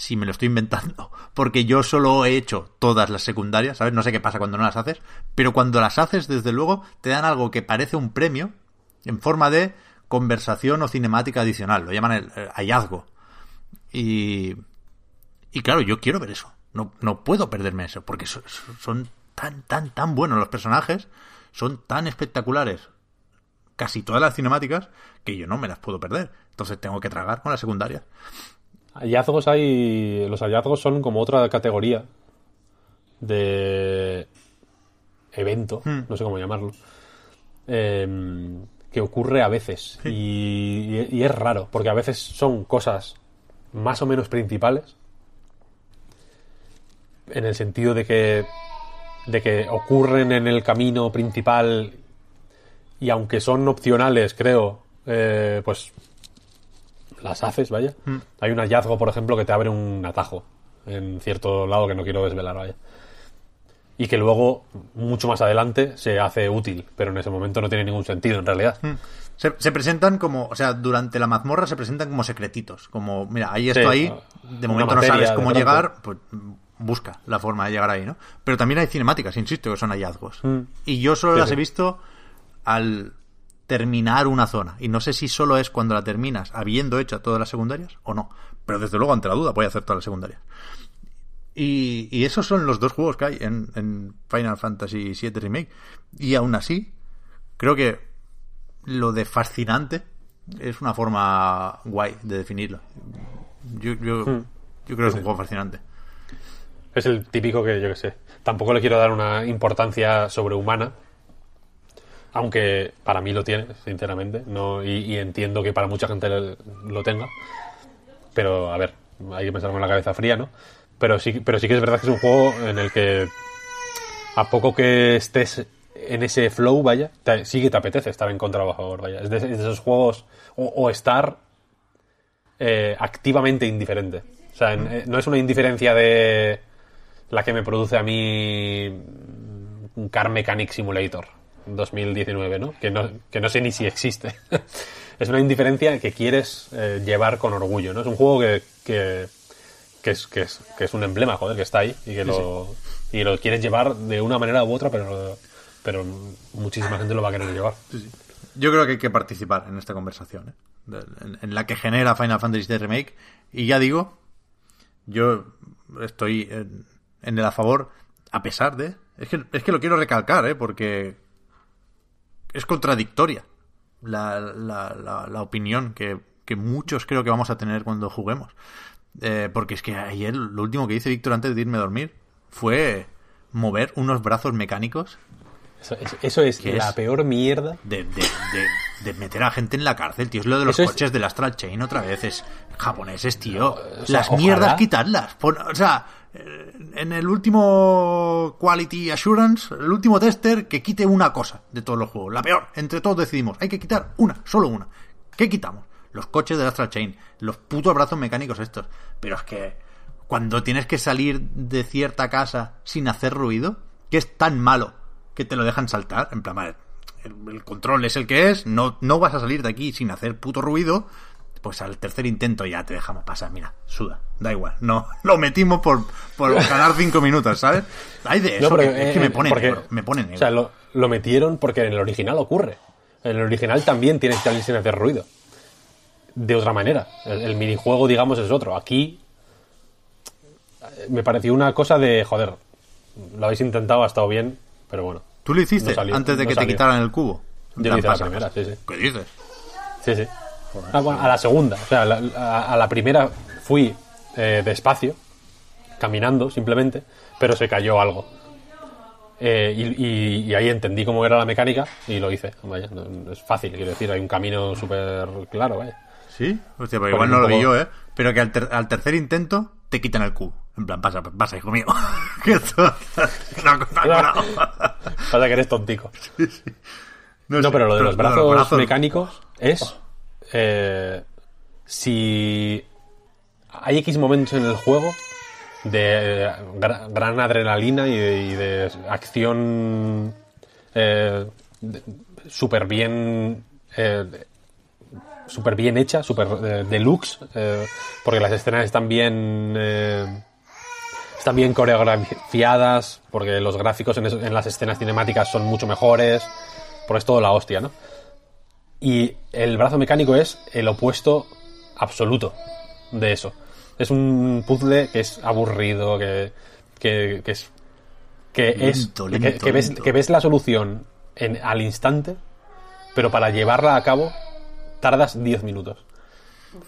si me lo estoy inventando, porque yo solo he hecho todas las secundarias, ¿sabes? No sé qué pasa cuando no las haces, pero cuando las haces, desde luego, te dan algo que parece un premio en forma de conversación o cinemática adicional, lo llaman el, hallazgo. Y, y claro, yo quiero ver eso. No, no puedo perderme eso, porque so- so- son tan, tan, tan buenos los personajes, son tan espectaculares casi todas las cinemáticas que yo no me las puedo perder. Entonces tengo que tragar con las secundarias. Hallazgos hay. Los hallazgos son como otra categoría de evento, Hmm. no sé cómo llamarlo, em, que ocurre a veces. Y, y es raro, porque a veces son cosas más o menos principales, en el sentido de que, de que ocurren en el camino principal y aunque son opcionales, creo, eh, pues las haces, vaya. Hay un hallazgo, por ejemplo, que te abre un atajo en cierto lado que no quiero desvelar, vaya. Y que luego, mucho más adelante, se hace útil, pero en ese momento no tiene ningún sentido, en realidad. Se, se presentan como, o sea, durante la mazmorra se presentan como secretitos, como, mira, hay esto Sí, ahí, de momento no sabes cómo llegar, pues busca la forma de llegar ahí, ¿no? Pero también hay cinemáticas, insisto, que son hallazgos. Mm. Y yo solo Sí, las sí. he visto al terminar una zona. Y no sé si solo es cuando la terminas habiendo hecho todas las secundarias o no. Pero desde luego, ante la duda, voy a hacer todas las secundarias. Y, y esos son los dos juegos que hay en, en Final Fantasy VII Remake. Y aún así, creo que lo de fascinante es una forma guay de definirlo. Yo, yo, Hmm. yo creo que es un juego fascinante. Es el típico que, yo que sé, tampoco le quiero dar una importancia sobrehumana, aunque para mí lo tiene, sinceramente, no y, entiendo que para mucha gente lo tenga, pero a ver, hay que pensar con la cabeza fría, ¿no? Pero sí, pero sí que es verdad que es un juego en el que a poco que estés en ese flow, vaya, te- sí que te apetece estar en contra o a favor, vaya. Es de, es de esos juegos, o, o estar eh, activamente indiferente. O sea, en- eh, no es una indiferencia de la que me produce a mí un Car Mechanic Simulator 2019, ¿no? Que no, que no sé ni si existe. es una indiferencia que quieres eh, llevar con orgullo, ¿no? Es un juego que, que, que es, que, es, que es un emblema, joder, que está ahí y que lo, y lo quieres llevar de una manera u otra, pero, pero muchísima gente lo va a querer llevar. Yo creo que hay que participar en esta conversación, ¿eh? En, en la que genera Final Fantasy VII Remake. Y ya digo, Yo estoy en, en el a favor, a pesar de. Es que, es que lo quiero recalcar, ¿eh? Porque es contradictoria la, la, la, la opinión que, que muchos creo que vamos a tener cuando juguemos. Eh, porque es que ayer lo último que dice Víctor antes de irme a dormir fue mover unos brazos mecánicos Eso, eso- eso es ¿Qué la es? peor mierda. de, de, de, de meter a gente en la cárcel, tío. Es lo de los Eso es- coches del Astral Chain otra vez. Es japoneses, tío. o sea, Las ojalá- mierdas, quitarlas. O sea, en el último Quality Assurance, el último tester, que quite una cosa de todos los juegos. La peor. Entre todos decidimos, hay que quitar una, solo una. ¿Qué quitamos? Los coches del Astral Chain. Los putos brazos mecánicos estos. Pero es que cuando tienes que salir de cierta casa sin hacer ruido, que es tan malo que te lo dejan saltar, en plan, el, el control es el que es, no, no vas a salir de aquí sin hacer puto ruido, pues al tercer intento ya te dejamos pasar, mira, suda, da igual, no, lo metimos por, por ganar cinco minutos, ¿sabes? Hay de eso, No, pero, que, es que eh, me pone porque- negro, me negro. O sea, lo, lo metieron porque en el original ocurre. En el original también tienes que salir sin hacer ruido. De otra manera. El, el minijuego, digamos, es otro. Aquí eh, me pareció una cosa de, joder, lo habéis intentado, ha estado bien, pero bueno. ¿Tú lo hiciste no salió, antes de no que te quitaran el cubo? Yo lo hice la primera, sí, sí. ¿Qué dices? Sí, sí. Ah, bueno, a la segunda. O sea, la- a, a la primera fui eh, despacio, caminando simplemente, pero se cayó algo. Eh, y, y- y ahí entendí cómo era la mecánica y lo hice. Vaya, no- es fácil, quiero decir, hay un camino súper claro, vaya. ¿Sí? Hostia, pues igual no lo vi yo, ¿eh? Pero que al, ter- al tercer intento te quitan el cubo. En plan, pasa, pasa, hijo mío. que esto... no, no, no, no. Pasa que eres tontico. No, No, sé, pero lo de los brazos, brazos- mecánicos es. Eh, si hay X momentos en el juego de eh, gra- gran adrenalina y de, acción eh, súper bien. eh, súper bien hecha, súper eh, deluxe, eh, porque las escenas están bien. eh, están bien coreografiadas, porque los gráficos en, eso- en las escenas cinemáticas son mucho mejores, porque es todo la hostia, ¿no? Y el brazo mecánico es el opuesto absoluto de eso. Es un puzzle que es aburrido, que, que, que es... Que, es Lento, que- ves, que ves la solución en, al instante, pero para llevarla a cabo tardas 10 minutos.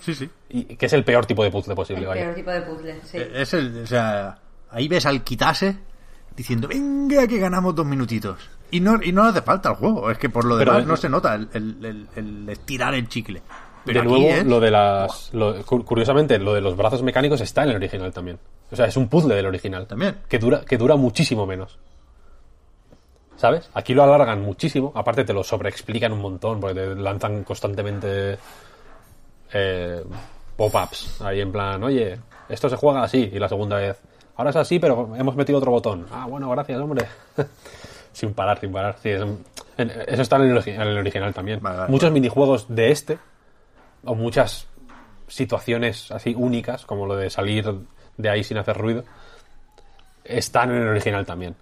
Sí, sí. Y que es el peor tipo de puzzle posible, El vaya. peor tipo de puzzle, sí. Eh, Es el, o sea, ahí ves al quitase diciendo, venga, que ganamos dos minutitos. Y no, y no hace falta el juego, es que por lo demás no se nota el, el- el- el estirar el chicle. Pero de nuevo, es- lo de las. lo- cu- curiosamente, lo de los brazos mecánicos está en el original también. O sea, es un puzzle del original. También. Que dura, que dura muchísimo menos. ¿Sabes? Aquí lo alargan muchísimo. Aparte, te lo sobreexplican un montón, porque te lanzan constantemente. eh, pop-ups. Ahí en plan, oye, esto se juega así. Y la segunda vez, ahora es así, pero hemos metido otro botón. Ah, bueno, gracias, hombre. sin parar, sin parar. Sí, es eso está en el, en el original también. Vale, vale. Muchos minijuegos de este o muchas situaciones así únicas, como lo de salir de ahí sin hacer ruido, están en el original también.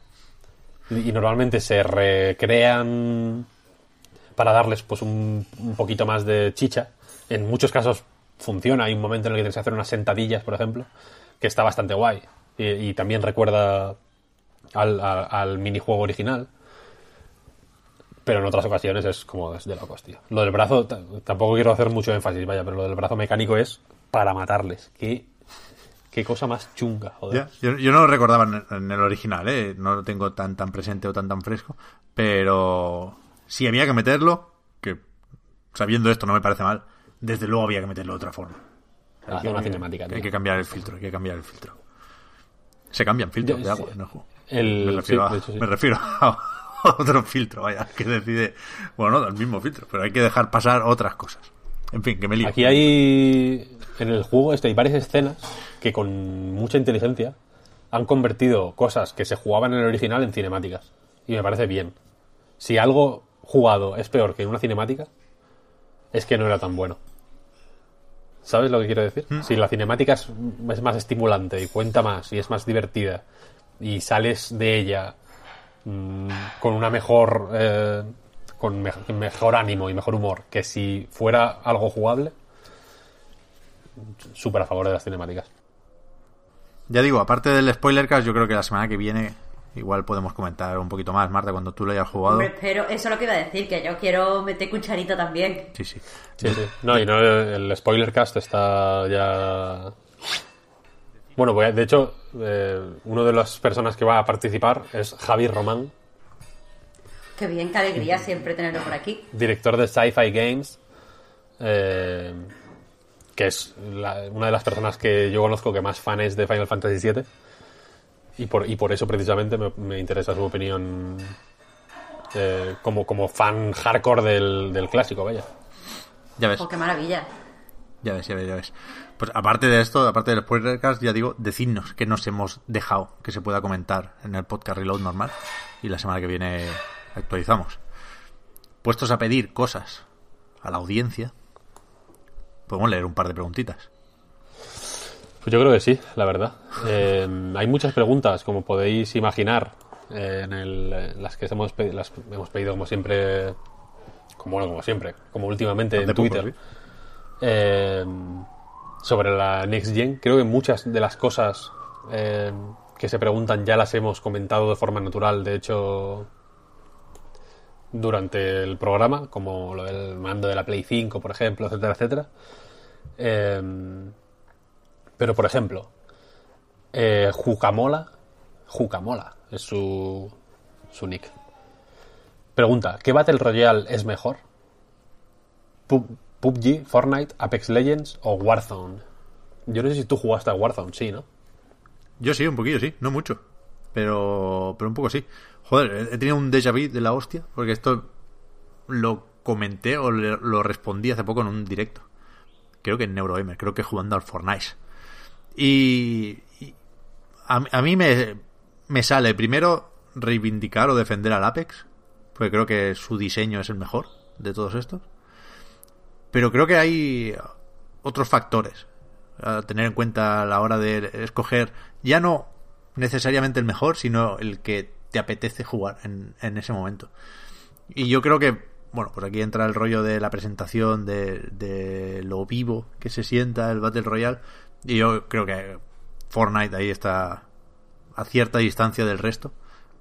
Y, y normalmente se recrean para darles pues un, un poquito más de chicha. En muchos casos funciona. Hay un momento en el que tienes que hacer unas sentadillas, por ejemplo, que está bastante guay. Y, y también recuerda al, al- al minijuego original. Pero en otras ocasiones es como es de locos, tío. Lo del brazo, tampoco quiero hacer mucho énfasis, vaya, pero lo del brazo mecánico es para matarles. Qué, qué cosa más chunga, joder. Ya, Yo, yo no lo recordaba en, en el original, ¿eh? no lo tengo tan tan presente o tan tan fresco, pero si había que meterlo, que sabiendo esto no me parece mal, desde luego había que meterlo de otra forma. Hay que- una cinemática, Hay que cambiar el filtro, hay que cambiar el filtro. Se cambian filtros Yo- de agua sí. en el juego. El- me, refiero sí, a, de hecho, sí. me refiero a otro filtro, vaya, que decide, bueno, no, del mismo filtro, pero hay que dejar pasar otras cosas. En fin, que me lío. Aquí hay. En el juego este hay varias escenas que con mucha inteligencia han convertido cosas que se jugaban en el original en cinemáticas. Y me parece bien. Si algo jugado es peor que en una cinemática, es que no era tan bueno. ¿Sabes lo que quiero decir? Si la cinemática es, es más estimulante y cuenta más y es más divertida y sales de ella mm, con una mejor eh, con me- mejor ánimo y mejor humor que si fuera algo jugable súper a favor de las cinemáticas Ya digo, aparte del spoilercast, yo creo que la semana que viene igual podemos comentar un poquito más, Marta, cuando tú lo hayas jugado. Hombre, pero eso es lo que iba a decir, que yo quiero meter cucharita también. Sí, sí. Sí, sí. No, y no, el spoiler cast está ya. Bueno, a- de hecho, eh, uno de las personas que va a participar es Javi Román, Qué bien, qué alegría siempre tenerlo por aquí. director de Sci-Fi Games, eh, que es la- una de las personas que yo conozco que más fan es de Final Fantasy VII. Y por, y por eso precisamente me, me interesa su opinión eh, como, como fan hardcore del, del clásico, vaya. Ya ves, Oh, qué maravilla. ya ves, ya ves, ya ves. Pues aparte de esto, aparte del spoilercast, ya digo, decidnos que nos hemos dejado que se pueda comentar en el podcast Reload normal. Y la semana que viene actualizamos. Puestos a pedir cosas a la audiencia, podemos leer un par de preguntitas. Pues yo creo que sí, la verdad. Eh, hay muchas preguntas, como podéis imaginar, eh, en el- en las que hemos, pe- las hemos pedido como siempre, como bueno, como siempre, como últimamente en Twitter, ¿sí? Sobre la Next Gen. Creo que muchas de las cosas eh, que se preguntan ya las hemos comentado de forma natural, de hecho, durante el programa, como lo del mando de la Play 5, por ejemplo, etcétera, etcétera. Eh, pero, por ejemplo, eh, Jucamola, Jucamola es su, su nick. Pregunta, ¿qué Battle Royale es mejor? Pub- ¿PUBG, Fortnite, Apex Legends o Warzone? Yo no sé si tú jugaste a Warzone, sí, ¿no? Yo sí, un poquillo, sí, no mucho. Pero, pero un poco sí. Joder, he tenido un déjà vu de la hostia, porque esto lo comenté o le- lo respondí hace poco en un directo. Creo que en Neurogamer, creo que jugando al Fortnite. Y, y a, a mí me, me sale primero reivindicar o defender al Apex, porque creo que su diseño es el mejor de todos estos. Pero creo que hay otros factores a tener en cuenta a la hora de escoger ya no necesariamente el mejor, sino el que te apetece jugar en, ese momento. Y yo creo que, bueno, pues aquí entra el rollo de la presentación, de, de lo vivo que se sienta el Battle Royale. Y yo creo que Fortnite ahí está a cierta distancia del resto.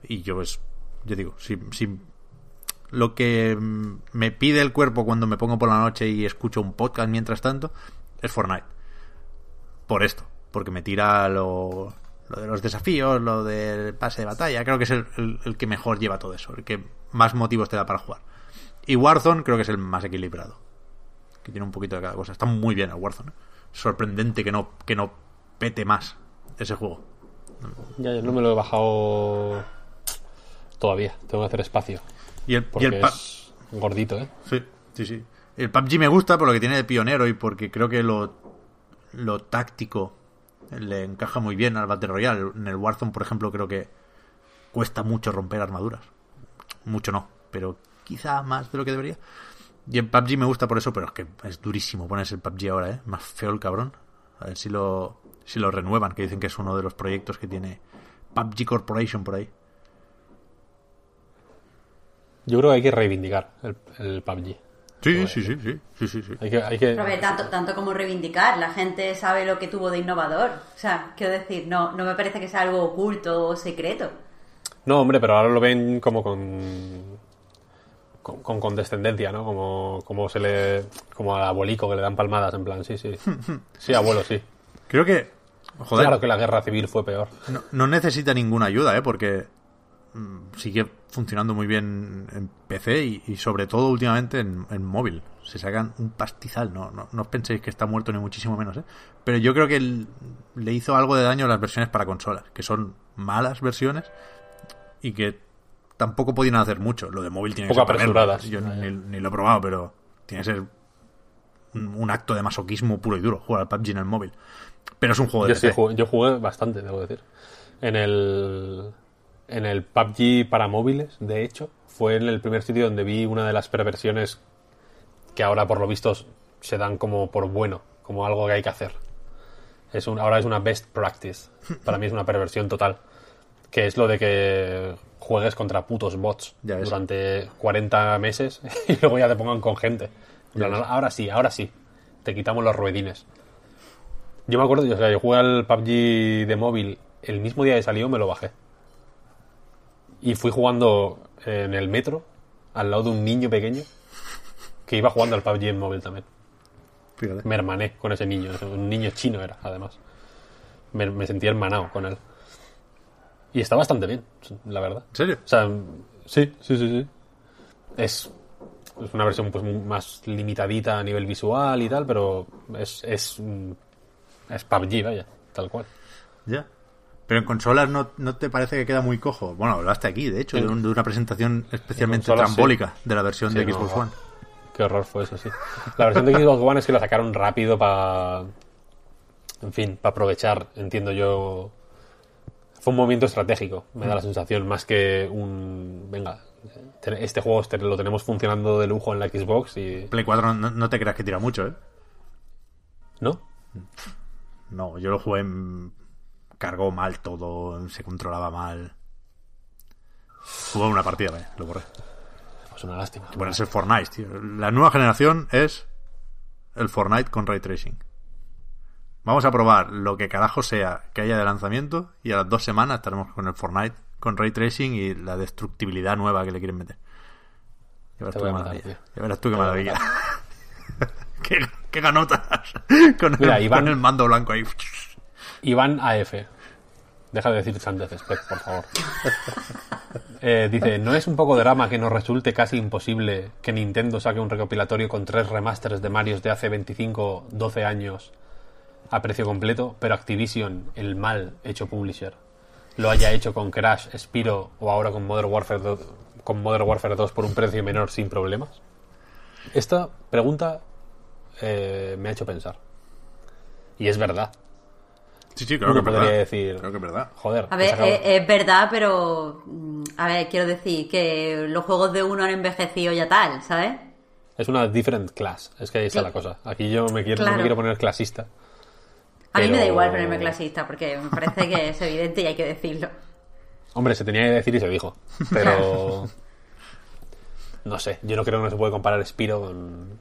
Y yo, pues, yo digo, si, si lo que mm, me pide el cuerpo cuando me pongo por la noche y escucho un podcast mientras tanto es Fortnite por esto, porque me tira lo, lo de los desafíos, lo del pase de batalla, creo que es el, que mejor lleva todo eso, el que más motivos te da para jugar. Y Warzone creo que es el más equilibrado, que tiene un poquito de cada cosa. Está muy bien el Warzone. ¿eh? Sorprendente que no, que no pete más ese juego. Ya, yo no me lo he bajado todavía. Tengo que hacer espacio. Y el, y el es gordito, ¿eh? Sí, sí, sí. El PUBG me gusta por lo que tiene de pionero y porque creo que lo, lo táctico le encaja muy bien al Battle Royale. En el Warzone, por ejemplo, creo que cuesta mucho romper armaduras. Mucho no, pero quizá más de lo que debería. Y en PUBG me gusta por eso, pero es que es durísimo ponerse el PUBG ahora, ¿eh? Más feo el cabrón. A ver si lo, si lo renuevan, que dicen que es uno de los proyectos que tiene PUBG Corporation por ahí. Yo creo que hay que reivindicar el, el PUBG. Sí, sí, sí, sí, sí, sí, sí. Hay que, hay que... Pero a ver, tanto, tanto como reivindicar, la gente sabe lo que tuvo de innovador. O sea, quiero decir, no, no me parece que sea algo oculto o secreto. No, hombre, pero ahora lo ven como con... Con, con condescendencia, ¿no? Como, como se le... Como al abuelico que le dan palmadas, en plan, sí, sí. Sí, abuelo, sí. Creo que... Joder, Claro que la guerra civil fue peor. No, no necesita ninguna ayuda, ¿eh? Porque sigue funcionando muy bien en PC y, y sobre todo últimamente en, en móvil. Se sacan un pastizal, no, no, no os penséis que está muerto ni muchísimo menos, ¿eh? Pero yo creo que le hizo algo de daño a las versiones para consolas, que son malas versiones y que tampoco podían hacer mucho. Lo de móvil tiene que Poco ser ponerlo. apresuradas. Yo ni, ni lo he probado, pero tiene que ser un, un acto de masoquismo puro y duro jugar al PUBG en el móvil. Pero es un juego de Yo PC. yo jugué bastante, debo decir. En el, en el PUBG para móviles, de hecho, fue en el primer sitio donde vi una de las perversiones que ahora por lo visto se dan como por bueno, como algo que hay que hacer. Es un, ahora es una best practice. Para mí es una perversión total. Que es lo de que juegues contra putos bots durante 40 meses y luego ya te pongan con gente. En plan, ahora sí, ahora sí. Te quitamos los ruedines. Yo me acuerdo, o sea, yo jugué al PUBG de móvil el mismo día que salió, me lo bajé. Y fui jugando en el metro, al lado de un niño pequeño, que iba jugando al PUBG en móvil también. Fíjate. Me hermané con ese niño, un niño chino era, además. Me, me sentía hermanado con él. Y está bastante bien, la verdad. ¿En serio? O sea, sí, sí, sí, sí. Es, es una versión pues más limitadita a nivel visual y tal, pero es, es, es PUBG, vaya, tal cual. Ya. Pero en consolas no, no te parece que queda muy cojo. Bueno, hablaste aquí, de hecho, de, En- un- de una presentación especialmente consolas, sí. trambólica de la versión de Xbox no, One. Qué horror fue eso, sí. La versión de Xbox One es que la sacaron rápido para. En fin, para aprovechar, entiendo yo. Fue un movimiento estratégico, me da la sensación, más que un. Venga, te- este juego lo tenemos funcionando de lujo en la Xbox y. Play 4 no, no te creas que tira mucho, ¿eh? ¿No? No, yo lo jugué, en- cargó mal todo, se controlaba mal. Jugué una partida, vaya, lo borré. Pues una lástima. Bueno, es el Fortnite, tío. La nueva generación es el Fortnite con Ray Tracing. Vamos a probar lo que carajo sea que haya de lanzamiento y a las dos semanas estaremos con el Fortnite con Ray Tracing y la destructibilidad nueva que le quieren meter. Ya verás tú qué matar. Ya verás tú qué maravilla. qué, qué ganotas. con, Mira, el, Iván- con el mando blanco ahí. Iván AF. Deja de decir sandeces, por favor. Eh, dice, ¿no es un poco drama que nos resulte casi imposible que Nintendo saque un recopilatorio con tres remasters de Marios de hace 25, 12 años a precio completo, pero Activision, el mal hecho publisher, lo haya hecho con Crash, Spiro o ahora con Modern Warfare 2, con Modern Warfare 2 por un precio menor sin problemas? Esta pregunta eh, me ha hecho pensar. Y es verdad. Sí, sí, creo Uno que es podría verdad. decir, Creo que es verdad. joder, A ver, eh, es verdad, pero. mm, A ver, quiero decir que los juegos de uno han envejecido ya tal, ¿sabes? es una different class. Es que ahí está Sí. la cosa. Aquí yo me quiero, no Claro. me quiero poner clasista. A mí me da Pero- igual ponerme clasista, porque me parece que es evidente y hay que decirlo. Hombre, se tenía que decir y se dijo. Pero. no sé, yo no creo que no se puede comparar Spiro con.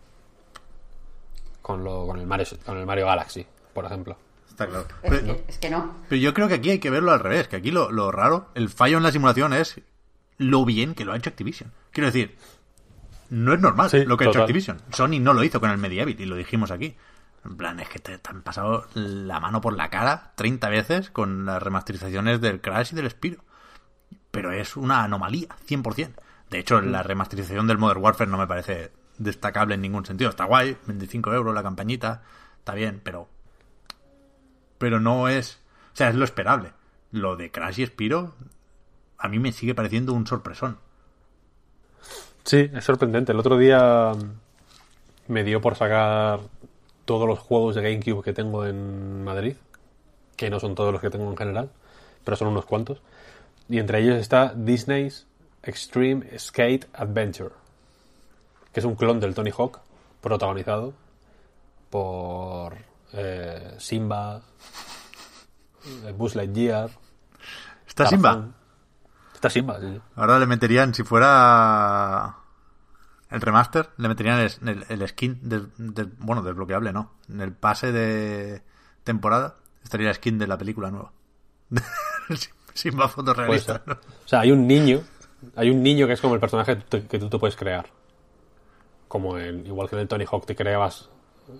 Con, lo, con, el Mario, con el Mario Galaxy, por ejemplo. Está claro. Es Pero- que, es que no. Pero yo creo que aquí hay que verlo al revés, que aquí lo, lo raro, el fallo en la simulación es lo bien que lo ha hecho Activision. Quiero decir, no es normal Sí, lo que ha hecho. Activision. Sony no lo hizo con el Medieval y lo dijimos aquí. En plan, es que te, te han pasado la mano por la cara 30 veces con las remasterizaciones del Crash y del Spiro. Pero es una anomalía, 100%. De hecho, la remasterización del Modern Warfare no me parece destacable en ningún sentido. Está guay, 25 euros la campañita, está bien, pero pero no es. O sea, es lo esperable. Lo de Crash y Spiro, a mí me sigue pareciendo un sorpresón. Sí, es sorprendente. El otro día mm, me dio por sacar todos los juegos de GameCube que tengo en Madrid, que no son todos los que tengo en general, pero son unos cuantos. Y entre ellos está Disney's Extreme Skate Adventure, que es un clon del Tony Hawk, protagonizado por eh, Simba, eh, Buzz Lightyear. ¿Está Tarzán. Simba? Está Simba, sí. Ahora le meterían, si fuera el remaster, le meterían el, el- el skin, del- del- bueno, desbloqueable, ¿no? En el pase de temporada estaría la skin de la película nueva. Simba Puede fotorrealista. ¿no? O sea, hay un niño, hay un niño que es como el personaje que tú te, que tú te puedes crear. Como en, igual que en el Tony Hawk te creabas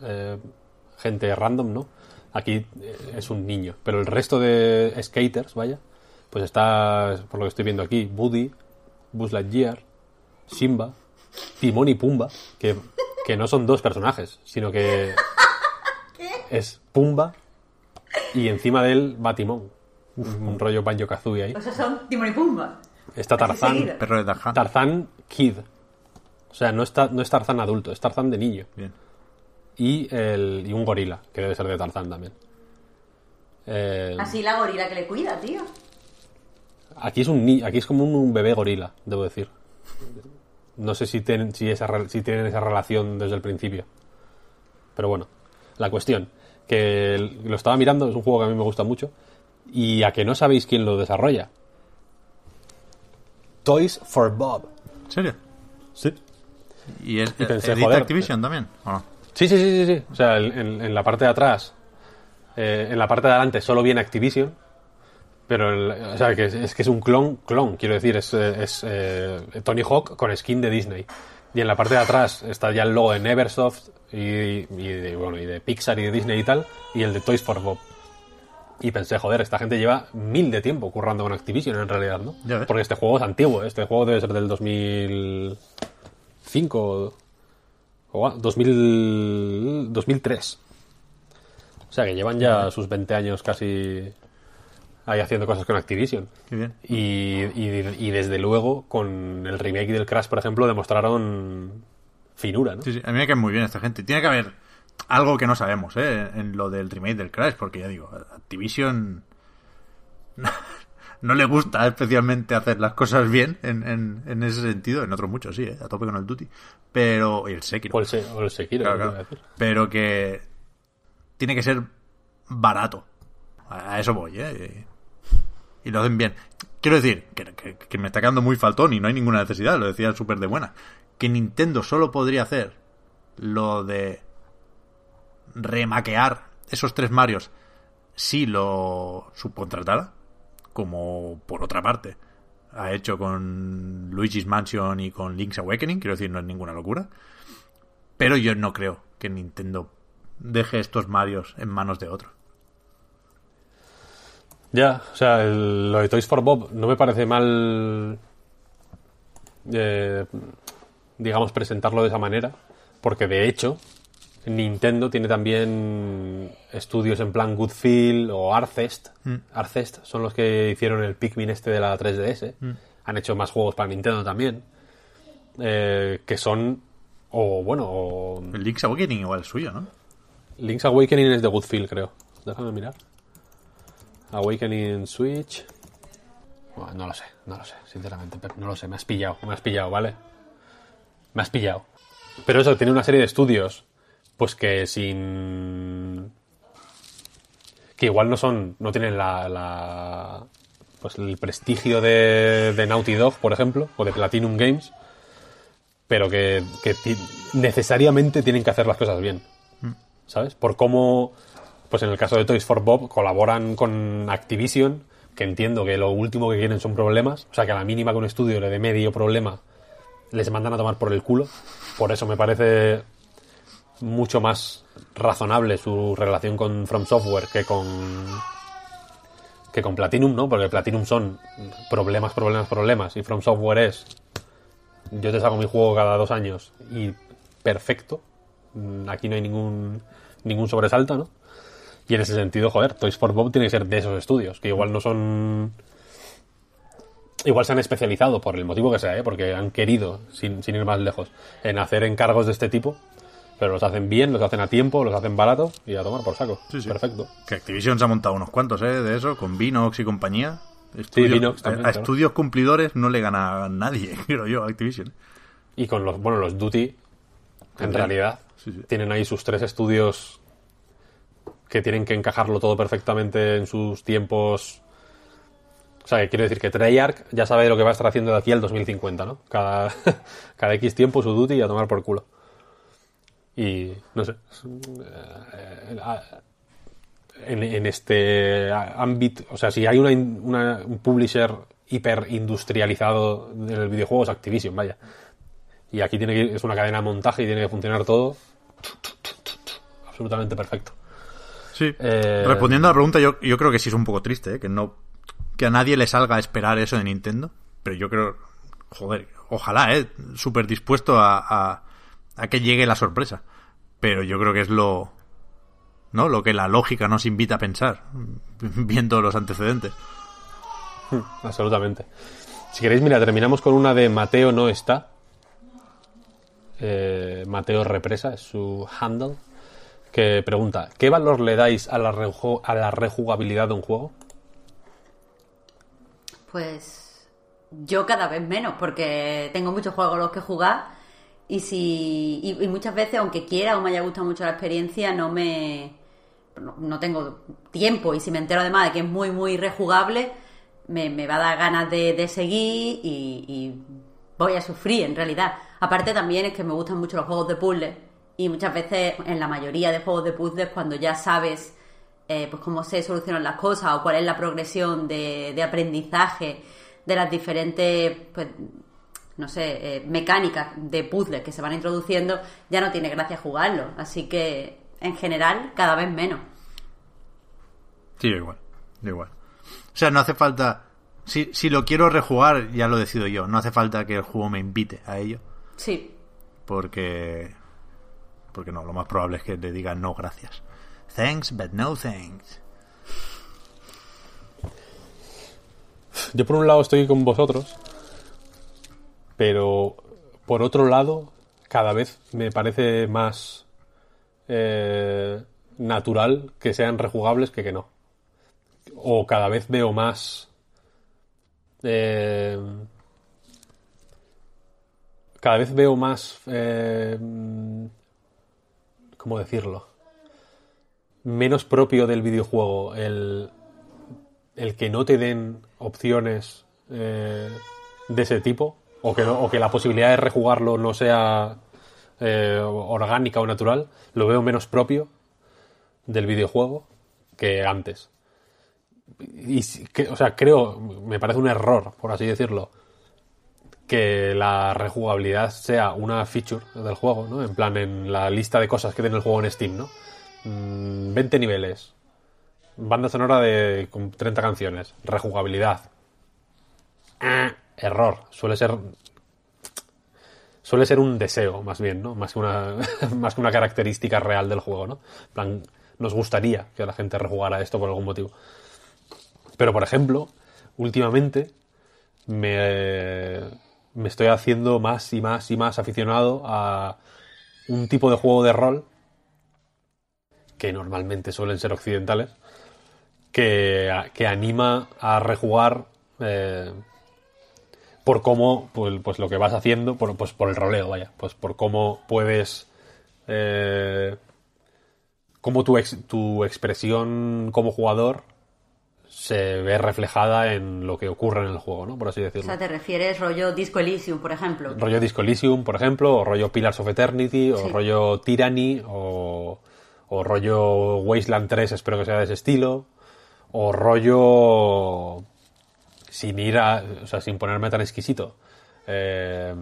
eh, gente random, ¿no? Aquí eh, es un niño. Pero el resto de skaters, vaya, pues está, por lo que estoy viendo aquí, Buddy, Buzz Lightyear, Simba, Timón y Pumba, que, que no son dos personajes, sino que es Pumba y encima de él va Timón. Un, rollo Banjo Kazooie ahí. O sea, son Timón y Pumba. Está Tarzán. Perro de Tarzán. Tarzán Kid. O sea, no, está, no es Tarzán adulto, es Tarzán de niño. Bien. Y, el, y un gorila, que debe ser de Tarzán también. Eh, Así la gorila que le cuida, tío. aquí es un ni- aquí es como un, un bebé gorila, debo decir. No sé si tienen, si, esa, re- si tienen esa relación desde el principio. Pero bueno, la cuestión, que el- lo estaba mirando, es un juego que a mí me gusta mucho. Y a que no sabéis quién lo desarrolla. Toys for Bob. ¿En serio? Sí. ¿Y es, Y pensé, edita joder, Activision también? ¿o no? Sí, sí, sí, sí, sí. O sea, el- en, en la parte de atrás eh, en la parte de adelante solo viene Activision, pero el- o sea, que es, es que es un clon, clon, quiero decir, es, es, eh, Tony Hawk con skin de Disney. Y en la parte de atrás está ya el logo de Neversoft y, y de, bueno, y de Pixar y de Disney y tal, y el de Toys for Bob. Y pensé, joder, esta gente lleva mil de tiempo currando con Activision en realidad, ¿no? Porque este juego es antiguo, este juego debe ser del 2005 o ah, 2000, 2003. O sea que llevan ya sus 20 años casi ahí haciendo cosas con Activision. Qué bien. Y, y- y desde luego con el remake del Crash, por ejemplo, demostraron finura, ¿no? Sí, sí, a mí me cae muy bien esta gente. Tiene que haber algo que no sabemos, ¿eh? En lo del remake del Crash, porque ya digo, Activision no le gusta especialmente hacer las cosas bien en, en, en ese sentido. En otros muchos sí, ¿eh? A tope con el Duty. Pero... Y el Sekiro. O el, Se- o el Sekiro, Claro. Pero que tiene que ser barato. A a eso voy, ¿eh? Y lo hacen bien. Quiero decir, que, que- que me está quedando muy faltón y no hay ninguna necesidad, lo decía súper de buena. Que Nintendo solo podría hacer lo de remaquear esos tres Marios si lo subcontratara, como por otra parte ha hecho con Luigi's Mansion y con Link's Awakening, quiero decir, no es ninguna locura. Pero yo no creo que Nintendo deje estos Marios en manos de otro. Ya, o sea, lo de Toys for Bob no me parece mal, eh, digamos, presentarlo de esa manera, porque de hecho, Nintendo tiene también estudios en plan Goodfield o Arcest. Arcest son los que hicieron el Pikmin este de la 3DS. Han hecho más juegos para Nintendo también. eh, que son, o bueno, o El Link's Awakening igual es suyo, ¿no? Link's Awakening es de Goodfield, creo. Déjame mirar. Awakening Switch. Bueno, no lo sé, no lo sé, sinceramente, Pep, no lo sé. Me has pillado, me has pillado, ¿vale? Me has pillado. Pero eso, tiene una serie de estudios, pues que sin. que igual no son. no tienen la. la- pues el prestigio de, de Naughty Dog, por ejemplo, o de Platinum Games, pero que, que necesariamente tienen que hacer las cosas bien. ¿sabes? Por cómo, pues en el caso de Toys for Bob, colaboran con Activision, que entiendo que lo último que quieren son problemas, o sea, que a la mínima que un estudio le dé medio problema, les mandan a tomar por el culo. Por eso me parece mucho más razonable su relación con From Software que con que con Platinum, ¿no? Porque Platinum son problemas, problemas, problemas y From Software es yo te saco mi juego cada dos años y perfecto. Mm, Aquí no hay ningún, ningún sobresalto, ¿no? Y en ese sentido, joder, Toys for Bob tiene que ser de esos estudios, que igual no son. Igual se han especializado, por el motivo que sea, ¿eh? porque han querido, sin, sin ir más lejos, en hacer encargos de este tipo, pero los hacen bien, los hacen a tiempo, los hacen barato y a tomar por saco. Sí, sí. Perfecto. Que Activision se ha montado unos cuantos, ¿eh? De eso, con Vinox y compañía. Estudios- Vinox también, a, a claro. estudios cumplidores no le gana nadie, creo yo, a Activision. Y con los, bueno, los Duty, en realidad, Sí, sí. tienen ahí sus tres estudios que tienen que encajarlo todo perfectamente en sus tiempos. O sea, que quiero decir que Treyarch ya sabe lo que va a estar haciendo de aquí al 2050, ¿no? Cada, cada X tiempo su duty y a tomar por culo. Y no sé. eh, En, en este ámbito, o sea, si hay una, una- un publisher hiper industrializado del videojuego es Activision, vaya. Y aquí tiene que es una cadena de montaje y tiene que funcionar todo absolutamente perfecto. Sí. Eh, Respondiendo a la pregunta, yo, yo creo que sí es un poco triste, ¿eh? que no que a nadie le salga a esperar eso de Nintendo. Pero yo creo, joder, ojalá, ¿eh? Súper dispuesto a, a, a que llegue la sorpresa. Pero yo creo que es lo, ¿no? Lo que la lógica nos invita a pensar, viendo los antecedentes. Absolutamente. Si queréis, mira, terminamos con una de Mateo no está. Eh, Mateo Represa es su handle. Que pregunta: ¿Qué valor le dais a la, reju- a la rejugabilidad de un juego? Pues yo cada vez menos, porque tengo muchos juegos los que jugar y si y, y muchas veces, aunque quiera o me haya gustado mucho la experiencia, no me no, tengo tiempo y si me entero además de que es muy muy rejugable, me, me va a dar ganas de, de seguir y, y voy a sufrir en realidad. Aparte también es que me gustan mucho los juegos de puzzle y muchas veces en la mayoría de juegos de puzzles cuando ya sabes eh, pues cómo se solucionan las cosas o cuál es la progresión de, de aprendizaje de las diferentes, pues, no sé, eh, mecánicas de puzzles que se van introduciendo, ya no tiene gracia jugarlo. Así que, en general, cada vez menos. Sí, igual, igual. O sea, no hace falta... Si, si lo quiero rejugar, ya lo decido yo. No hace falta que el juego me invite a ello. Sí. Porque... Porque no, lo más probable es que le digan no, gracias. Thanks, but no thanks. Yo por un lado estoy con vosotros, pero por otro lado cada vez me parece más eh, natural que sean rejugables que que no. O cada vez veo más... eh, cada vez veo más... eh, ¿Cómo decirlo? Menos propio del videojuego el, el que no te den opciones de ese tipo o que, la posibilidad de rejugarlo no sea eh, orgánica o natural, lo veo menos propio del videojuego que antes. Y, o sea, creo, me parece un error, por así decirlo, que la rejugabilidad sea una feature del juego, ¿no? En plan, en la lista de cosas que tiene el juego en Steam, ¿no? Mm, 20 niveles, Banda sonora de con 30 canciones. Rejugabilidad. Ah, error. Suele ser. Suele ser un deseo, más bien, ¿no? Más que una, más que una característica real del juego, ¿no? Plan, nos gustaría que la gente rejugara esto por algún motivo. Pero, por ejemplo, últimamente me, me estoy haciendo más y más y más aficionado a un tipo de juego de rol que normalmente suelen ser occidentales, que, que anima a rejugar eh, por cómo, pues, pues lo que vas haciendo, por, pues por el roleo, vaya, pues por cómo puedes, eh, cómo tu, ex- tu expresión como jugador se ve reflejada en lo que ocurre en el juego, ¿no? Por así O decirlo. sea, te refieres rollo Disco Elysium, por ejemplo. rollo Disco Elysium, por ejemplo, o rollo Pillars of Eternity, o Sí. rollo Tyranny, o, o rollo Wasteland 3, espero que sea de ese estilo, o rollo sin ir a, o sea, sin ponerme tan exquisito, eh,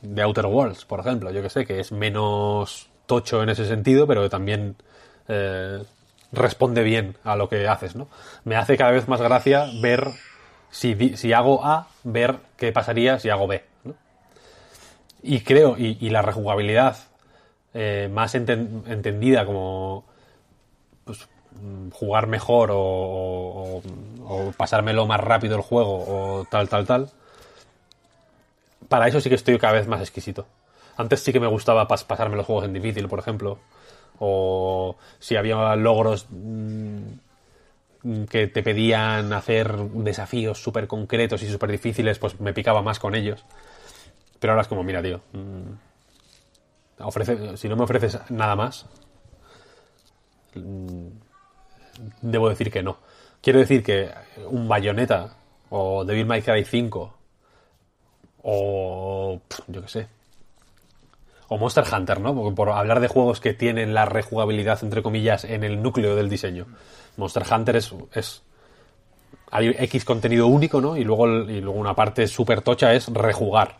de Outer Worlds, por ejemplo, yo que sé, que es menos tocho en ese sentido, pero también eh, responde bien a lo que haces, ¿no? Me hace cada vez más gracia ver si, si hago A, ver qué pasaría si hago B, ¿no? Y creo, y, la rejugabilidad eh, más enten- entendida como jugar mejor o, o- o pasármelo más rápido el juego o tal, tal, tal, para eso sí que estoy cada vez más exquisito. Antes sí que me gustaba pas- pasarme los juegos en difícil, por ejemplo. O si había logros mm, que te pedían hacer desafíos súper concretos y súper difíciles, pues me picaba más con ellos. Pero ahora es como, mira, tío, mm, ofrece, si no me ofreces nada más, mm, debo decir que no. Quiero decir que un Bayonetta o Devil May Cry 5 o yo qué sé. O Monster Hunter, ¿no? Porque por hablar de juegos que tienen la rejugabilidad, entre comillas, en el núcleo del diseño. Monster Hunter es, es hay X contenido único, ¿no? Y luego, y luego una parte súper tocha es rejugar.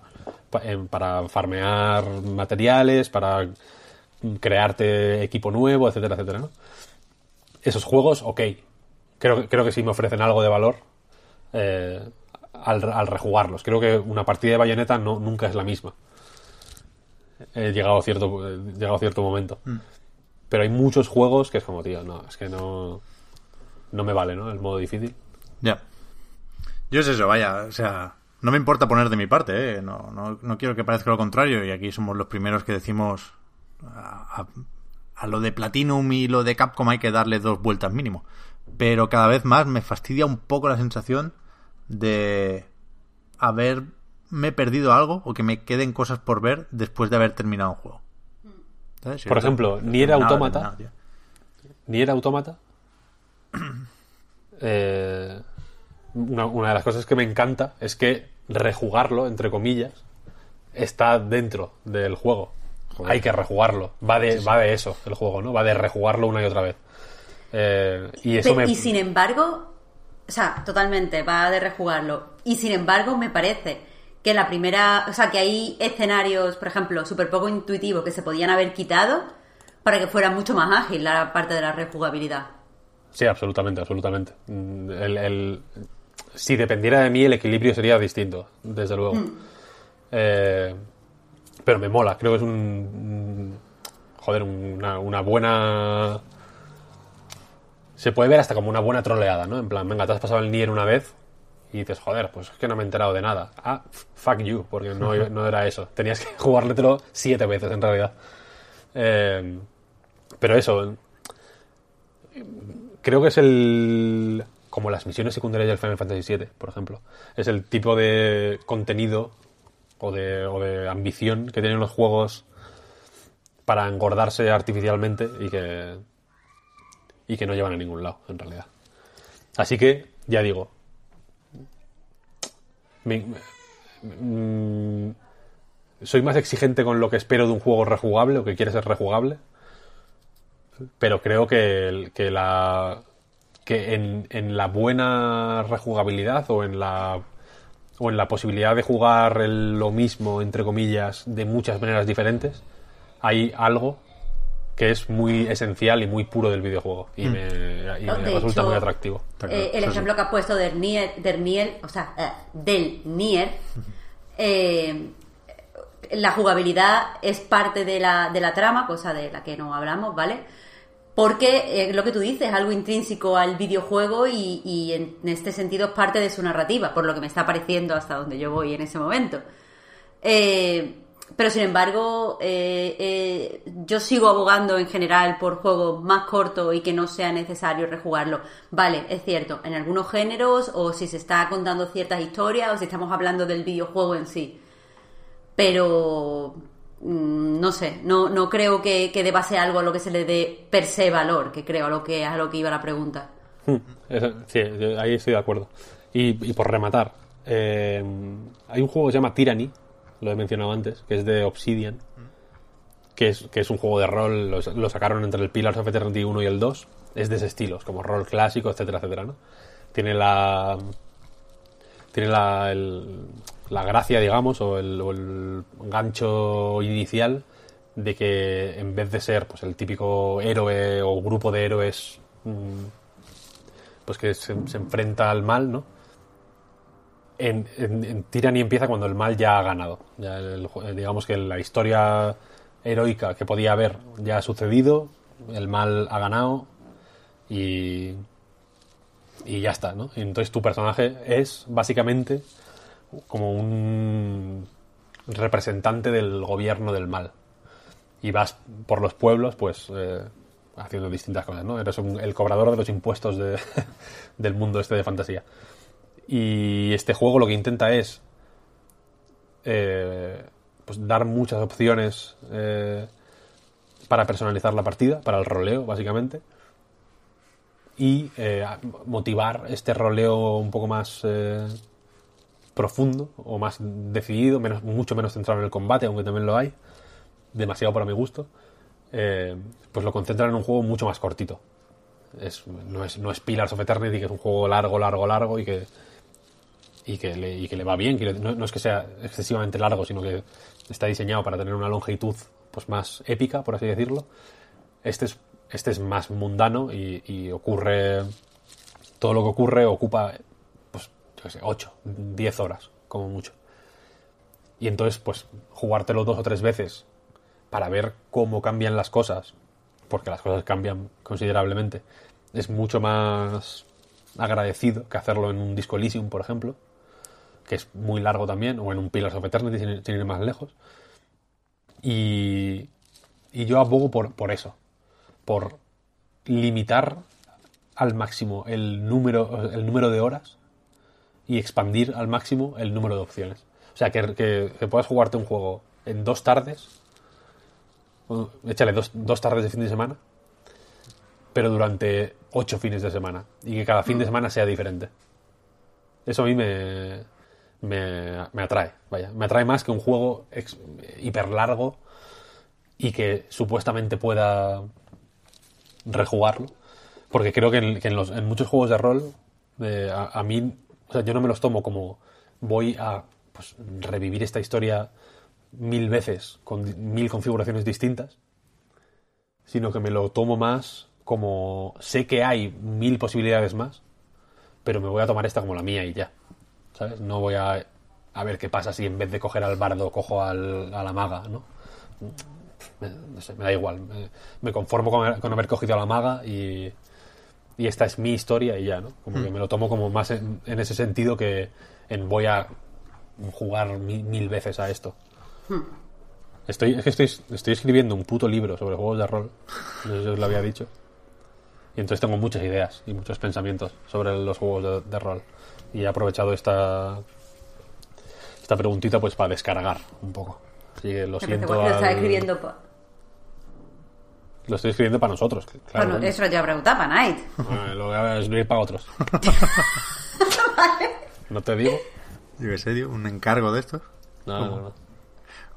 Pa- Para farmear materiales, para crearte equipo nuevo, etcétera, etcétera, ¿no? Esos juegos, ok. Creo, que- creo que sí me ofrecen algo de valor eh, al, al rejugarlos. Creo que una partida de bayoneta no, nunca es la misma. He llegado a cierto, he llegado a cierto momento. Pero hay muchos juegos que es como, tío, no, es que no, no me vale, ¿no? El modo difícil. Ya. Yo es eso, vaya, o sea, no me importa poner de mi parte, ¿eh? No, no, no quiero que parezca lo contrario, y aquí somos los primeros que decimos a, a- a lo de Platinum y lo de Capcom hay que darle dos vueltas mínimo. Pero cada vez más me fastidia un poco la sensación de haberme perdido algo o que me queden cosas por ver después de haber terminado un juego. ¿Sabes? Por ejemplo, terminado, tío. Nier Automata. eh, una, una de las cosas que me encanta es que rejugarlo, entre comillas, está dentro del juego. Hay que rejugarlo. Va de, va de eso el juego, ¿no? Va de rejugarlo una y otra vez. Eh, y eso Pe- me... Y sin embargo, o sea, totalmente, va de rejugarlo. Y sin embargo, me parece que la primera, o sea, que hay escenarios, por ejemplo, súper poco intuitivos que se podían haber quitado para que fuera mucho más ágil la parte de la rejugabilidad. Sí, absolutamente, absolutamente. Mm, El, el- si dependiera de mí, el equilibrio sería distinto, desde luego. Eh, pero me mola, creo que es un. joder, una, una buena. Se puede ver hasta como una buena troleada, ¿no? En plan, venga, te has pasado el Nier una vez y dices, joder, pues es que no me he enterado de nada. Ah, fuck you, porque no, no era eso. Tenías que jugártelo siete veces en realidad. Eh, pero eso, creo que es el como las misiones secundarias del Final Fantasy VII, por ejemplo. Es el tipo de contenido o de, o de ambición que tienen los juegos para engordarse artificialmente y que y que no llevan a ningún lado, en realidad. Así que, ya digo, mm, soy más exigente con lo que espero de un juego rejugable o que quiere ser rejugable pero creo que, que la que en, en la buena rejugabilidad o en la o en la posibilidad de jugar el- lo mismo entre comillas de muchas maneras diferentes hay algo que es muy esencial y muy puro del videojuego y me, y me resulta hecho, muy atractivo eh, el sí, ejemplo que has puesto del Nier, del Nier, o sea, eh, del Nier, eh, la jugabilidad es parte de la, de la trama, cosa de la que no hablamos, ¿vale? Porque eh, lo que tú dices es algo intrínseco al videojuego y, en, este sentido es parte de su narrativa, por lo que me está pareciendo hasta donde yo voy en ese momento. Eh, pero sin embargo, eh, eh, yo sigo abogando en general por juegos más cortos y que no sea necesario rejugarlo. Vale, es cierto, en algunos géneros o si se está contando ciertas historias o si estamos hablando del videojuego en sí. Pero no sé, no, no creo que, que deba ser algo a lo que se le dé per se valor, que creo a lo que, a lo que iba la pregunta. Hmm, sí, ahí estoy de acuerdo. Y, y por rematar, eh, hay un juego que se llama Tyranny, lo he mencionado antes, que es de Obsidian, que es, que es un juego de rol, lo, sacaron entre el Pillars of Eternity 1 y el 2, es de ese estilo, es como rol clásico, etcétera, etcétera, ¿no? Tiene la... Tiene la, la gracia, digamos, o el, gancho inicial de que en vez de ser pues el típico héroe o grupo de héroes mm, pues que se, enfrenta al mal, ¿no? En, en, empieza cuando el mal ya ha ganado. Digamos que la historia heroica que podía haber ya ha sucedido, el mal ha ganado y, y ya está, ¿no? Entonces tu personaje es básicamente como un representante del gobierno del mal. Y vas por los pueblos, pues, eh, haciendo distintas cosas, ¿no? Eres un- el cobrador de los impuestos de- del mundo este de fantasía. Y este juego lo que intenta es eh, pues dar muchas opciones eh, para personalizar la partida, para el roleo, básicamente. Y eh, motivar este roleo un poco más profundo o más decidido, menos, mucho menos centrado en el combate, aunque también lo hay, demasiado para mi gusto, eh, pues lo concentran en un juego mucho más cortito. Es, no, es, no es Pillars of Eternity, que es un juego largo, largo, largo y que, y que, le, y que le va bien. que no, es que sea excesivamente largo, sino que está diseñado para tener una longitud pues más épica, por así decirlo. Este es, este es más mundano y, y ocurre. Todo lo que ocurre ocupa, yo sé, 8, 10 horas, como mucho. Y entonces, pues, jugártelo dos o tres veces para ver cómo cambian las cosas, porque las cosas cambian considerablemente, es mucho más agradecido que hacerlo en un Disco Elysium, por ejemplo, que es muy largo también, o en un Pillars of Eternity, sin ir más lejos. Y, y yo abogo por, por eso, por limitar al máximo el número, el número de horas y expandir al máximo el número de opciones. O sea, que, que- que puedas jugarte un juego en dos tardes, o échale dos, dos tardes de fin de semana, pero durante ocho fines de semana, y que cada fin de semana sea diferente. Eso a mí me, me, me atrae, vaya. Me atrae más que un juego ex- hiper largo y que supuestamente pueda rejugarlo, Porque creo que en, que en los, en muchos juegos de rol, eh, a, a mí, o sea, yo no me los tomo como voy a pues, revivir esta historia mil veces con mil configuraciones distintas, sino que me lo tomo más como sé que hay mil posibilidades más, pero me voy a tomar esta como la mía y ya. ¿Sabes? No voy a, a ver qué pasa si en vez de coger al bardo cojo al- a la maga, ¿no? No sé, me da igual. Me, conformo con, con haber cogido a la maga y, y esta es mi historia y ya, ¿no? Como que me lo tomo como más en, en ese sentido que en voy a jugar mi- mil veces a esto. Estoy, es que estoy, estoy escribiendo un puto libro sobre juegos de rol. No sé si os lo había dicho. Y entonces tengo muchas ideas y muchos pensamientos sobre los juegos de, de rol. Y he aprovechado esta esta preguntita pues para descargar un poco. Así que lo siento. al- escribiendo Lo estoy escribiendo para nosotros. Claro, Bueno, eso ya preguntaba para Night. Ah, lo voy a escribir para otros. ¿No te digo? Yo qué sé, tío, un encargo de estos. No, no, no.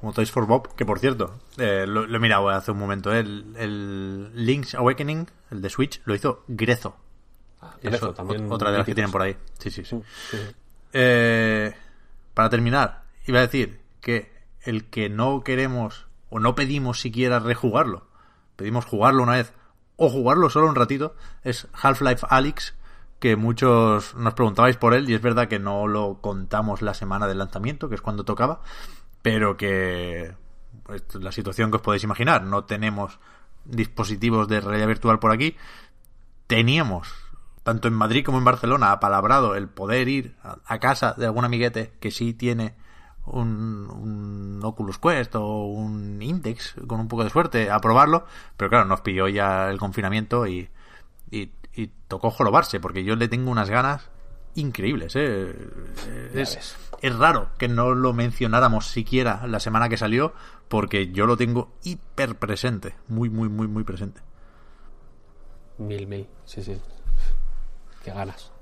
Como Toys for Bob, que por cierto, eh, lo, lo he mirado hace un momento. eh, El, el Link's Awakening, el de Switch, lo hizo Grezo. Grezo, Eso, también otra de las que tienen por ahí. Sí, sí, sí. Sí, sí. Eh, para terminar, iba a decir que el que no queremos o no pedimos siquiera rejugarlo, pedimos jugarlo una vez o jugarlo solo un ratito, es Half-Life Alyx, que muchos nos preguntabais por él y es verdad que no lo contamos la semana del lanzamiento, que es cuando tocaba, pero que pues, la situación que os podéis imaginar, no tenemos dispositivos de realidad virtual por aquí, teníamos, tanto en Madrid como en Barcelona, apalabrado el poder ir a, a casa de algún amiguete que sí tiene un, un Oculus Quest o un Index, con un poco de suerte, a probarlo, pero claro, nos pilló ya el confinamiento y, y, y tocó jorobarse, porque yo le tengo unas ganas increíbles, ¿eh? Es, es raro que no lo mencionáramos siquiera la semana que salió, porque yo lo tengo hiper presente, muy, muy, muy, muy presente. Mil, mil. Sí, sí. Qué ganas.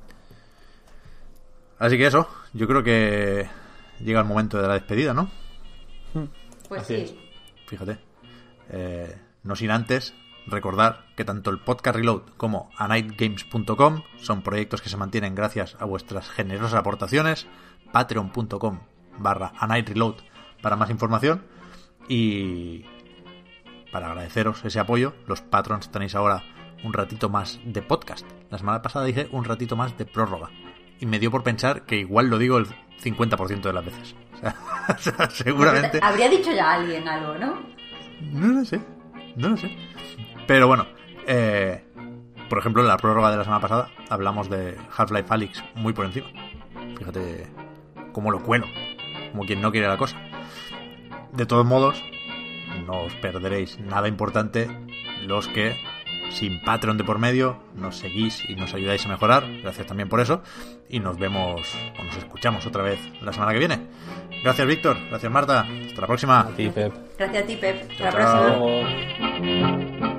Así que eso, yo creo que llega el momento de la despedida, ¿no? Pues Así sí. Fíjate. Eh, no sin antes recordar que tanto el podcast Reload como anightgames.com son proyectos que se mantienen gracias a vuestras generosas aportaciones. Patreon.com barra anightreload para más información. Y para agradeceros ese apoyo, los patrons tenéis ahora un ratito más de podcast. La semana pasada dije un ratito más de prórroga. Y me dio por pensar que igual lo digo el 50% de las veces. O sea, seguramente... Habría dicho ya alguien algo, ¿no? No lo sé, no lo sé. Pero bueno, eh, por ejemplo, en la prórroga de la semana pasada hablamos de Half-Life Alyx muy por encima. Fíjate cómo lo cuelo, como quien no quiere la cosa. De todos modos, no os perderéis nada importante los que, sin Patreon de por medio, nos seguís y nos ayudáis a mejorar. Gracias también por eso. Y nos vemos o nos escuchamos otra vez la semana que viene. Gracias, Víctor. Gracias, Marta. Hasta la próxima. A ti, Pep. Gracias a ti, Pep. Hasta la Chao, próxima.